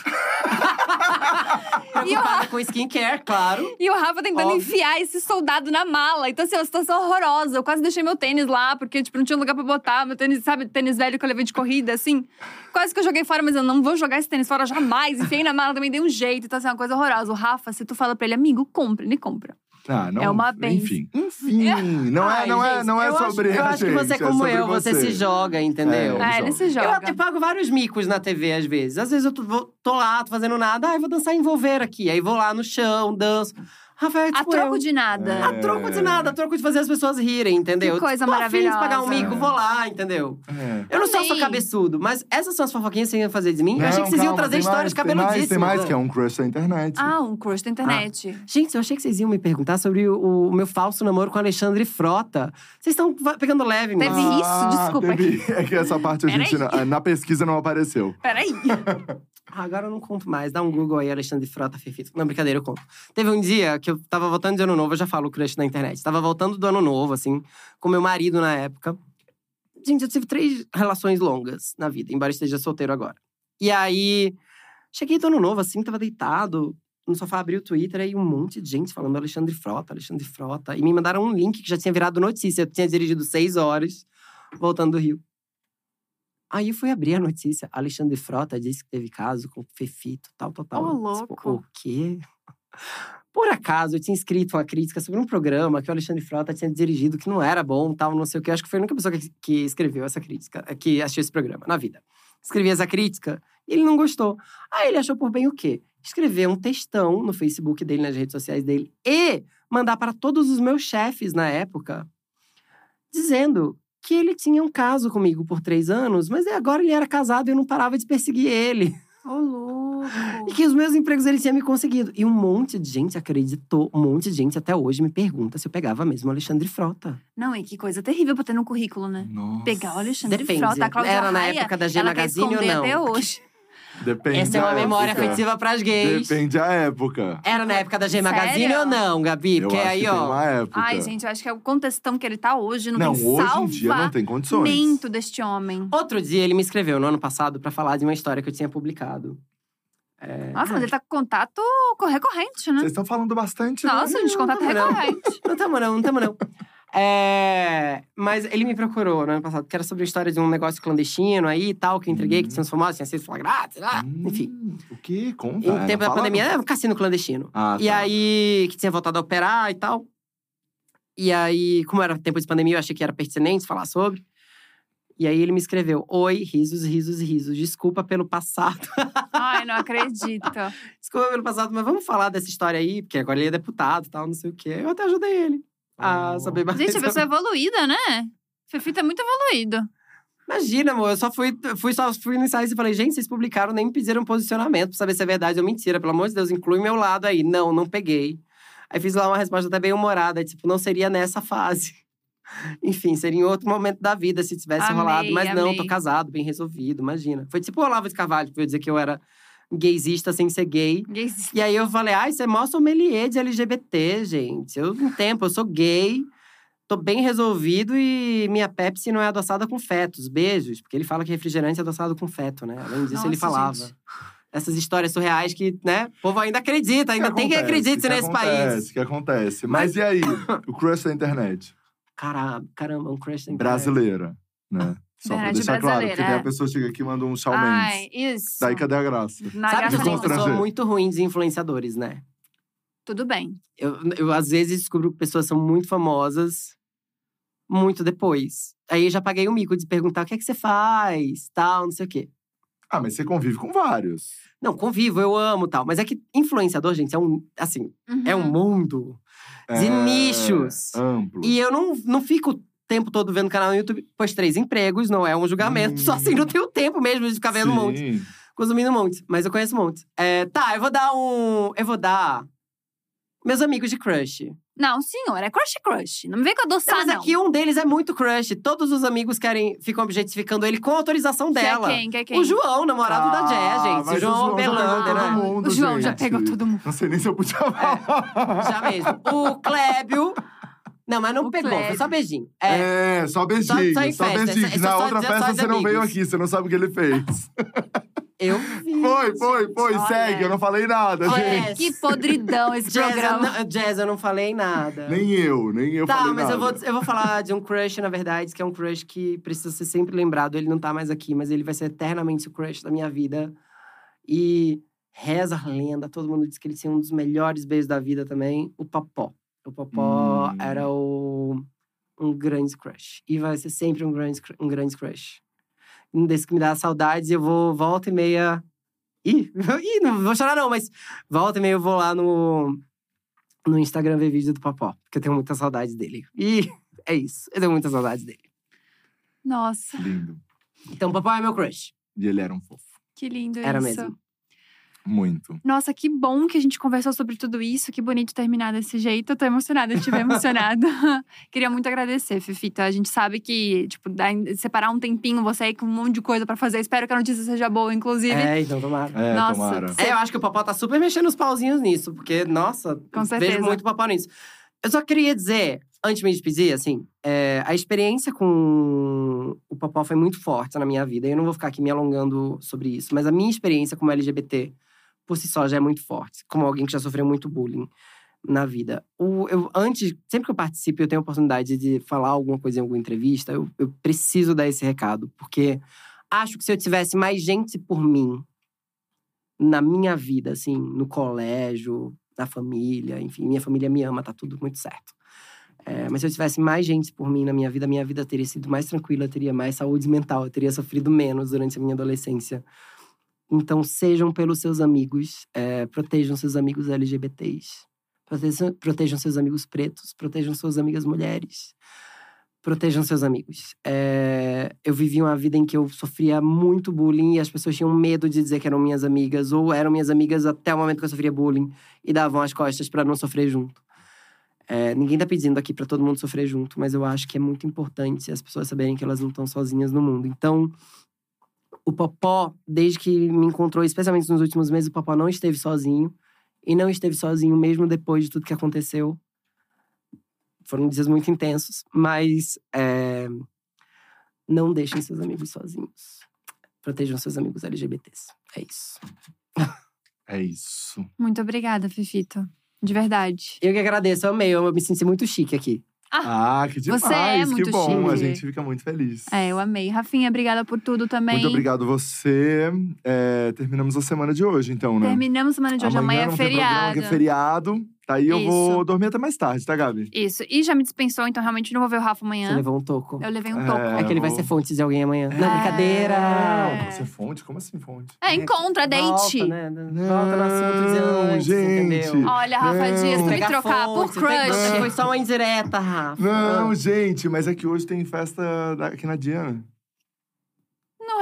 e, o Rafa, com skincare, claro. e o Rafa tentando Óbvio. enfiar esse soldado na mala. Então, assim, é uma situação horrorosa. Eu quase deixei meu tênis lá, porque, tipo, não tinha lugar pra botar. Meu tênis, sabe, tênis velho que eu levei de corrida, assim. Quase que eu joguei fora, mas eu não vou jogar esse tênis fora jamais. Enfiei na mala, também dei um jeito. Então, assim, é uma coisa horrorosa. O Rafa, se tu fala pra ele, amigo, compra, ele compra. Ah, não, É uma benção. Enfim, enfim. Não é, Ai, não é, gente, não é eu sobre acho, Eu acho que você, é como sobre eu, você. se joga, entendeu? É, É, ele se Eu joga. até pago vários micos na TV, às vezes. Às vezes eu tô, tô lá, tô fazendo nada. Ai, vou dançar envolver aqui. Aí vou lá no chão, danço. Rafael, A tipo troco eu. de nada. É. A troco de nada, a troco de fazer as pessoas rirem, entendeu? Que coisa tô afim de pagar um maravilhosa. mico, vou lá, entendeu? É. Eu não sou só cabeçudo, mas essas são as fofoquinhas que vocês iam fazer de mim. eu achei Não, que vocês iam calma, trazer tem histórias mais, tem mais, cabeludíssimas. Tem mais, que é um crush da internet. Ah, um crush da internet. Gente, eu achei que vocês iam me perguntar sobre o, o meu falso namoro com Alexandre Frota. Vocês estão pegando leve, Teve mesmo. isso? Desculpa. teve- É que essa parte a gente, na, na pesquisa não apareceu. Peraí. Ah, agora eu não conto mais. Dá um Google aí, Alexandre Frota Fefito. Não, brincadeira, eu conto. Teve um dia que eu tava voltando de ano novo, eu já falo crush na internet. Tava voltando do ano novo, assim, com meu marido na época. Gente, eu tive três relações longas na vida, embora esteja solteiro agora. E aí, cheguei do ano novo, assim, tava deitado no sofá, abri o Twitter, aí um monte de gente falando Alexandre Frota, Alexandre Frota. E me mandaram um link que já tinha virado notícia. Eu tinha dirigido seis horas, voltando do Rio. Aí eu fui abrir a notícia. Alexandre Frota disse que teve caso com Fefito, tal, tal, tal. Ô, tipo, louco. o quê? Por acaso, eu tinha escrito uma crítica sobre um programa que o Alexandre Frota tinha dirigido que não era bom, tal, não sei o quê. Acho que foi a única pessoa que, que escreveu essa crítica, que assistiu esse programa na vida. Escrevi essa crítica e ele não gostou. Aí ele achou por bem o quê? Escrever um textão no Facebook dele, nas redes sociais dele e mandar para todos os meus chefes na época, dizendo que ele tinha um caso comigo por três anos, mas agora ele era casado e eu não parava de perseguir ele. Ô, louco. E que os meus empregos ele tinha me conseguido. E um monte de gente acreditou, um monte de gente até hoje me pergunta se eu pegava mesmo o Alexandre Frota. Não, e que coisa terrível pra ter no currículo, né? Nossa. Pegar o Alexandre Depende. Frota, a Cláudia Era na Raia, época da G quer Magazine ou não? até hoje. Depende Essa é uma da memória época. afetiva pras gays. Depende a época. Era na época da G Magazine Sério? ou não, Gabi? Eu Porque acho aí, que tem ó. uma época. Ai, gente, eu acho que é o contextão que ele tá hoje. Não, Não, tem hoje em dia não tem condições. salvamento deste homem. Outro dia ele me escreveu no ano passado pra falar de uma história que eu tinha publicado. É, Nossa, mas ele tá com contato co- recorrente, né? Vocês estão falando bastante. né? Nossa, gente, contato não. recorrente. Não tamo não, não tamo não. É, mas ele me procurou no ano passado, que era sobre a história de um negócio clandestino aí e tal, que eu entreguei, que tinha uns famosos, tinha sido flagrado, sei lá, Hum, enfim. O quê? Conta. Em tempo da fala- pandemia, é um cassino clandestino. Ah, E tá. aí, que tinha voltado a operar e tal. E aí, como era tempo de pandemia, eu achei que era pertinente falar sobre. E aí ele me escreveu: Oi, risos, risos, risos. Desculpa pelo passado. Ai, não acredito. Desculpa pelo passado, mas vamos falar dessa história aí, porque agora ele é deputado e tal, não sei o quê. Eu até ajudei ele a Oh. saber mais. Gente, a pessoa é evoluída, né? Fefita é muito evoluído. Imagina, amor, eu só fui, fui, só fui no ensaio e falei, gente, vocês publicaram, nem me pediram posicionamento pra saber se é verdade ou mentira. Pelo amor de Deus, inclui meu lado aí. Não, não peguei. Aí fiz lá uma resposta até bem humorada, tipo, não seria nessa fase. Enfim, seria em outro momento da vida se tivesse Amei, rolado. Mas não, tô amei. casado, bem resolvido, imagina. Foi tipo o Olavo de Carvalho, que veio dizer que eu era gaysista sem ser gay. Gays- E aí eu falei, ai, você é mó sommelier de LGBT, gente. Eu não tempo, eu sou gay, tô bem resolvido e minha Pepsi não é adoçada com fetos. Beijos. Porque ele fala que refrigerante é adoçado com feto, né? Além disso, ele Nossa, falava. gente. Essas histórias surreais que, né, o povo ainda acredita, ainda tem que acontece, acreditar nesse acontece, país. que acontece. Mas, e aí? o crush da internet? Caramba, caramba, um crush da internet. Brasileira, né? Só pra deixar claro. Porque é. a pessoa chega aqui e manda um Shawn Ai, isso. Daí cadê a graça? Na Sabe que graça eu sou muito ruim de influenciadores, né? Tudo bem. Eu, eu, às vezes, descubro que pessoas são muito famosas muito depois. Aí eu já paguei o mico de perguntar o que é que você faz, tal, não sei o quê. Ah, mas você convive com vários. Não, convivo, eu amo tal. Mas é que influenciador, gente, é um, assim, é um Uhum. mundo. De É, nichos. Amplo. E eu não, não fico tempo todo vendo canal no YouTube, pois três empregos, não é um julgamento. Hum. Só assim, não tenho tempo mesmo de ficar vendo um monte. Consumindo um monte. Mas eu conheço um monte. É, tá, eu vou dar um… Eu vou dar… Meus amigos de crush. Não, senhor, é crush crush. Não me vem com Não, adoçar, mas não. é um deles é muito crush. Todos os amigos querem, ficam objetificando ele com autorização Que é dela. quem? Que é quem? O João, namorado da Jé, Ah, gente. O João já pegou Belander, todo né? mundo, O João já gente. pegou todo mundo. Não sei nem se eu podia falar. Já mesmo. O Clébio. Não, mas não O pegou, foi Clébio. só beijinho. É. É, só beijinho, Só- só em só beijinho. essa- Na essa só outra festa você não veio aqui, você não sabe o que ele fez. Eu vi. Foi, foi, foi, olha. segue, eu não falei nada, Olha, gente. Que podridão esse Jazz, eu programa. não, Jazz, eu não falei nada. Nem eu, nem eu tá, falei mas nada. eu vou, eu vou falar de um crush, na verdade, que é um crush que precisa ser sempre lembrado. Ele não tá mais aqui, mas ele vai ser eternamente o crush da minha vida. E reza a lenda, todo mundo diz que ele tinha um dos melhores beijos da vida também, o Popó. O Popó Hum. era o, um grande crush. E vai ser sempre um grande, um grande crush. Um desses que me dá saudades, eu vou volta e meia. Ih, ih, não vou chorar não, mas volta e meia eu vou lá no, no Instagram ver vídeo do Popó, porque eu tenho muita saudade dele. E é isso, eu tenho muita saudade dele. Nossa, Lindo. Então, o Popó é meu crush. E ele era um fofo. que lindo Era isso. mesmo. Muito. Nossa, que bom que a gente conversou sobre tudo isso. Que bonito terminar desse jeito. Eu tô emocionada, eu estive emocionada. Queria muito agradecer, Fefita. A gente sabe que, tipo, dá- separar um tempinho, você aí com um monte de coisa pra fazer. Espero que a notícia seja boa, inclusive. É, então tomara. É, Nossa. tomara. É, eu acho que o Popó tá super mexendo os pauzinhos nisso, porque, nossa, Com certeza. vejo muito Popó nisso. Eu só queria dizer, antes de me despedir, assim, é, a experiência com o Popó foi muito forte na minha vida. Eu não vou ficar aqui me alongando sobre isso, mas a minha experiência como LGBT, por si só, já é muito forte. Como alguém que já sofreu muito bullying na vida. O, eu, antes, sempre que eu participo, eu tenho a oportunidade de falar alguma coisa em alguma entrevista, eu, eu preciso dar esse recado, porque acho que se eu tivesse mais gente por mim na minha vida, assim, no colégio, na família, enfim, minha família me ama, tá tudo muito certo. É, mas se eu tivesse mais gente por mim na minha vida, minha vida teria sido mais tranquila, teria mais saúde mental, eu teria sofrido menos durante a minha adolescência. Então, sejam pelos seus amigos, é, protejam seus amigos LGBTs, protejam, protejam seus amigos pretos, protejam suas amigas mulheres, protejam seus amigos. É, eu vivi uma vida em que eu sofria muito bullying e as pessoas tinham medo de dizer que eram minhas amigas, ou eram minhas amigas até o momento que eu sofria bullying e davam as costas para não sofrer junto. É, ninguém tá pedindo aqui para todo mundo sofrer junto, mas eu acho que é muito importante as pessoas saberem que elas não estão sozinhas no mundo. Então, o Popó, desde que me encontrou, especialmente nos últimos meses, o Popó não esteve sozinho. E não esteve sozinho mesmo depois de tudo que aconteceu. Foram dias muito intensos, mas é, não deixem seus amigos sozinhos. Protejam seus amigos LGBTs. É isso. É isso. Muito obrigada, Fefito. De verdade. Eu que agradeço, eu amei. Eu me senti muito chique aqui. Ah, que demais. Você é muito que bom. A chique. gente fica muito feliz. É, eu amei. Rafinha, obrigada por tudo também. Muito obrigado você. É, terminamos a semana de hoje, então, né? Terminamos a semana de hoje. Amanhã, não é feriado. que é feriado. Daí eu vou Isso. dormir até mais tarde, tá, Gabi? Isso. E já me dispensou, então realmente não vou ver o Rafa Você amanhã. levou um toco. Eu levei um É. toco. É que ele vai vou- ser fonte de alguém amanhã. Não, É. brincadeira! Não, você fonte? Como assim fonte? É, encontra, date. Volta, né? Volta no assunto de Não, antes, gente. entendeu? Olha, Rafa Não. Dias, tu me trocar por fonte, pegar- crush. Foi só uma indireta, Rafa. Não, gente, mas é que hoje tem festa aqui na Diana.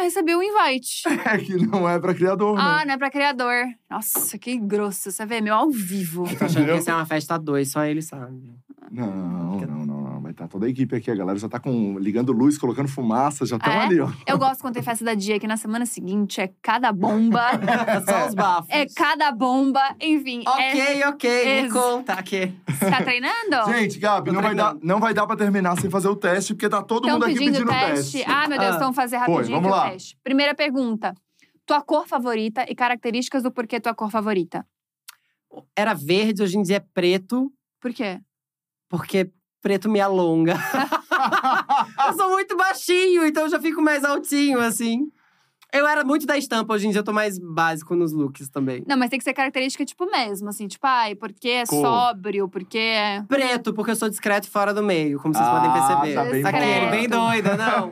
Não recebeu o invite. É que não é pra criador, né? Ah, não é pra criador. Nossa, que grosso. Você vê, meu ao vivo. Tô achando que ia ser uma festa a dois, só ele sabe. Não, não, não, não. Vai estar toda a equipe aqui. A galera já tá com, ligando luz, colocando fumaça, já estão É? ali, ó. Eu gosto quando tem festa da dia, que na semana seguinte é cada bomba. só os bafos. é cada bomba. Enfim. Ok, É... ok, me Ex- conta aqui. Tá treinando? Gente, Gabi, Tô não vai, dar, não vai dar pra terminar sem fazer o teste, porque tá todo Estão mundo aqui pedindo pedindo teste. teste. Ah, meu Deus, Ah. então fazer Foi, rapidinho vamos aqui o lá. teste. Primeira pergunta. Tua cor favorita e características do porquê tua cor favorita. Era verde, hoje em dia é preto, Por quê? Porque preto me alonga. eu sou muito baixinho, então eu já fico mais altinho, assim. Eu era muito da estampa, hoje em dia eu tô mais básico nos looks também. Não, mas tem que ser característica tipo mesmo, assim. Tipo, ai, porque é Cor. sóbrio, porque é… Preto, porque eu sou discreto e fora do meio, como vocês Ah, podem perceber. tá bem Aquele, bem doida, não.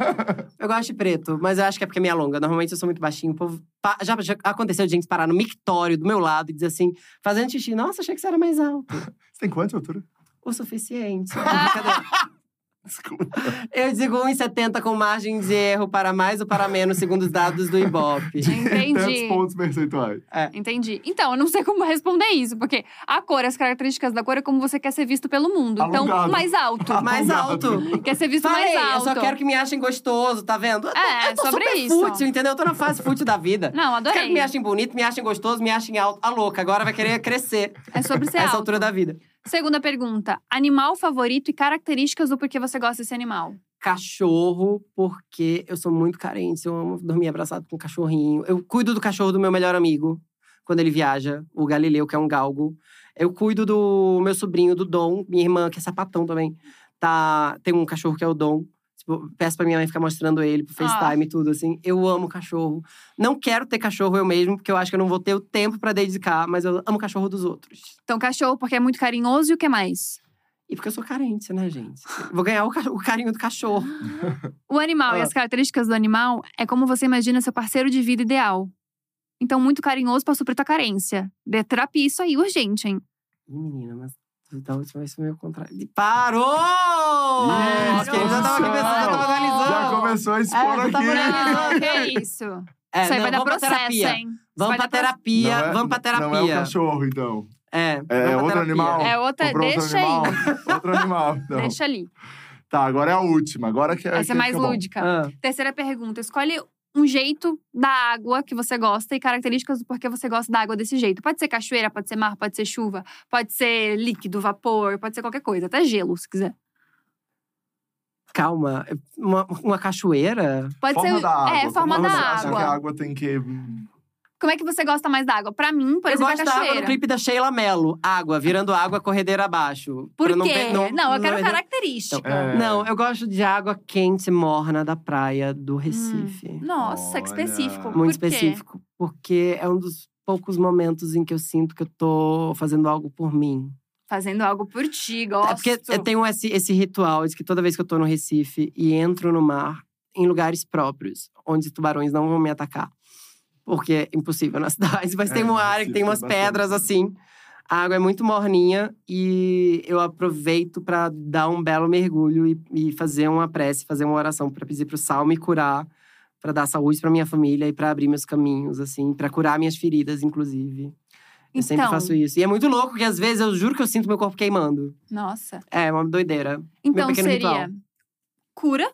Eu gosto de preto, mas eu acho que é porque me alonga. Normalmente eu sou muito baixinho. O povo pa- já, já aconteceu de gente parar no mictório do meu lado e dizer assim, fazendo xixi, nossa, achei que você era mais alto. Você tem quanto de altura? O suficiente. Brincadeira. Desculpa. eu digo 1,70 com margem de erro para mais ou para menos, segundo os dados do Ibope. Tantos Entendi. pontos percentuais. Entendi. Então, eu não sei como responder isso, porque a cor, as características da cor é como você quer ser visto pelo mundo. Então, Alongado. mais alto. Mais alto. Quer ser visto Falei, mais eu alto. só quero que me achem gostoso, tá vendo? Eu tô- É, eu tô sobre super isso. fútil, entendeu? Eu tô na fase fútil da vida. Não, Quero que adorei. me achem bonito, me achem gostoso, me achem alto. A louca, agora vai querer crescer É sobre ser a essa alto. altura da vida. Segunda pergunta. Animal favorito e características do porquê você gosta desse animal. Cachorro, porque eu sou muito carente. Eu amo dormir abraçado com um cachorrinho. Eu cuido do cachorro do meu melhor amigo, quando ele viaja, o Galileu, que é um galgo. Eu cuido do meu sobrinho, do Dom, minha irmã, que é sapatão também. Tá, tem um cachorro que é o Dom. Tipo, peço pra minha mãe ficar mostrando ele pro FaceTime e tudo, assim. Eu amo cachorro. Não quero ter cachorro eu mesmo, porque eu acho que eu não vou ter o tempo pra dedicar, mas eu amo cachorro dos outros. Então, cachorro, porque é muito carinhoso e o que mais? E porque eu sou carente, né, gente? Vou ganhar o, ca- o carinho do cachorro. O animal e Ah. as características do animal é como você imagina seu parceiro de vida ideal. Então, muito carinhoso pra suprir tua carência. Dê terapia isso aí, urgente, hein? Ih, menina, mas da última vez foi meio contrário. Parou! Ih, Ok, já tava aqui pensando, já tava analisando. Já começou a expor É, aqui. que isso? É, isso aí não, vai dar processo, terapia. hein? Isso Vamos pra terapia, é- vamos pra terapia. Não é o cachorro, então. É, É, pra outro terapia. animal. É outra, Comprou outro deixa aí. animal. Outro animal, então. Deixa ali. Tá, agora é a última. Agora que é. Essa que é mais lúdica. Ah, Terceira pergunta. Escolhe um jeito da água que você gosta e características do porquê você gosta da água desse jeito. Pode ser cachoeira, pode ser mar, pode ser chuva, pode ser líquido, vapor, pode ser qualquer coisa. Até gelo, se quiser. calma, uma, uma cachoeira? Pode Forma ser. da água. É, forma Como da você acha que a água. água tem que. Como é que você gosta mais da água? Pra mim, por eu exemplo, gosto a da água cachoeira. no clipe da Sheila Mello. Água, virando água, corredeira abaixo. Por Pra não quê? pe- Não, não, eu quero não- característica. É. Não, eu gosto de água quente, morna da praia do Recife. Nossa, que Olha. específico. Muito Por quê? específico. Porque é um dos poucos momentos em que eu sinto que eu tô fazendo algo por mim. Fazendo algo por ti, gosto. É porque eu tenho esse, esse ritual de que toda vez que eu tô no Recife e entro no mar, em lugares próprios, onde tubarões não vão me atacar. Porque é impossível nas cidades. Mas É, tem uma no área que tem umas bastante, pedras assim. A água é muito morninha e eu aproveito pra dar um belo mergulho e, e fazer uma prece, fazer uma oração pra pedir pro sal me curar, pra dar saúde pra minha família e pra abrir meus caminhos, assim, pra curar minhas feridas, inclusive. Eu sempre Então. faço isso. E é muito louco que às vezes eu juro que eu sinto meu corpo queimando. Nossa. É uma doideira. Então seria ritual. cura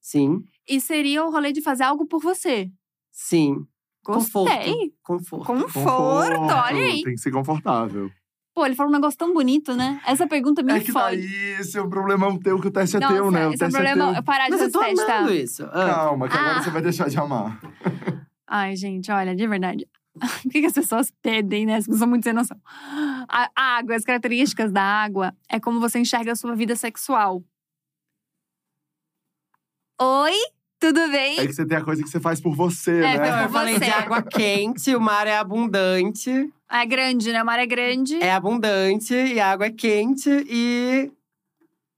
Sim, e seria o rolê de fazer algo por você. sim. Gostei. Conforto. Conforto, olha aí. Tem que ser confortável. Pô, ele falou um negócio tão bonito, né? Essa pergunta me É que fode. daí esse é o problema teu, que o teste é Nossa, teu, né? O esse é o teste problema. teu. Eu parar de Mas eu fazer tô teste, tá? isso. Ah, Calma, que agora Ah. você vai deixar de amar. Ai, gente, olha, de verdade. O que, que as pessoas pedem, né? As pessoas são muito sem noção. A a água, as características da água é como você enxerga a sua vida sexual. Oi? Tudo bem? É que você tem a coisa que você faz por você, É, né? eu falei você. de água quente, o mar é abundante. É grande, né? O mar é grande. É abundante e a água é quente e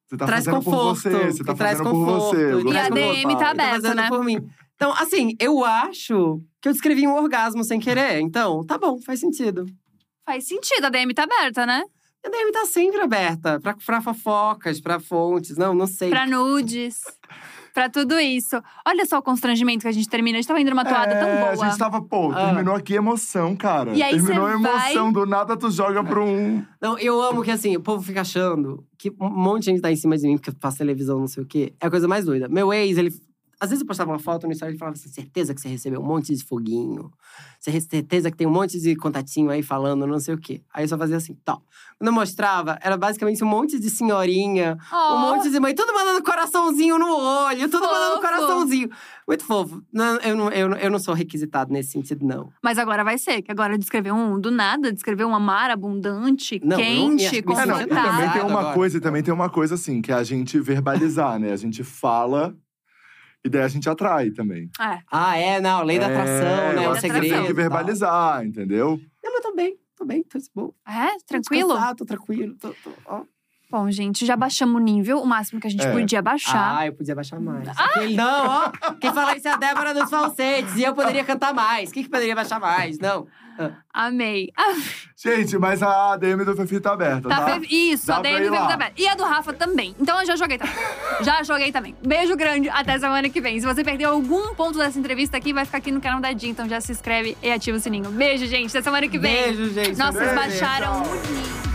Você tá traz fazendo conforto. por você, você tá e traz fazendo conforto. por você. E a DM tá tá aberta, fazendo né? por mim. Então, assim, eu acho que eu descrevi um orgasmo sem querer. Então, tá bom, faz sentido. Faz sentido, a DM tá aberta, né? A DM tá sempre aberta pra, pra fofocas, pra fontes. Não, não sei. Pra nudes. Pra tudo isso. Olha só o constrangimento que a gente termina. A gente tava indo numa toada é, tão boa. A gente tava, pô, Ah. terminou aqui emoção, cara. E aí terminou a emoção, do nada tu joga pra um. Não, eu amo que assim, o povo fica achando que um monte de gente tá em cima de mim porque eu faço televisão, não sei o quê. É a coisa mais doida. Meu ex, ele. Às vezes eu postava uma foto no Instagram e falava assim: certeza que você recebeu um monte de foguinho. Certeza que tem um monte de contatinho aí falando, não sei o quê. Aí eu só fazia assim, tó. Quando eu mostrava, era basicamente um monte de senhorinha, Oh, um monte de mãe, tudo mandando coraçãozinho no olho, tudo mandando Fofo. coraçãozinho. Muito fofo. Não, eu, não, eu, eu não sou requisitado nesse sentido, não. Mas agora vai ser, que agora descrever um do nada, descrever uma mar abundante, Não, quente, me É, não, Confortável. também confortável. tem uma Agora. coisa, e também tem uma coisa assim, que é a gente verbalizar, né? A gente fala e daí a gente atrai também. É. Ah, é, não, lei da É, atração, né? O acho que segredo. Tem que verbalizar, entendeu? Não, mas tô bem, tô bem, tô de boa. É? Tô Tranquilo? descansado, tô tranquilo. Tô, tô, ó. Bom, gente, já baixamos o nível, o máximo que a gente É. podia baixar. Ah, eu podia baixar mais. Aquele- não, ó. Quem fala isso é a Débora dos falsetes. E eu poderia cantar mais. Quem que poderia baixar mais? Não. Amei. Ah, Gente, mas a DM do Fefi tá aberta, tá? tá fe- Isso, Dá a DM ir veio lá. também. E a do Rafa também. Então eu já joguei também. já joguei também. Beijo grande, até semana que vem. Se você perdeu algum ponto dessa entrevista aqui, vai ficar aqui no canal da Din. Então já se inscreve e ativa o sininho. Beijo, gente. Até semana que vem. Beijo, gente. Nossa, vocês baixaram tchau. o nível.